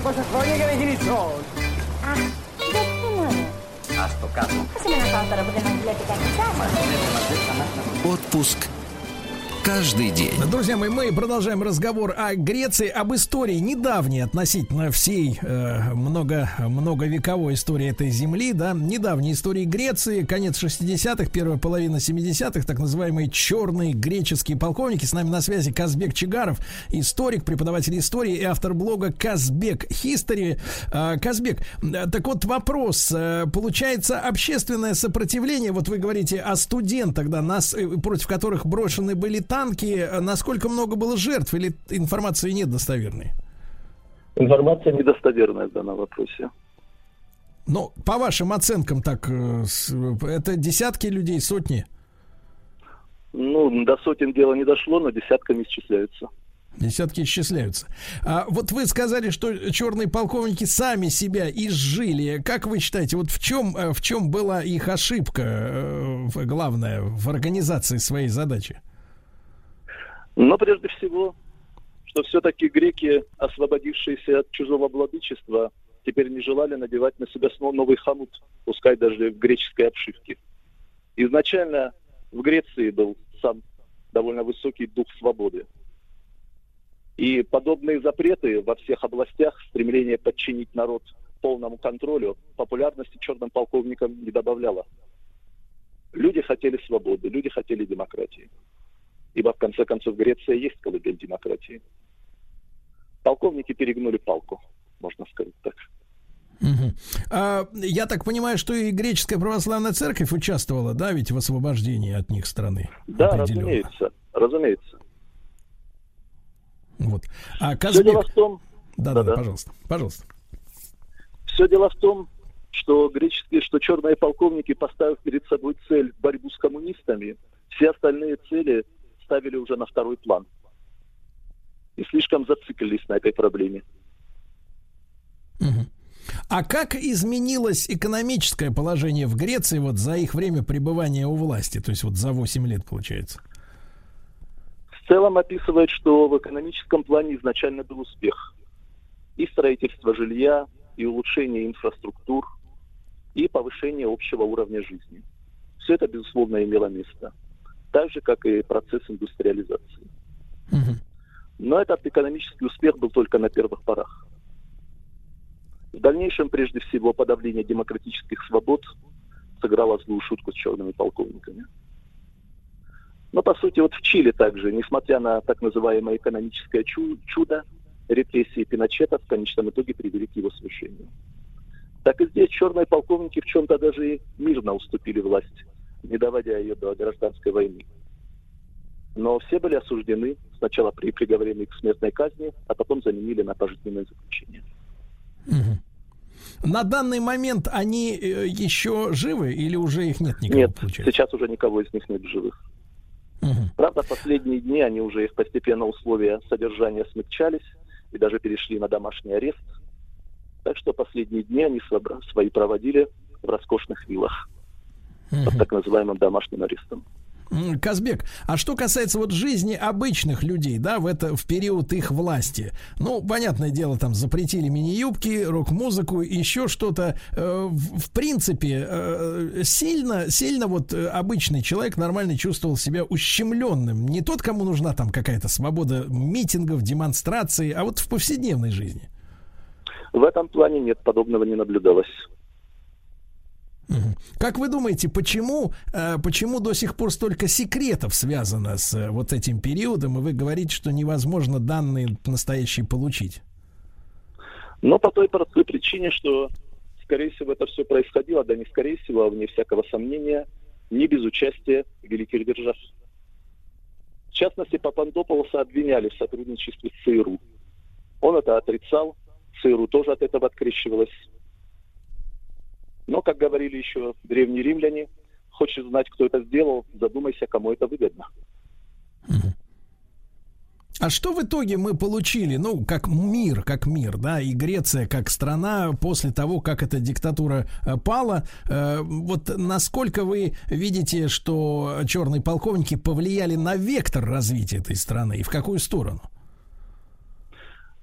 cosa foglie che vedi i soldi. Ah, detto male. A sto caso. Cosa me ne ha fatto dopo che non le che Отпуск каждый день. Друзья мои, мы продолжаем разговор о Греции, об истории недавней относительно всей э, много, многовековой истории этой земли, да, недавней истории Греции, конец 60-х, первая половина 70-х, так называемые черные греческие полковники. С нами на связи Казбек Чигаров, историк, преподаватель истории и автор блога Казбек History. Э, Казбек, э, так вот вопрос, э, получается общественное сопротивление, вот вы говорите о студентах, да, нас, э, против которых брошены были танки, насколько много было жертв или информации нет достоверной? Информация недостоверная в данном вопросе. Ну, по вашим оценкам, так, э, это десятки людей, сотни? Ну, до сотен дела не дошло, но десятками исчисляются. Десятки исчисляются. А вот вы сказали, что черные полковники сами себя изжили. Как вы считаете, вот в чем, э, в чем была их ошибка э, главная в организации своей задачи? Но прежде всего, что все-таки греки, освободившиеся от чужого владычества, теперь не желали надевать на себя снова новый ханут, пускай даже в греческой обшивке. Изначально в Греции был сам довольно высокий дух свободы. И подобные запреты во всех областях, стремление подчинить народ полному контролю, популярности черным полковникам не добавляло. Люди хотели свободы, люди хотели демократии ибо в конце концов Греция есть колыбель демократии. Полковники перегнули палку, можно сказать так. Угу. А, я так понимаю, что и греческая православная церковь участвовала, да, ведь в освобождении от них страны. Да, разумеется, разумеется. Вот. А Казбек... Все дело в том... Да, да, да, пожалуйста, пожалуйста. Все дело в том, что греческие, что черные полковники, поставив перед собой цель борьбу с коммунистами, все остальные цели ставили уже на второй план. И слишком зациклились на этой проблеме. А как изменилось экономическое положение в Греции вот за их время пребывания у власти? То есть вот за 8 лет, получается? В целом описывает, что в экономическом плане изначально был успех. И строительство жилья, и улучшение инфраструктур, и повышение общего уровня жизни. Все это, безусловно, имело место так же, как и процесс индустриализации. Угу. Но этот экономический успех был только на первых порах. В дальнейшем, прежде всего, подавление демократических свобод сыграло злую шутку с черными полковниками. Но, по сути, вот в Чили также, несмотря на так называемое экономическое чудо, репрессии Пиночета в конечном итоге привели к его свержению. Так и здесь черные полковники в чем-то даже мирно уступили власть не доводя ее до гражданской войны. Но все были осуждены сначала при приговорении к смертной казни, а потом заменили на пожизненное заключение. На данный момент они э, еще живы или уже их нет никого? Нет, получается? сейчас уже никого из них нет в живых. Угу. Правда, последние дни они уже их постепенно условия содержания смягчались и даже перешли на домашний арест. Так что последние дни они свои проводили в роскошных виллах под так называемым домашним арестом. Казбек, а что касается вот жизни обычных людей, да, в это в период их власти, ну, понятное дело, там запретили мини-юбки, рок-музыку, еще что-то. Э, в, в принципе, э, сильно, сильно вот э, обычный человек нормально чувствовал себя ущемленным. Не тот, кому нужна там какая-то свобода митингов, демонстраций, а вот в повседневной жизни. В этом плане нет, подобного не наблюдалось. Как вы думаете, почему, э, почему до сих пор столько секретов связано с э, вот этим периодом, и вы говорите, что невозможно данные настоящие получить? Ну, по той простой причине, что, скорее всего, это все происходило, да не скорее всего, а вне всякого сомнения, не без участия великих держав. В частности, Папандополоса обвиняли в сотрудничестве с ЦРУ. Он это отрицал, ЦРУ тоже от этого открещивалась. Но, как говорили еще древние римляне, хочешь знать, кто это сделал, задумайся, кому это выгодно. А что в итоге мы получили, ну, как мир, как мир, да, и Греция как страна после того, как эта диктатура э, пала, э, вот насколько вы видите, что черные полковники повлияли на вектор развития этой страны и в какую сторону?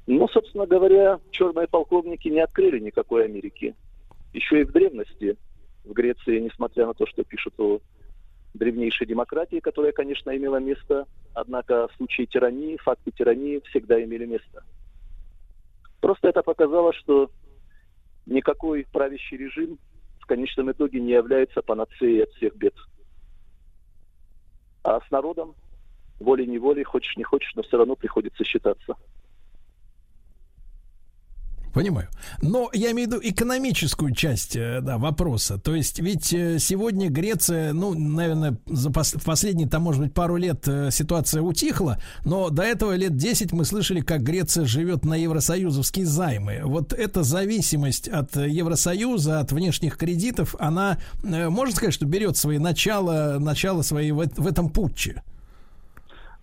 Ну, собственно говоря, черные полковники не открыли никакой Америки еще и в древности в Греции, несмотря на то, что пишут о древнейшей демократии, которая, конечно, имела место, однако в случае тирании, факты тирании всегда имели место. Просто это показало, что никакой правящий режим в конечном итоге не является панацеей от всех бед. А с народом волей-неволей, хочешь не хочешь, но все равно приходится считаться. Понимаю. Но я имею в виду экономическую часть э, да, вопроса. То есть ведь э, сегодня Греция, ну, наверное, за последние, там, может быть, пару лет э, ситуация утихла, но до этого лет 10 мы слышали, как Греция живет на евросоюзовские займы. Вот эта зависимость от Евросоюза, от внешних кредитов, она, можно сказать, что берет свои начала, начало свои в, в этом путче?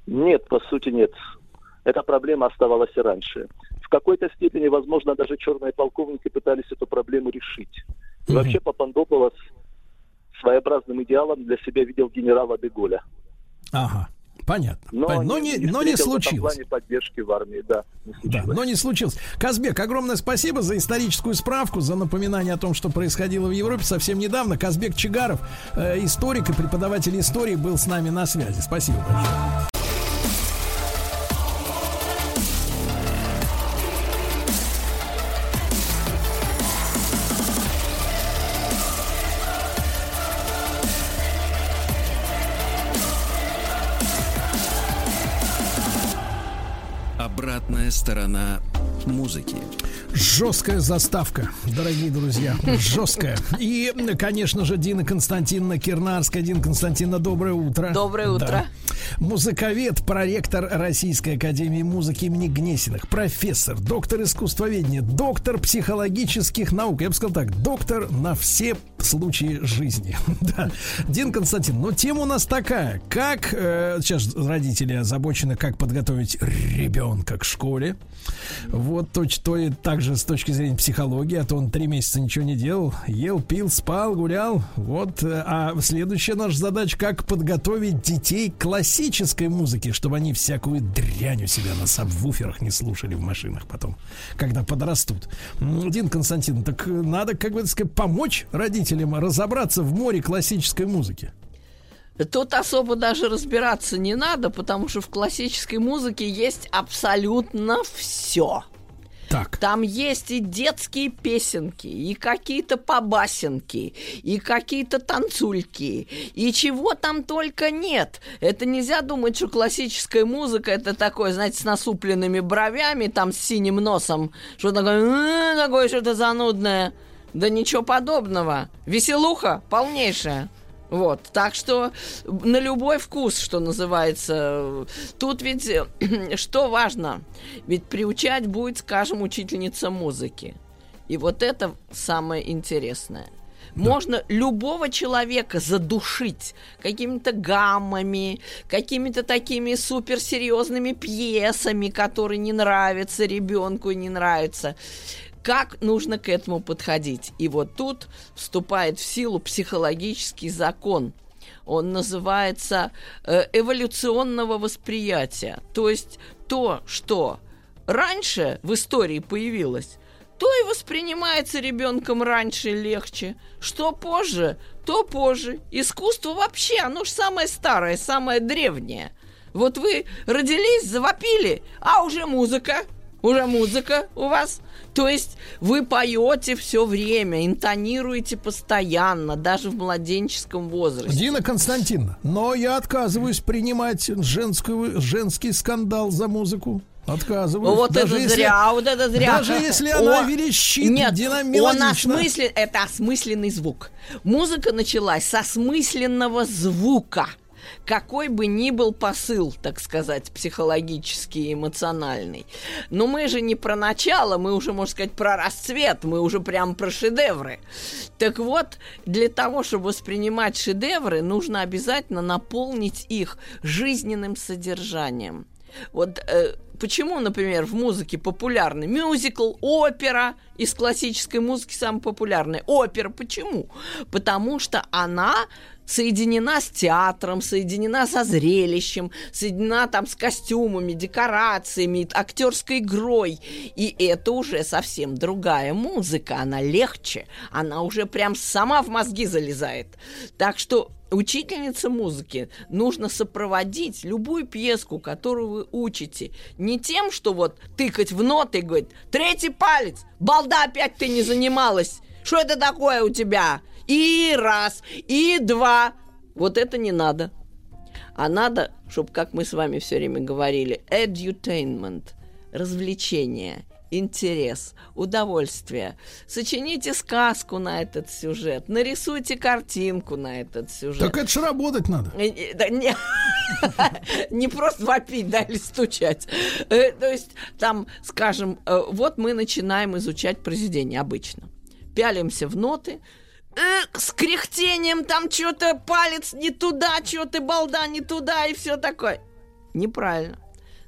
Нет, по сути нет. Эта проблема оставалась и раньше в какой-то степени, возможно, даже черные полковники пытались эту проблему решить. И вообще Папандополос своеобразным идеалом для себя видел генерала Деголя. Ага. Понятно. Но, Понятно. но, не, не, но не случилось. В плане поддержки в армии, да. Не да, но не случилось. Казбек, огромное спасибо за историческую справку, за напоминание о том, что происходило в Европе совсем недавно. Казбек Чигаров, э, историк и преподаватель истории, был с нами на связи. Спасибо большое. Сторона музыки. Жесткая заставка, дорогие друзья, жесткая. И, конечно же, Дина Константиновна Кирнарская. Дина Константиновна, доброе утро. Доброе утро. Да. Музыковед, проректор Российской Академии Музыки имени Гнесиных, профессор, доктор искусствоведения, доктор психологических наук. Я бы сказал так, доктор на все случаи жизни. да. Дин Константин, но тема у нас такая. Как э, сейчас родители озабочены, как подготовить ребенка к школе. Вот то, то и также с точки зрения психологии, а то он три месяца ничего не делал, ел, пил, спал, гулял. Вот, э, а следующая наша задача, как подготовить детей к классической музыке, чтобы они всякую дрянь у себя на сабвуферах не слушали в машинах потом, когда подрастут. Дин Константин, так надо, как бы сказать, помочь родителям разобраться в море классической музыки. Тут особо даже разбираться не надо, потому что в классической музыке есть абсолютно все. Так. Там есть и детские песенки, и какие-то побасенки, и какие-то танцульки, и чего там только нет. Это нельзя думать, что классическая музыка это такое, знаете, с насупленными бровями, там с синим носом, что такое, такое что-то занудное. Да ничего подобного. Веселуха полнейшая. Вот, так что на любой вкус, что называется. Тут ведь что важно? Ведь приучать будет, скажем, учительница музыки. И вот это самое интересное. Можно любого человека задушить какими-то гаммами, какими-то такими суперсерьезными пьесами, которые не нравятся ребенку и не нравятся как нужно к этому подходить. И вот тут вступает в силу психологический закон. Он называется э, эволюционного восприятия. То есть то, что раньше в истории появилось, то и воспринимается ребенком раньше легче. Что позже, то позже. Искусство вообще, оно же самое старое, самое древнее. Вот вы родились, завопили, а уже музыка – уже музыка у вас. То есть вы поете все время, интонируете постоянно, даже в младенческом возрасте. Дина Константиновна, но я отказываюсь принимать женскую, женский скандал за музыку. Отказываюсь. Вот даже это если, зря, вот это зря. Даже если она О, верещит, нет, он осмыслен, это осмысленный звук. Музыка началась с осмысленного звука какой бы ни был посыл, так сказать, психологический, эмоциональный. Но мы же не про начало, мы уже, можно сказать, про расцвет, мы уже прям про шедевры. Так вот, для того, чтобы воспринимать шедевры, нужно обязательно наполнить их жизненным содержанием. Вот э, почему, например, в музыке популярны мюзикл, опера, из классической музыки самая популярная опера. Почему? Потому что она соединена с театром, соединена со зрелищем, соединена там с костюмами, декорациями, актерской игрой. И это уже совсем другая музыка, она легче, она уже прям сама в мозги залезает. Так что учительница музыки нужно сопроводить любую пьеску, которую вы учите, не тем, что вот тыкать в ноты и говорить, третий палец, балда опять ты не занималась, что это такое у тебя? И раз, и два. Вот это не надо. А надо, чтобы, как мы с вами все время говорили, edutainment, развлечение, интерес, удовольствие. Сочините сказку на этот сюжет, нарисуйте картинку на этот сюжет. Так это же работать надо. Э, э, не, просто вопить, да, или стучать. Э, То есть там, скажем, вот мы начинаем изучать произведение обычно. Пялимся в ноты, с кряхтением там что-то палец не туда, что-то балда не туда и все такое. Неправильно.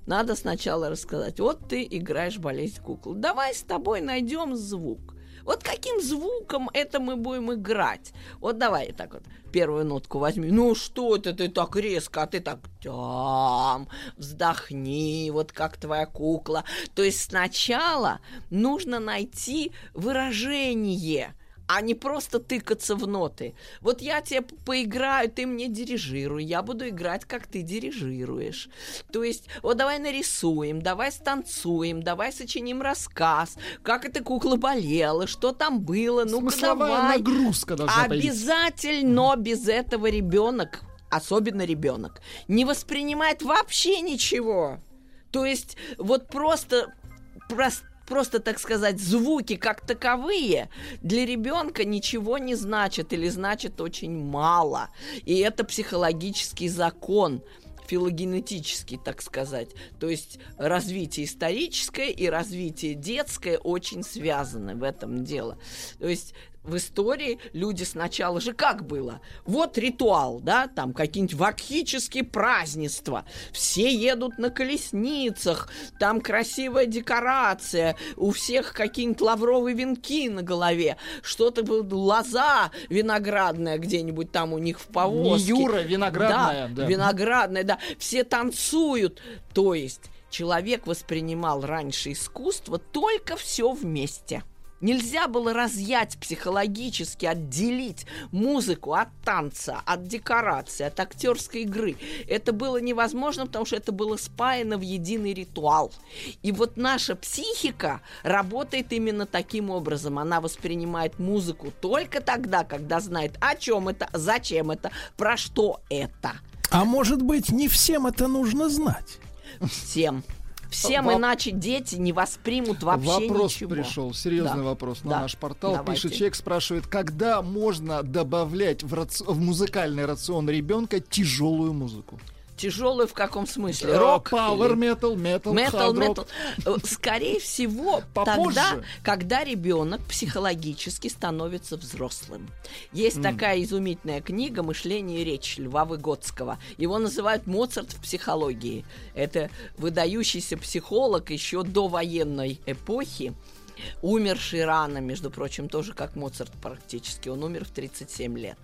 Надо сначала рассказать, вот ты играешь болезнь кукол. Давай с тобой найдем звук. Вот каким звуком это мы будем играть? Вот давай так вот первую нотку возьми. Ну что это ты так резко, а ты так там, вздохни, вот как твоя кукла. То есть сначала нужно найти выражение – а не просто тыкаться в ноты. Вот я тебе поиграю, ты мне дирижируй, я буду играть, как ты дирижируешь. То есть, вот давай нарисуем, давай станцуем, давай сочиним рассказ, как эта кукла болела, что там было, Смысловая давай. нагрузка должна появиться. Обязательно без этого ребенок, особенно ребенок, не воспринимает вообще ничего. То есть вот просто прос- просто, так сказать, звуки как таковые для ребенка ничего не значат или значат очень мало. И это психологический закон филогенетический, так сказать. То есть развитие историческое и развитие детское очень связаны в этом дело. То есть в истории люди сначала же как было? Вот ритуал, да, там какие-нибудь вакхические празднества. Все едут на колесницах, там красивая декорация, у всех какие-нибудь лавровые венки на голове, что-то лоза виноградная где-нибудь там у них в повозке. Не Юра, виноградная, Да, да. виноградная, да. Все танцуют. То есть человек воспринимал раньше искусство только все вместе. Нельзя было разъять психологически, отделить музыку от танца, от декорации, от актерской игры. Это было невозможно, потому что это было спаяно в единый ритуал. И вот наша психика работает именно таким образом. Она воспринимает музыку только тогда, когда знает, о чем это, зачем это, про что это. А может быть, не всем это нужно знать? Всем. Всем, Воп- иначе дети не воспримут вообще вопрос ничего. пришел, серьезный Да. вопрос на Да. наш портал. Давайте. Пишет человек, спрашивает, когда можно добавлять в, раци- в музыкальный рацион ребенка тяжелую музыку? Тяжелую в каком смысле? Э, Рок? Power или- metal, metal, Metal, rock. metal. Э, Скорее всего, Попозже. тогда, когда ребенок психологически становится взрослым. Есть М. такая изумительная книга «Мышление и речь» Льва Выгодского. Его называют Моцарт в психологии. Это выдающийся психолог еще до военной эпохи, умерший рано, между прочим, тоже как Моцарт практически. Он умер в 37 лет.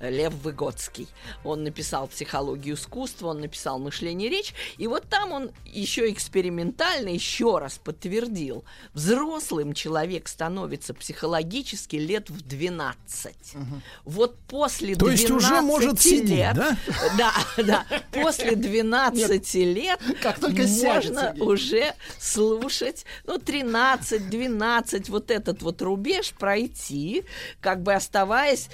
Лев Выгодский. Он написал «Психологию искусства», он написал «Мышление и речь». И вот там он еще экспериментально еще раз подтвердил. Взрослым человек становится психологически лет в 12. Вот после То 12 есть уже может сидеть, лет, да? Да, да. После 12 лет Как только можно уже слушать, ну, 13, 12, вот этот вот рубеж пройти, как бы оставаясь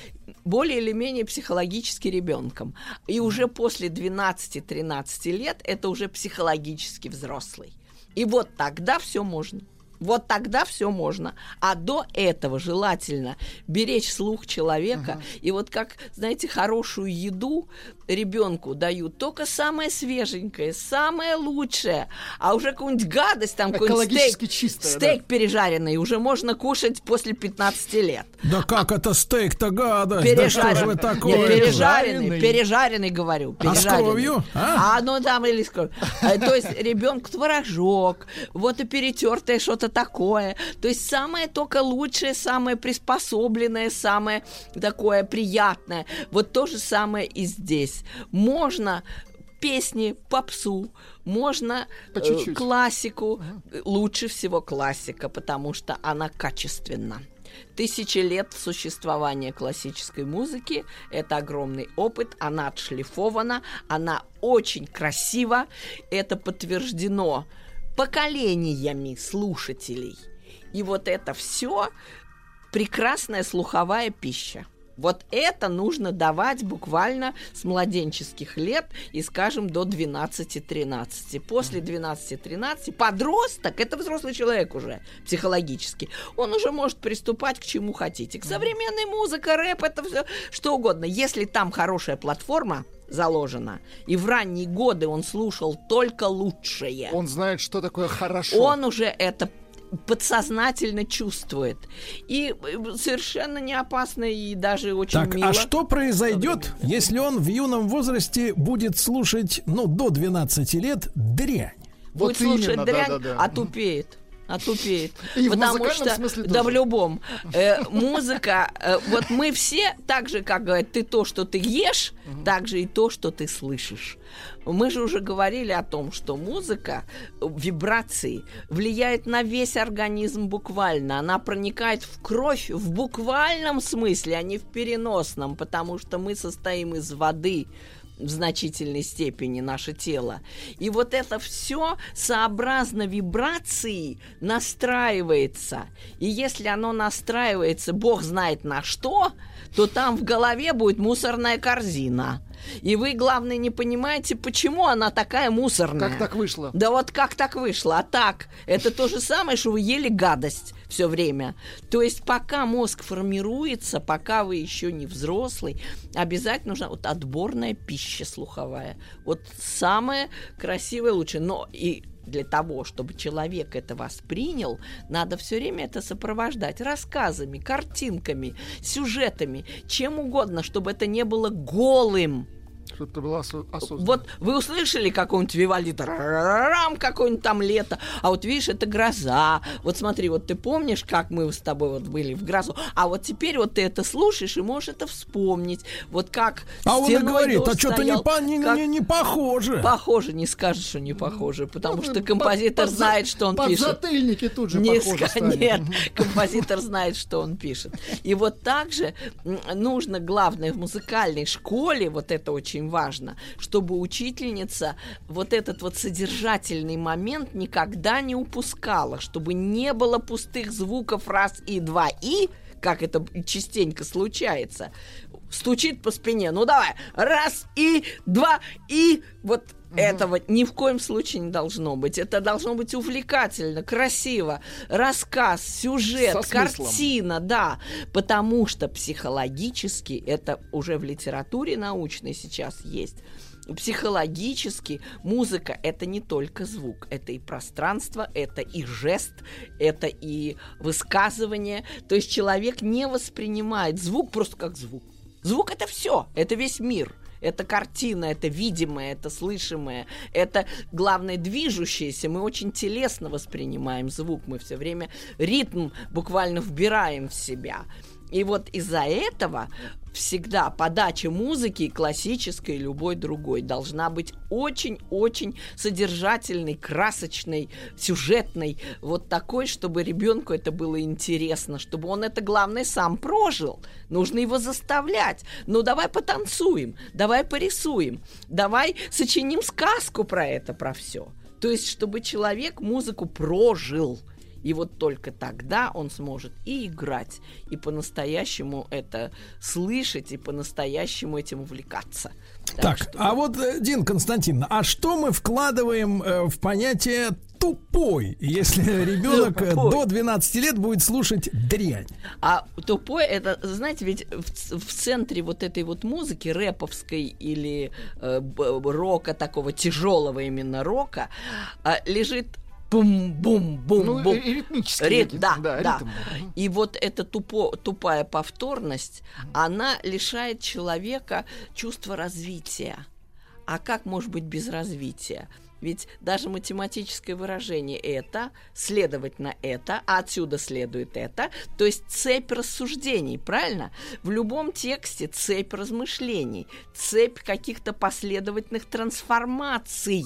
более или менее психологически ребенком. И уже после 12-13 лет это уже психологически взрослый. И вот тогда все можно. Вот тогда все можно. А до этого желательно беречь слух человека. И вот как, знаете, хорошую еду ребенку дают только самое свеженькое, самое лучшее. А уже какую-нибудь гадость, там какой-нибудь Экологически стейк, чистое, да. стейк пережаренный уже можно кушать после 15 лет. Да как это стейк-то гадость? Да что же вы Пережаренный. такое? Нет, пережаренный, Пережаренный. пережаренный, говорю. А с пережаренный. кровью, а? А, ну там или с кровью. Э, То есть ребенку творожок, вот и перетертое что-то такое. То есть самое только лучшее, самое приспособленное, самое такое приятное. Вот то же самое и здесь. Можно песни, попсу, можно По э, чуть-чуть. классику. Лучше всего классика, потому что она качественна. Тысячи лет существования классической музыки – это огромный опыт, она отшлифована, она очень красива, это подтверждено поколениями слушателей. И вот это все прекрасная слуховая пища. Вот это нужно давать буквально с младенческих лет и, скажем, до 12-13. После 12-13 подросток, это взрослый человек уже психологически, он уже может приступать к чему хотите. К современной музыке, рэп, это все что угодно. Если там хорошая платформа, заложена. И в ранние годы он слушал только лучшее. Он знает, что такое хорошо. Он уже это подсознательно чувствует. И э, совершенно не опасно и даже очень так, мило. а что произойдет, если он в юном возрасте будет слушать, ну, до 12 лет дрянь? Будет Вот слушать именно, дрянь, да-да-да. отупеет. Отупеет. И в Потому музыкальном что, смысле да, в тоже. любом. Э, музыка, э, вот мы все, так же, как говорят, ты то, что ты ешь, так же и то, что ты слышишь. Мы же уже говорили о том, что музыка, вибрации влияет на весь организм буквально. Она проникает в кровь в буквальном смысле, а не в переносном, потому что мы состоим из воды, в значительной степени наше тело. И вот это все сообразно вибрации настраивается. И если оно настраивается, Бог знает на что, то там в голове будет мусорная корзина. И вы, главное, не понимаете, почему она такая мусорная. Как так вышло? Да вот как так вышло? А так, это то же самое, что вы ели гадость все время. То есть пока мозг формируется, пока вы еще не взрослый, обязательно нужна вот отборная пища слуховая. Вот самое красивое лучше. Но и для того, чтобы человек это воспринял, надо все время это сопровождать рассказами, картинками, сюжетами, чем угодно, чтобы это не было голым. Чтобы это было осо- осознанно. Вот вы услышали какого-нибудь Вивальди, рам какое-нибудь там лето, а вот видишь, это гроза. Вот смотри, вот ты помнишь, как мы с тобой вот были в грозу, а вот теперь вот ты это слушаешь и можешь это вспомнить. Вот как А он и говорит, а что-то не, по- не, как- не, не похоже. Похоже, не скажешь, что не похоже, потому Ну, что композитор под знает, что он под пишет. затыльники тут же Не похоже ска-. Нет, композитор знает, что он пишет. И вот также нужно, главное, в музыкальной школе, вот это очень важно, чтобы учительница вот этот вот содержательный момент никогда не упускала, чтобы не было пустых звуков раз и два и, как это частенько случается, стучит по спине. Ну давай, раз и два и вот этого ни в коем случае не должно быть. Это должно быть увлекательно, красиво. Рассказ, сюжет, Со смыслом. картина, да. Потому что психологически, это уже в литературе научной сейчас есть, психологически музыка это не только звук, это и пространство, это и жест, это и высказывание. То есть человек не воспринимает звук просто как звук. Звук это все, это весь мир. Это картина, это видимое, это слышимое, это, главное, движущееся. Мы очень телесно воспринимаем звук, мы все время ритм буквально вбираем в себя. И вот из-за этого всегда подача музыки, классической и любой другой, должна быть очень-очень содержательной, красочной, сюжетной, вот такой, чтобы ребенку это было интересно, чтобы он это, главное, сам прожил. Нужно его заставлять. Ну, давай потанцуем, давай порисуем, давай сочиним сказку про это, про все. То есть, чтобы человек музыку прожил. И вот только тогда он сможет и играть, и по-настоящему это слышать, и по-настоящему этим увлекаться. Так, а вот, э, Дин Константиновна, а что мы вкладываем э, в понятие тупой, если ребенок э, Тупой. до 12 лет будет слушать дрянь? А тупой это, знаете, ведь в, в центре вот этой вот музыки рэповской или э, рока такого тяжелого именно рока а, лежит бум-бум-бум-бум. Ну, и- и ритмический Рит- какие-то, да, да, да. ритм. И вот эта тупо, тупая повторность, она лишает человека чувства развития. А как может быть без развития? Ведь даже математическое выражение это, следовательно это, а отсюда следует это, то есть цепь рассуждений, правильно? В любом тексте цепь размышлений, цепь каких-то последовательных трансформаций.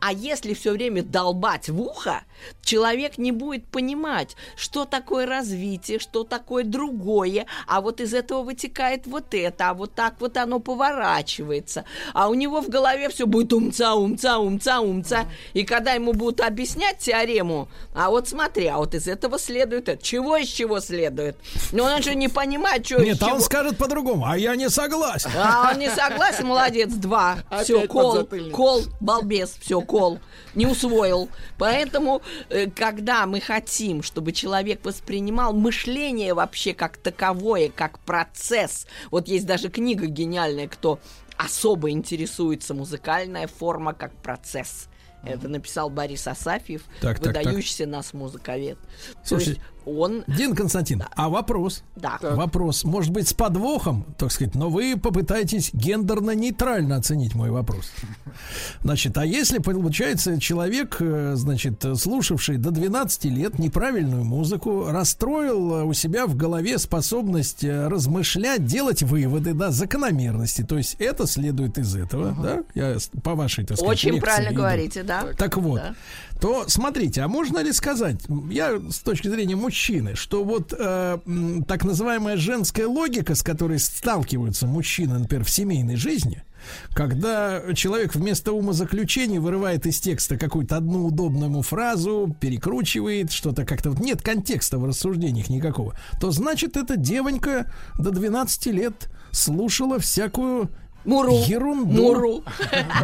А если все время долбать в ухо, человек не будет понимать, что такое развитие, что такое другое, а вот из этого вытекает вот это, а вот так вот оно поворачивается. А у него в голове все будет умца, умца, умца, умца. И когда ему будут объяснять теорему, а вот смотри, а вот из этого следует это. Чего из чего следует? Ну он же не понимает, что Нет, из а чего. он скажет по-другому, а я не согласен. А он не согласен, молодец, два. Опять Все, кол, кол, балбес, все, кол. Не усвоил. Поэтому, э, когда мы хотим, чтобы человек воспринимал мышление вообще как таковое, как процесс. Вот есть даже книга гениальная, кто особо интересуется музыкальная форма как процесс. Это написал Борис Асафьев, Так, так, так. выдающийся нас музыковед. То Слушайте, есть он... Дин Константин, а вопрос? Да. Вопрос, может быть, с подвохом, так сказать, но вы попытаетесь гендерно-нейтрально оценить мой вопрос. Значит, а если получается человек, э, значит, слушавший до 12 лет неправильную музыку, расстроил э, у себя в голове способность э, размышлять, делать выводы, да, закономерности, то есть это следует из этого, да? Я по вашей, так сказать, Очень правильно иду. говорите, да. Так вот, Да. То смотрите, а можно ли сказать, я с точки зрения мужчины, что вот э, так называемая женская логика, с которой сталкиваются мужчины, например, в семейной жизни, когда человек вместо умозаключений вырывает из текста какую-то одну удобную ему фразу, перекручивает, что-то как-то вот нет контекста в рассуждениях никакого, то значит эта девонька до 12 лет слушала всякую Муру. ерунду. Муру.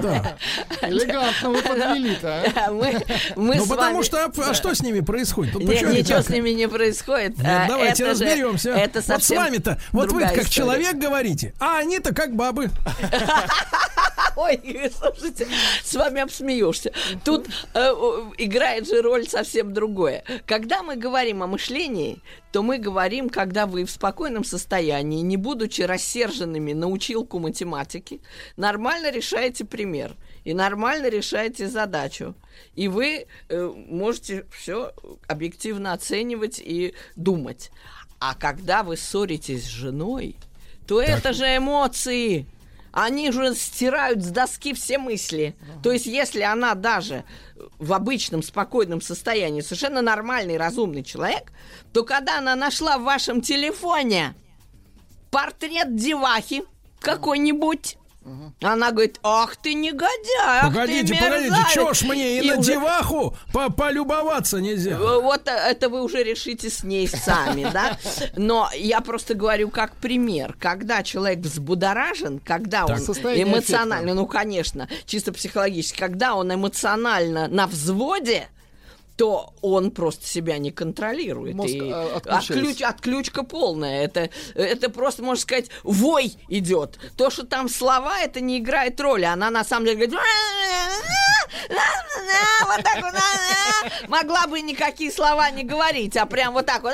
Да. Элегантно вы подвели-то, а? Мы, мы ну потому вами- что, а, что с ними происходит? Ну, Не- почему они ничего так? с ними не происходит. Нет, А, давайте это же- разберемся. это вот с вами-то, вот вы как история. человек говорите, а они-то как бабы. Ой, слушайте, с вами обсмеешься. Тут э, играет же роль совсем другое. Когда мы говорим о мышлении, то мы говорим, когда вы в спокойном состоянии, не будучи рассерженными на училку математики, нормально решаете пример и нормально решаете задачу. И вы э, можете все объективно оценивать и думать. А когда вы ссоритесь с женой, то это же эмоции. Они же стирают с доски все мысли. То есть, если она даже в обычном спокойном состоянии совершенно нормальный, разумный человек, то когда она нашла в вашем телефоне портрет девахи какой-нибудь, она говорит, ах ты негодяй, ах Погодите, ты погодите, мерзавец». чё ж мне и, на уже- деваху по- полюбоваться нельзя? Э, Вот э, это вы уже решите с ней сами, да? Но я просто говорю как пример. Когда человек взбудоражен, когда Так. он эмоционально, аффекта. ну, конечно, чисто психологически, когда он эмоционально на взводе, то он просто себя не контролирует. Мозг, И а, отключается. отключ- отключка полная. Это, это просто, можно сказать, вой идет. То, что там слова, это не играет роли. Она на самом деле говорит... Вот так вот. Могла бы никакие слова не говорить, а прям вот так вот.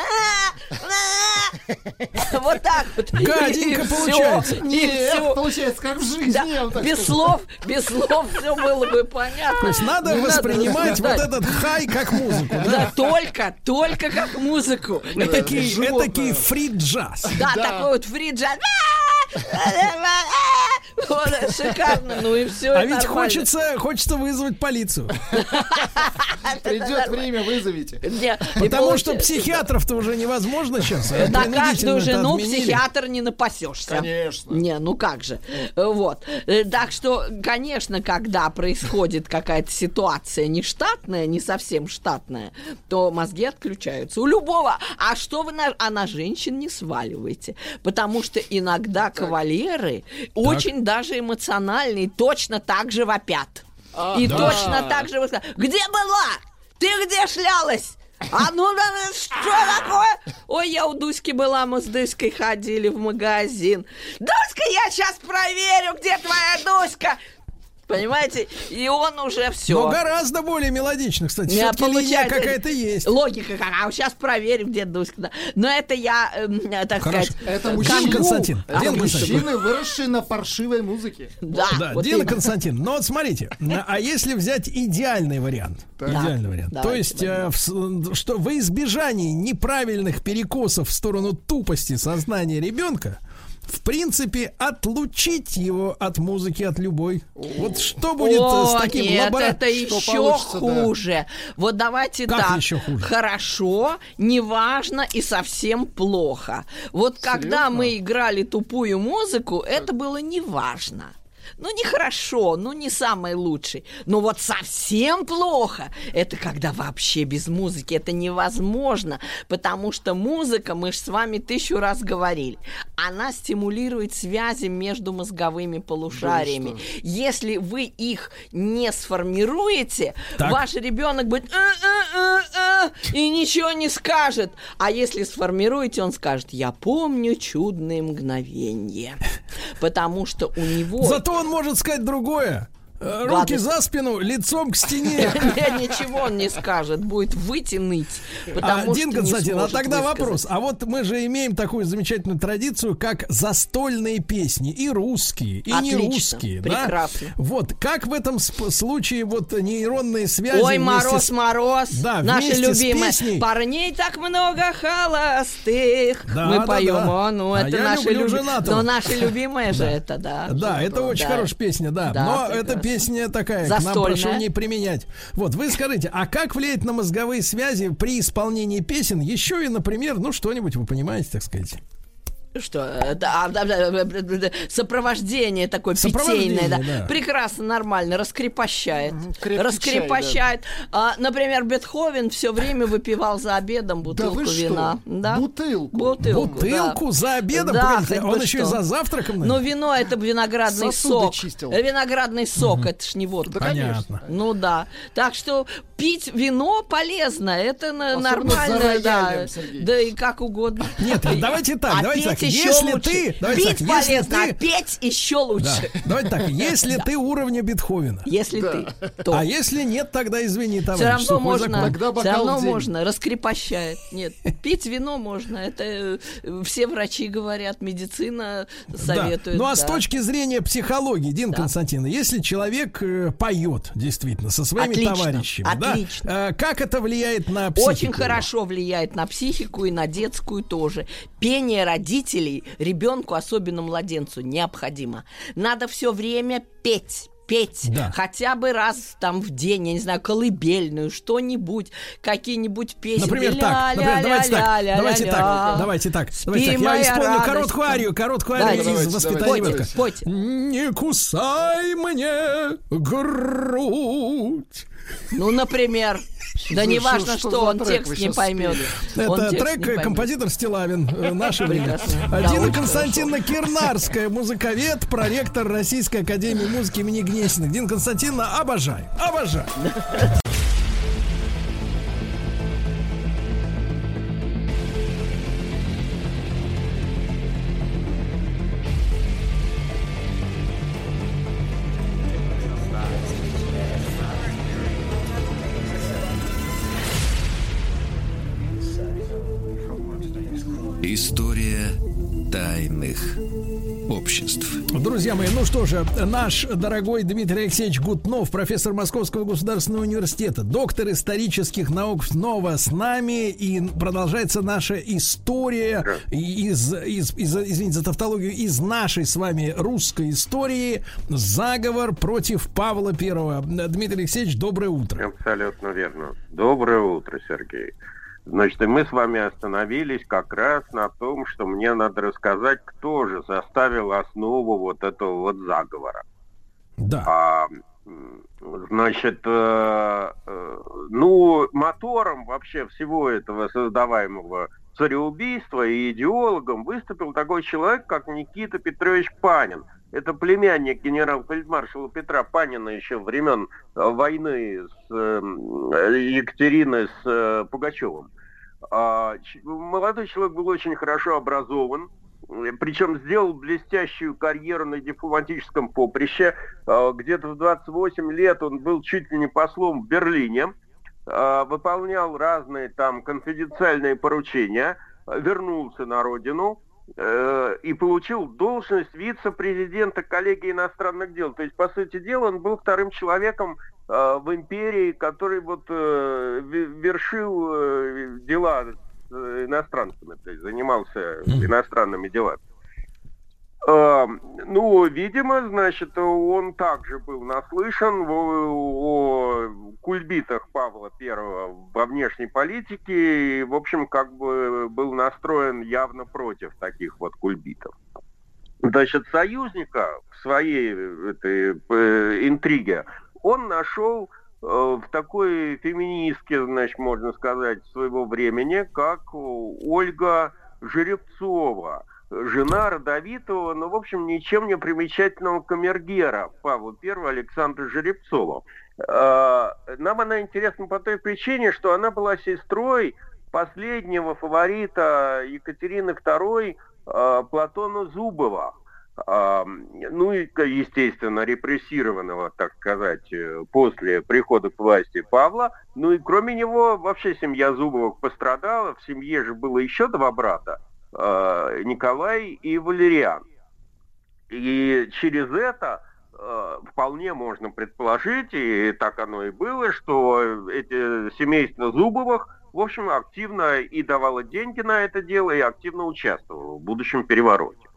Вот так вот. Гаденько получается. Нет, получается, как в жизни, без слов, без слов все было бы понятно. То есть надо воспринимать вот этот хай как музыку, Да, только, только как музыку. Животное. этакий фри-джаз. Да, такой вот фриджан. Шикарно, ну и все. А ведь хочется, хочется вызвать полицию. Придет время, вызовите. Потому что психиатров-то уже невозможно сейчас. На каждую жену отменили. психиатр не напасешься. Конечно. Не, ну как же. Вот. Э, Так что, конечно, когда происходит какая-то ситуация нештатная, не совсем штатная, то мозги отключаются. У любого. А что вы на, а на женщин не сваливаете? Потому что иногда кавалеры очень даже эмоциональные, точно так же вопят. А, И да. точно так же высказывают. Где была? Ты где шлялась? А ну да, да, что такое? Ой, я у Дуськи была, мы с Дуськой ходили в магазин. Дуська, я сейчас проверю, где твоя Дуська. Понимаете? И он уже все. Но гораздо более мелодично, кстати. Не, получается, какая-то есть. Логика какая. Сейчас проверим, где Дуська. да. Но это я, эм, так Хорошо. сказать... Это э, мужчины, Дин Константин, Это Дин мужчины, выросшие на паршивой музыке. Да, Да, вот Дина. Константин, но вот смотрите, а если взять идеальный вариант, Так. идеальный вариант, то Давайте есть, э, в что во избежании неправильных перекосов в сторону тупости сознания ребенка, в принципе, отлучить его от музыки, от любой. Вот что будет О, с таким нет, лабора- это еще получится, да. хуже. Вот давайте Как так. еще хуже? Хорошо, неважно и совсем плохо. Вот когда мы играли тупую музыку, это было неважно. Ну, нехорошо, ну, не самый лучший. Но вот совсем плохо, это когда вообще без музыки. Это невозможно, потому что музыка, мы же с вами тысячу раз говорили, она стимулирует связи между мозговыми полушариями. Если вы их не сформируете, Так. ваш ребенок будет «А-а-а-а», и ничего не скажет. А если сформируете, он скажет, я помню чудные мгновения. Потому что у него... Зато он может сказать другое. Э, Руки за спину, лицом к стене. Не, Ничего он не скажет, будет вытянуть. Потому Дин Константин, а тогда вопрос. А вот мы же имеем такую замечательную традицию, как застольные песни. И русские, и не русские. прекрасно. Вот, как в этом случае вот нейронные связи... Ой, мороз, мороз, Да, наши любимые. Парней так много холостых. Мы поем, ну А это наши люблю люби- женатого. Но наши любимые же это, да. Да, это очень хорошая песня, да. Но прекрасно. эта песня такая, к нам Застольная. прошу не применять. Вот, вы скажите, а как влияет на мозговые связи при исполнении песен? Еще и, например, ну что-нибудь вы понимаете, так сказать. Что, э, да, да, да, да, да, да, сопровождение такое Сопровождение, питейное, да. да. Прекрасно, нормально, раскрепощает. крепкий Раскрепощает. А, например, Бетховен все время выпивал за обедом бутылку что? вина. Да? Бутылку? Бутылку, Бутылку да. за обедом? Да, Погодите, он еще что. и за завтраком, наверное? вино это виноградный Сосуды сок. чистил. Виноградный сок, это ж не водка. Понятно. Ну да. Так что пить вино полезно, это Особенно нормально, да. роялем. Да и как угодно. Нет, давайте так, а давайте так. Еще Если лучше. ты- давайте Пить так, если полезно, ты- а петь еще лучше. Да. Давайте так, если ты уровня Бетховена, Если ты, то. а если нет, тогда извини, товарищ. Все равно можно, все равно можно, раскрепощает. Нет, пить вино можно, это э, все врачи говорят, медицина Да. советует. Ну а с да. точки зрения психологии, Дин Да. Константин, если человек э, поет действительно со своими Отлично, товарищами, отлично. да, э, как это влияет на психику? Очень хорошо влияет на психику и на детскую тоже. Пение родителей ребенку, особенно младенцу, необходимо. Надо все время петь. Петь Да. хотя бы раз там в день, я не знаю, колыбельную, что-нибудь, какие-нибудь песни. Например, так, например, давайте так, давайте так, давайте так, давайте так. Я исполню короткую арию, короткую арию из воспитания ребенка. Не кусай мне грудь. Ну, например. Да не важно, что что, он текст не поймет. Это трек композитор Стилавин э, наше время. Дина Константиновна Кирнарская, музыковед, проректор Российской Академии Музыки имени Гнесиных. Дина Константиновна, обожаю, обожаю. Тайных обществ. Друзья мои, ну что же, наш дорогой Дмитрий Алексеевич Гутнов, профессор Московского государственного университета, доктор исторических наук, снова с нами, и продолжается наша история из, из, из- извините за тавтологию, из нашей с вами русской истории заговор против Павла Первого. Дмитрий Алексеевич, доброе утро. Абсолютно верно. Доброе утро, Сергей. Значит, и мы с вами остановились как раз на том, что мне надо рассказать, кто же заставил основу вот этого вот заговора. Да. А, значит, э, э, ну, мотором вообще всего этого создаваемого цареубийства и идеологом выступил такой человек, как Никита Петрович Панин. Это племянник генерал-фельдмаршала Петра Панина еще времен войны с э, Екатериной с э, Пугачевым. А, молодой человек был очень хорошо образован, причем сделал блестящую карьеру на дипломатическом поприще. Э, где-то в 28 лет он был чуть ли не послом в Берлине, э, выполнял разные там конфиденциальные поручения, вернулся на родину и получил должность вице-президента коллегии иностранных дел. То есть, по сути дела, он был вторым человеком в империи, который вот вершил дела Э, иностранцами, то есть занимался иностранными делами. Ну, видимо, значит, он также был наслышан о, о кульбитах Павла I во внешней политике и, в общем, как бы был настроен явно против таких вот кульбитов. Значит, союзника в своей этой э, интриге он нашел Э, в такой феминистке, значит, можно сказать, своего времени, как Ольга Жеребцова, жена родовитого, но, в общем, ничем не примечательного камергера Павла I Александра Жеребцова. Э, нам она интересна по той причине, что она была сестрой последнего фаворита Екатерины II э, Платона Зубова ну и, естественно, репрессированного, так сказать, э, после прихода к власти Павла. Ну и кроме него вообще семья Зубовых пострадала. В семье же было еще два брата, а, Николай и Валериан. И через это э, вполне можно предположить, и так оно и было, что эти семейство Зубовых, в общем, активно и давало деньги на это дело, и активно участвовало в будущем перевороте.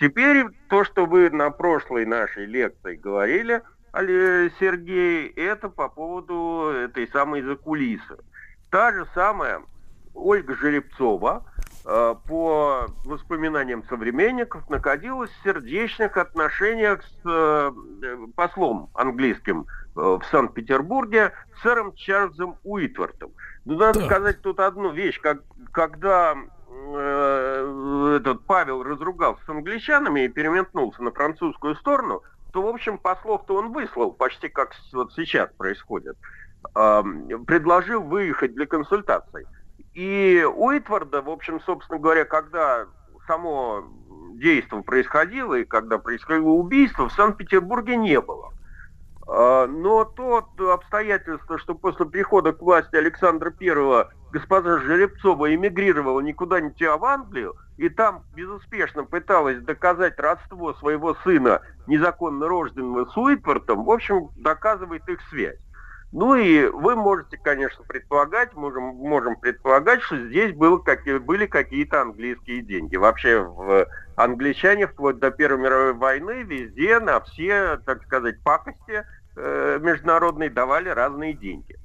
Теперь то, что вы на прошлой нашей лекции говорили, Сергей, это по поводу этой самой закулисы. Та же самая Ольга Жеребцова, э, по воспоминаниям современников, находилась в сердечных отношениях с э, послом английским э, в Санкт-Петербурге, сэром Чарльзом Уитвортом. Ну, надо так. сказать тут одну вещь. Как, когда э, этот Павел разругался с англичанами и переметнулся на французскую сторону, то, в общем, послов-то он выслал, почти как вот сейчас происходит. Э, предложил выехать для консультаций. И Уитварда, в общем, собственно говоря, когда само действие происходило и когда происходило убийство, в Санкт-Петербурге не было. А, но то обстоятельство, что после прихода к власти Александра I госпожа Жеребцова эмигрировала никуда не а в Англию, и там безуспешно пыталась доказать родство своего сына, незаконно рожденного с Уитвортом, в общем, доказывает их связь. Ну и вы можете, конечно, предполагать, можем, можем предполагать, что здесь было, как, были какие-то английские деньги. Вообще в англичане вплоть до Первой мировой войны везде на все, так сказать, пакости э, международные давали разные деньги.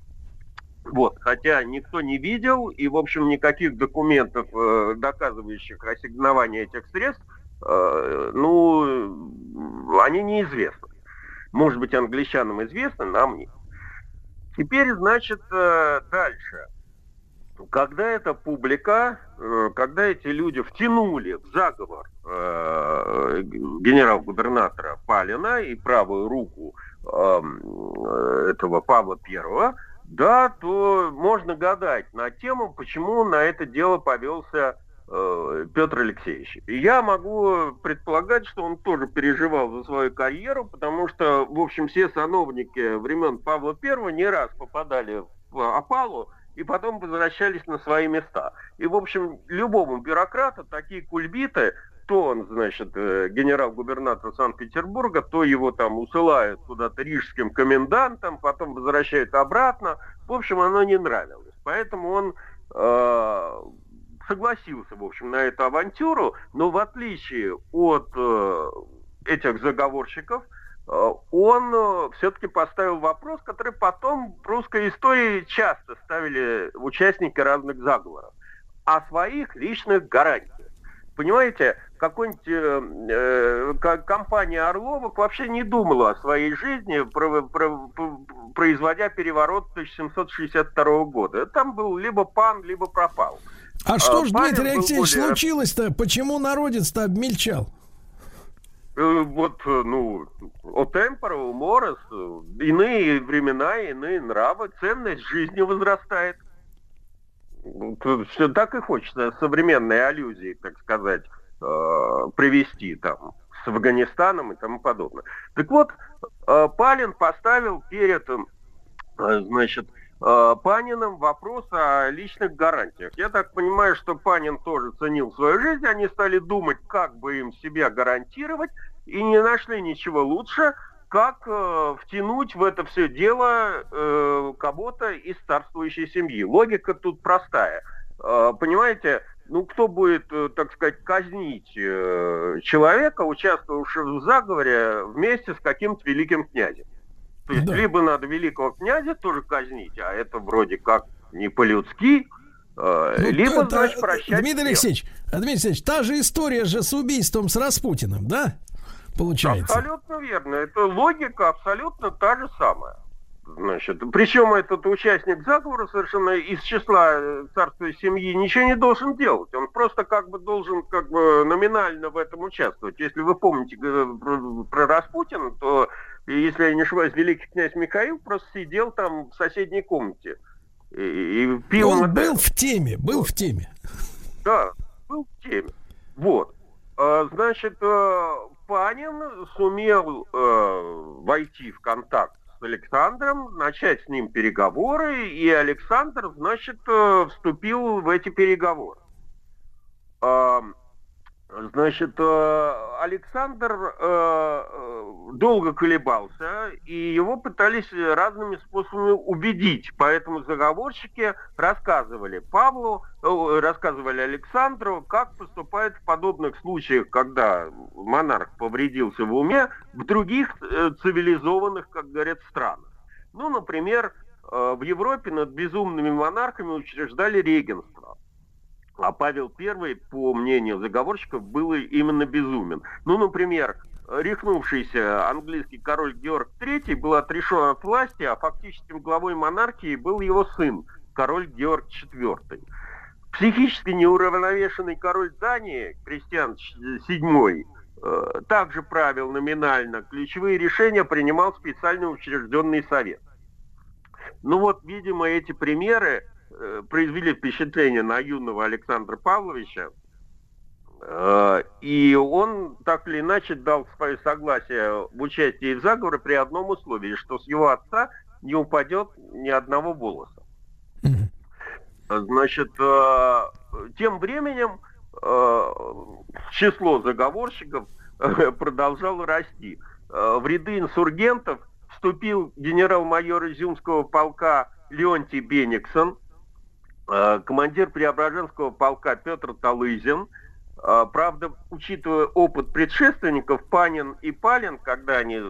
Вот, хотя никто не видел, и, в общем, никаких документов, э, доказывающих ассигнование этих средств, э, ну, они неизвестны. Может быть, англичанам известно, нам нет. Теперь, значит, э, дальше. Когда эта публика, э, когда эти люди втянули в заговор э, генерал-губернатора Палина и правую руку э, этого Павла Первого, да, то можно гадать на тему, почему на это дело повелся Петр Алексеевич. Я могу предполагать, что он тоже переживал за свою карьеру, потому что, в общем, все сановники времен Павла I не раз попадали в опалу и потом возвращались на свои места. И, в общем, любому бюрократу такие кульбиты то он, значит, э, генерал-губернатор Санкт-Петербурга, то его там усылают куда-то рижским комендантом, потом возвращают обратно. В общем, оно не нравилось. Поэтому он э, согласился, в общем, на эту авантюру, но в отличие от э, этих заговорщиков, э, он э, все-таки поставил вопрос, который потом в русской истории часто ставили участники разных заговоров, о своих личных гарантиях. Понимаете, какой-нибудь э, э компания Орловок вообще не думала о своей жизни, про, про, производя переворот 1762 года. Там был либо пан, либо пропал. А что ж, Дмитрий Алексеевич, более... случилось-то? Почему народец-то обмельчал? Э, вот, э, ну, о темпора, у морос, иные времена, иные нравы, ценность жизни возрастает. Все так и хочется современной аллюзии, так сказать, э, привести там с Афганистаном и тому подобное. Так вот, э, Палин поставил перед, э, значит, э, Паниным вопрос о личных гарантиях. Я так понимаю, что Панин тоже ценил свою жизнь, они стали думать, как бы им себя гарантировать, и не нашли ничего лучше, как э, втянуть в это все дело э, кого-то из царствующей семьи. Логика тут простая. Э, понимаете, ну кто будет, э, так сказать, казнить э, человека, участвовавшего в заговоре вместе с каким-то великим князем? То есть да. либо надо великого князя тоже казнить, а это вроде как не по-людски, э, ну, либо, это, значит, прощать. Дмитрий Алексеевич, Дмитрий Алексеевич, та же история же с убийством с Распутиным, да? Получается. Абсолютно верно. Это логика абсолютно та же самая. Значит, причем этот участник заговора совершенно из числа э, царской семьи ничего не должен делать. Он просто как бы должен как бы номинально в этом участвовать. Если вы помните э, про Распутина, то, если я не ошибаюсь, великий князь Михаил просто сидел там в соседней комнате и, и пил. Он был в теме, был в теме. Да, был в теме. Вот. А, значит, э, Панин сумел войти в контакт с Александром, начать с ним переговоры, и Александр, значит, вступил в эти переговоры. Значит, э, Александр э, долго колебался, и его пытались разными способами убедить. Поэтому заговорщики рассказывали Павлу, рассказывали Александру, как поступают в подобных случаях, когда монарх повредился в уме, в других цивилизованных, как говорят, странах. Ну, например, в Европе над безумными монархами учреждали регенство. А Павел I, по мнению заговорщиков, был именно безумен. Ну, например, рехнувшийся английский король Георг III был отрешен от власти, а фактическим главой монархии был его сын, король Георг IV. Психически неуравновешенный король Дании, Кристиан VII, э, также правил номинально. Ключевые решения принимал специально учрежденный совет. Ну вот, видимо, эти примеры произвели впечатление на юного Александра Павловича, э, и он так или иначе дал свое согласие в участии в заговоре при одном условии, что с его отца не упадет ни одного волоса. Значит, э, тем временем число заговорщиков продолжало расти. В ряды инсургентов вступил генерал-майор Изюмского полка Леонтий Бениксон – Э, командир Преображенского полка Петр Талызин. Э, правда, учитывая опыт предшественников Панин и Палин, когда они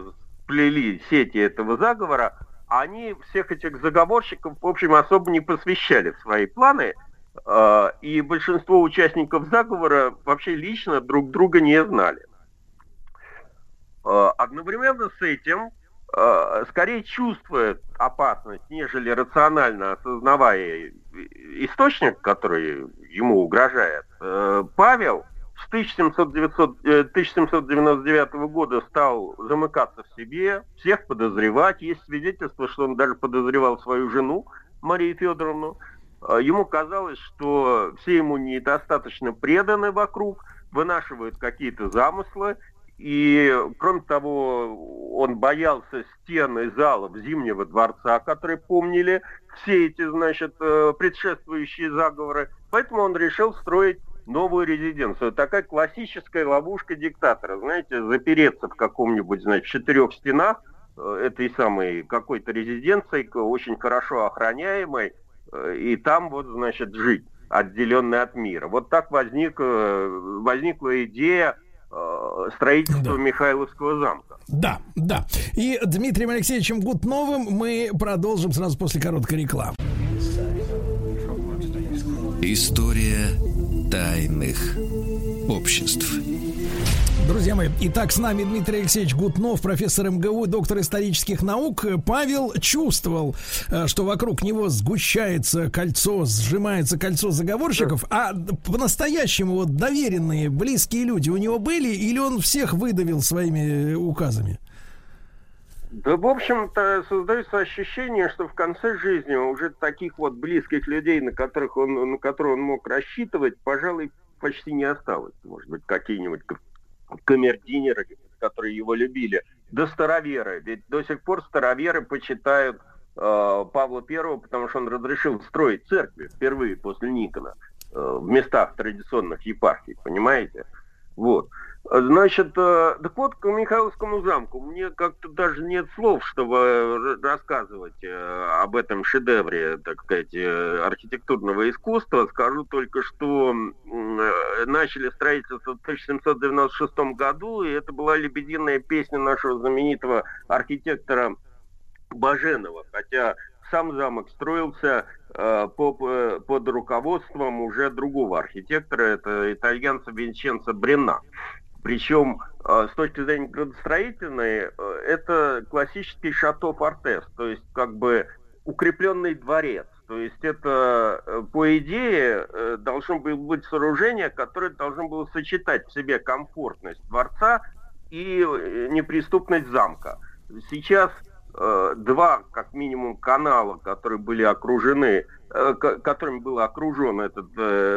плели сети этого заговора, они всех этих заговорщиков, в общем, особо не посвящали в свои планы, э, и большинство участников заговора вообще лично друг друга не знали. Одновременно с этим Э, скорее чувствует опасность, нежели рационально осознавая источник, который ему угрожает. Э, Павел с 1700, 1799 э, года стал замыкаться в себе, всех подозревать. Есть свидетельство, что он даже подозревал свою жену Марию Федоровну. Ему казалось, что все ему недостаточно преданы вокруг, вынашивают какие-то замыслы, и, кроме того, он боялся стены залов Зимнего дворца, которые помнили все эти, значит, э, предшествующие заговоры. Поэтому он решил строить новую резиденцию. Такая классическая ловушка диктатора. Знаете, запереться в каком-нибудь, значит, четырех стенах э, этой самой какой-то резиденции, очень хорошо охраняемой, э, и там вот, значит, жить, отделенный от мира. Вот так возник, возникла идея Э, строительства да. Михайловского замка. Да, да. И Дмитрием Алексеевичем Гутновым мы продолжим сразу после короткой рекламы. История тайных обществ. Друзья мои, итак, с нами Дмитрий Алексеевич Гутнов, профессор МГУ, доктор исторических наук. Павел чувствовал, э, что вокруг него сгущается кольцо, сжимается кольцо заговорщиков, а по-настоящему вот доверенные, близкие люди у него были, или он всех выдавил своими э, указами? Да, в общем-то, создается ощущение, что в конце жизни уже таких вот близких людей, на которых он, на которые он мог рассчитывать, пожалуй, почти не осталось. Может быть, какие-нибудь камердинеры, которые его любили. Да староверы. Ведь до сих пор староверы почитают э, Павла Первого, потому что он разрешил строить церкви впервые после Никона э, в местах традиционных епархий, понимаете? Вот. Значит, э, так вот, к Михайловскому замку. Мне как-то даже нет слов, чтобы рассказывать э, об этом шедевре, так сказать, э, архитектурного искусства. Скажу только, что начали строительство в 1796 году, и это была лебединая песня нашего знаменитого архитектора Баженова. Хотя сам замок строился э, по, под руководством уже другого архитектора, это итальянца Винченцо Брена. Причем э, с точки зрения градостроительной, э, это классический шато Фортес, то есть как бы укрепленный дворец. То есть это, э, по идее, должно было быть сооружение, которое должно было сочетать в себе комфортность дворца и неприступность замка. Сейчас два, как минимум, канала, которые были окружены, которыми был окружен этот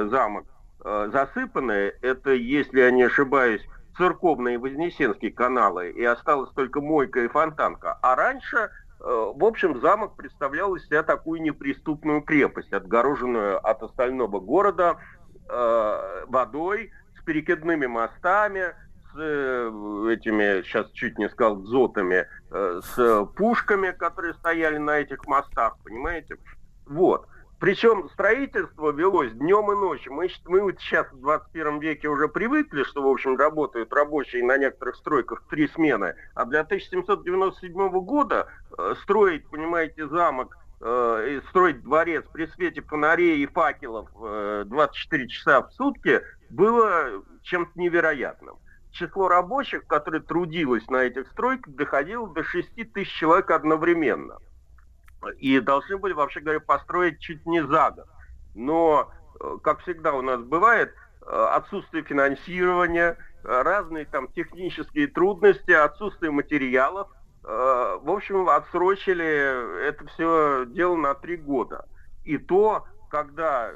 замок, засыпаны. Это, если я не ошибаюсь, церковные Вознесенские каналы, и осталась только Мойка и Фонтанка. А раньше, э, в общем, замок представлял из себя такую неприступную крепость, отгороженную от остального города э, водой, с перекидными мостами, с э, этими, сейчас чуть не сказал, дзотами, с пушками, которые стояли на этих мостах, понимаете? Вот. Причем строительство велось днем и ночью. Мы, мы вот сейчас в 21 веке уже привыкли, что, в общем, работают рабочие на некоторых стройках три смены. А для 1797 года э, строить, понимаете, замок, э, строить дворец при свете фонарей и факелов э, 24 часа в сутки было чем-то невероятным. Число рабочих, которые трудилось на этих стройках, доходило до 6 тысяч человек одновременно – и должны были, вообще говоря, построить чуть не за год. Но, э, как всегда у нас бывает, э, отсутствие финансирования, э, разные там технические трудности, отсутствие материалов, в общем, отсрочили это все дело на три года. И то, когда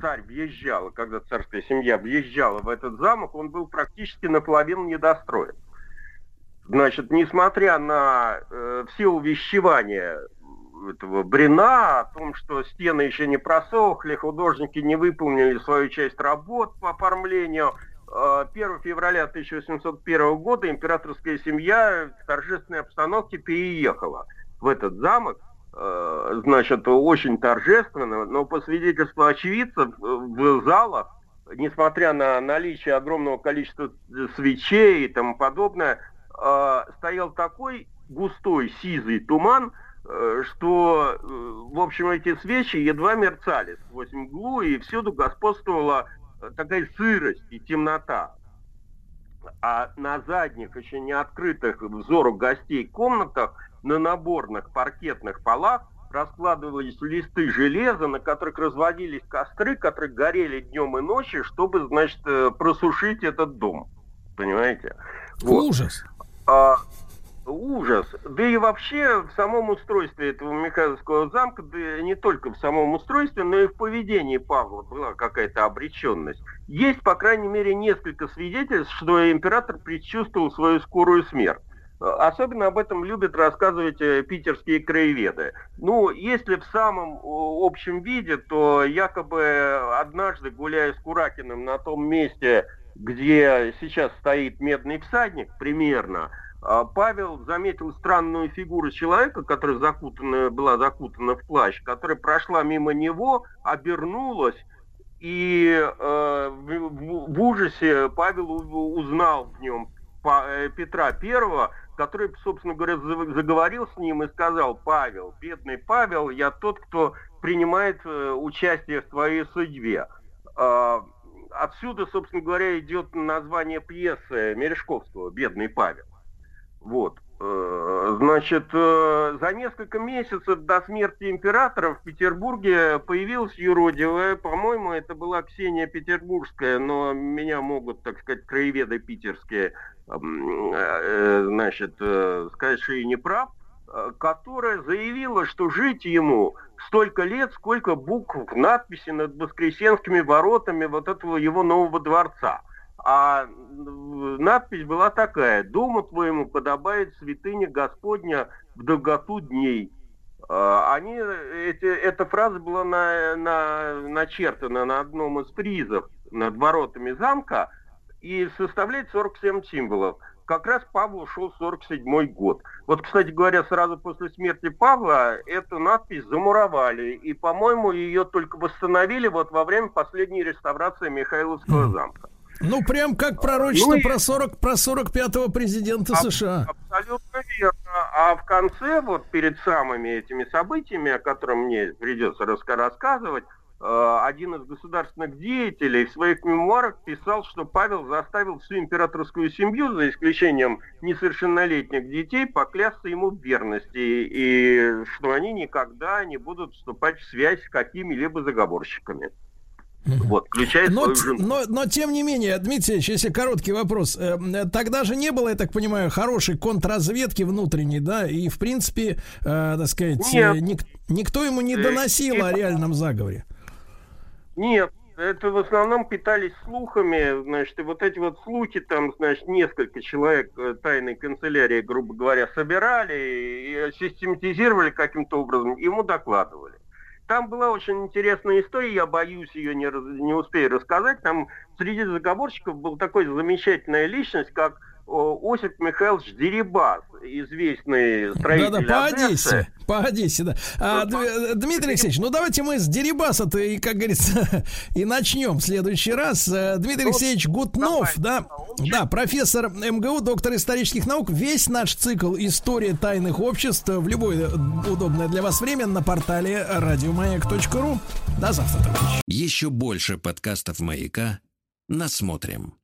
царь въезжал, когда царская семья въезжала в этот замок, он был практически наполовину недостроен. Значит, несмотря на э, все увещевания этого Брина, о том, что стены еще не просохли, художники не выполнили свою часть работ по оформлению. 1 э, февраля 1801 года императорская семья в торжественной обстановке переехала в этот замок. Э, значит, очень торжественно, но по свидетельству очевидцев в залах, несмотря на наличие огромного количества свечей и тому подобное, э, стоял такой густой сизый туман, Э, что, э, в общем, эти свечи едва мерцали сквозь мглу, и всюду господствовала э, такая сырость и темнота. А на задних, еще не открытых взору гостей комнатах, на наборных паркетных полах раскладывались листы железа, на которых разводились костры, которые горели днем и ночью, чтобы, значит, просушить этот дом. Понимаете? Вот. Ужас. А, ужас. Да и вообще в самом устройстве этого Михайловского замка, да не только в самом устройстве, но и в поведении Павла была какая-то обреченность. Есть, по крайней мере, несколько свидетельств, что император предчувствовал свою скорую смерть. Особенно об этом любят рассказывать э, питерские краеведы. Ну, если в самом общем виде, то якобы однажды, гуляя с Куракиным на том месте, где сейчас стоит медный всадник, примерно, Павел заметил странную фигуру человека, которая закутана, была закутана в плащ, которая прошла мимо него, обернулась, и э, в, в ужасе Павел узнал в нем э, Петра Первого, который, собственно говоря, заговорил с ним и сказал, Павел, бедный Павел, я тот, кто принимает э, участие в твоей судьбе. Э, отсюда, собственно говоря, идет название пьесы Мережковского «Бедный Павел». Вот. Э, значит, э, за несколько месяцев до смерти императора в Петербурге появилась юродивая, по-моему, это была Ксения Петербургская, но меня могут, так сказать, краеведы питерские, э, значит, сказать, что и не прав. которая заявила, что жить ему столько лет, сколько букв в надписи над Воскресенскими воротами вот этого его нового дворца. А надпись была такая «Дому твоему подобает святыня Господня в долготу дней». А, они, эти, эта фраза была на, на, начертана на одном из призов над воротами замка и составляет 47 символов. Как раз Павлу шел 47 год. Вот, кстати говоря, сразу после смерти Павла эту надпись замуровали. И, по-моему, ее только восстановили вот во время последней реставрации Михайловского замка. Ну, прям как пророчество ну, про, 40, про 45-го президента а, США. Абсолютно верно. А в конце, вот перед самыми этими событиями, о которых мне придется рассказывать, э, один из государственных деятелей в своих мемуарах писал, что Павел заставил всю императорскую семью, за исключением несовершеннолетних детей, поклясться ему в верности, и что они никогда не будут вступать в связь с какими-либо заговорщиками. Вот, включает но, Но, но тем не менее, Дмитрий Ильич, если короткий вопрос, э, тогда же не было, я так понимаю, хорошей контрразведки внутренней, да, и в принципе, э, так сказать, э, ник, никто ему не доносил о реальном заговоре. Нет, это в основном питались слухами, значит, и вот эти вот слухи, там, значит, несколько человек э, тайной канцелярии, грубо говоря, собирали и систематизировали каким-то образом, ему докладывали. Там была очень интересная история, я боюсь ее не, не успею рассказать. Там среди заговорщиков был такой замечательная личность, как Осип Михайлович Дерибас, известный строитель Да-да, по Одессе, по Одессе, да. А, Дмитрий Алексеевич, ну давайте мы с Дерибаса-то и, как говорится, и начнем в следующий раз. Э, Дмитрий ну, Алексеевич Гутнов, да, да, профессор МГУ, доктор исторических наук. Весь наш цикл «История тайных обществ» в любое удобное для вас время на портале радиомаяк.ру. До завтра, товарищи. Еще больше подкастов «Маяка» насмотрим.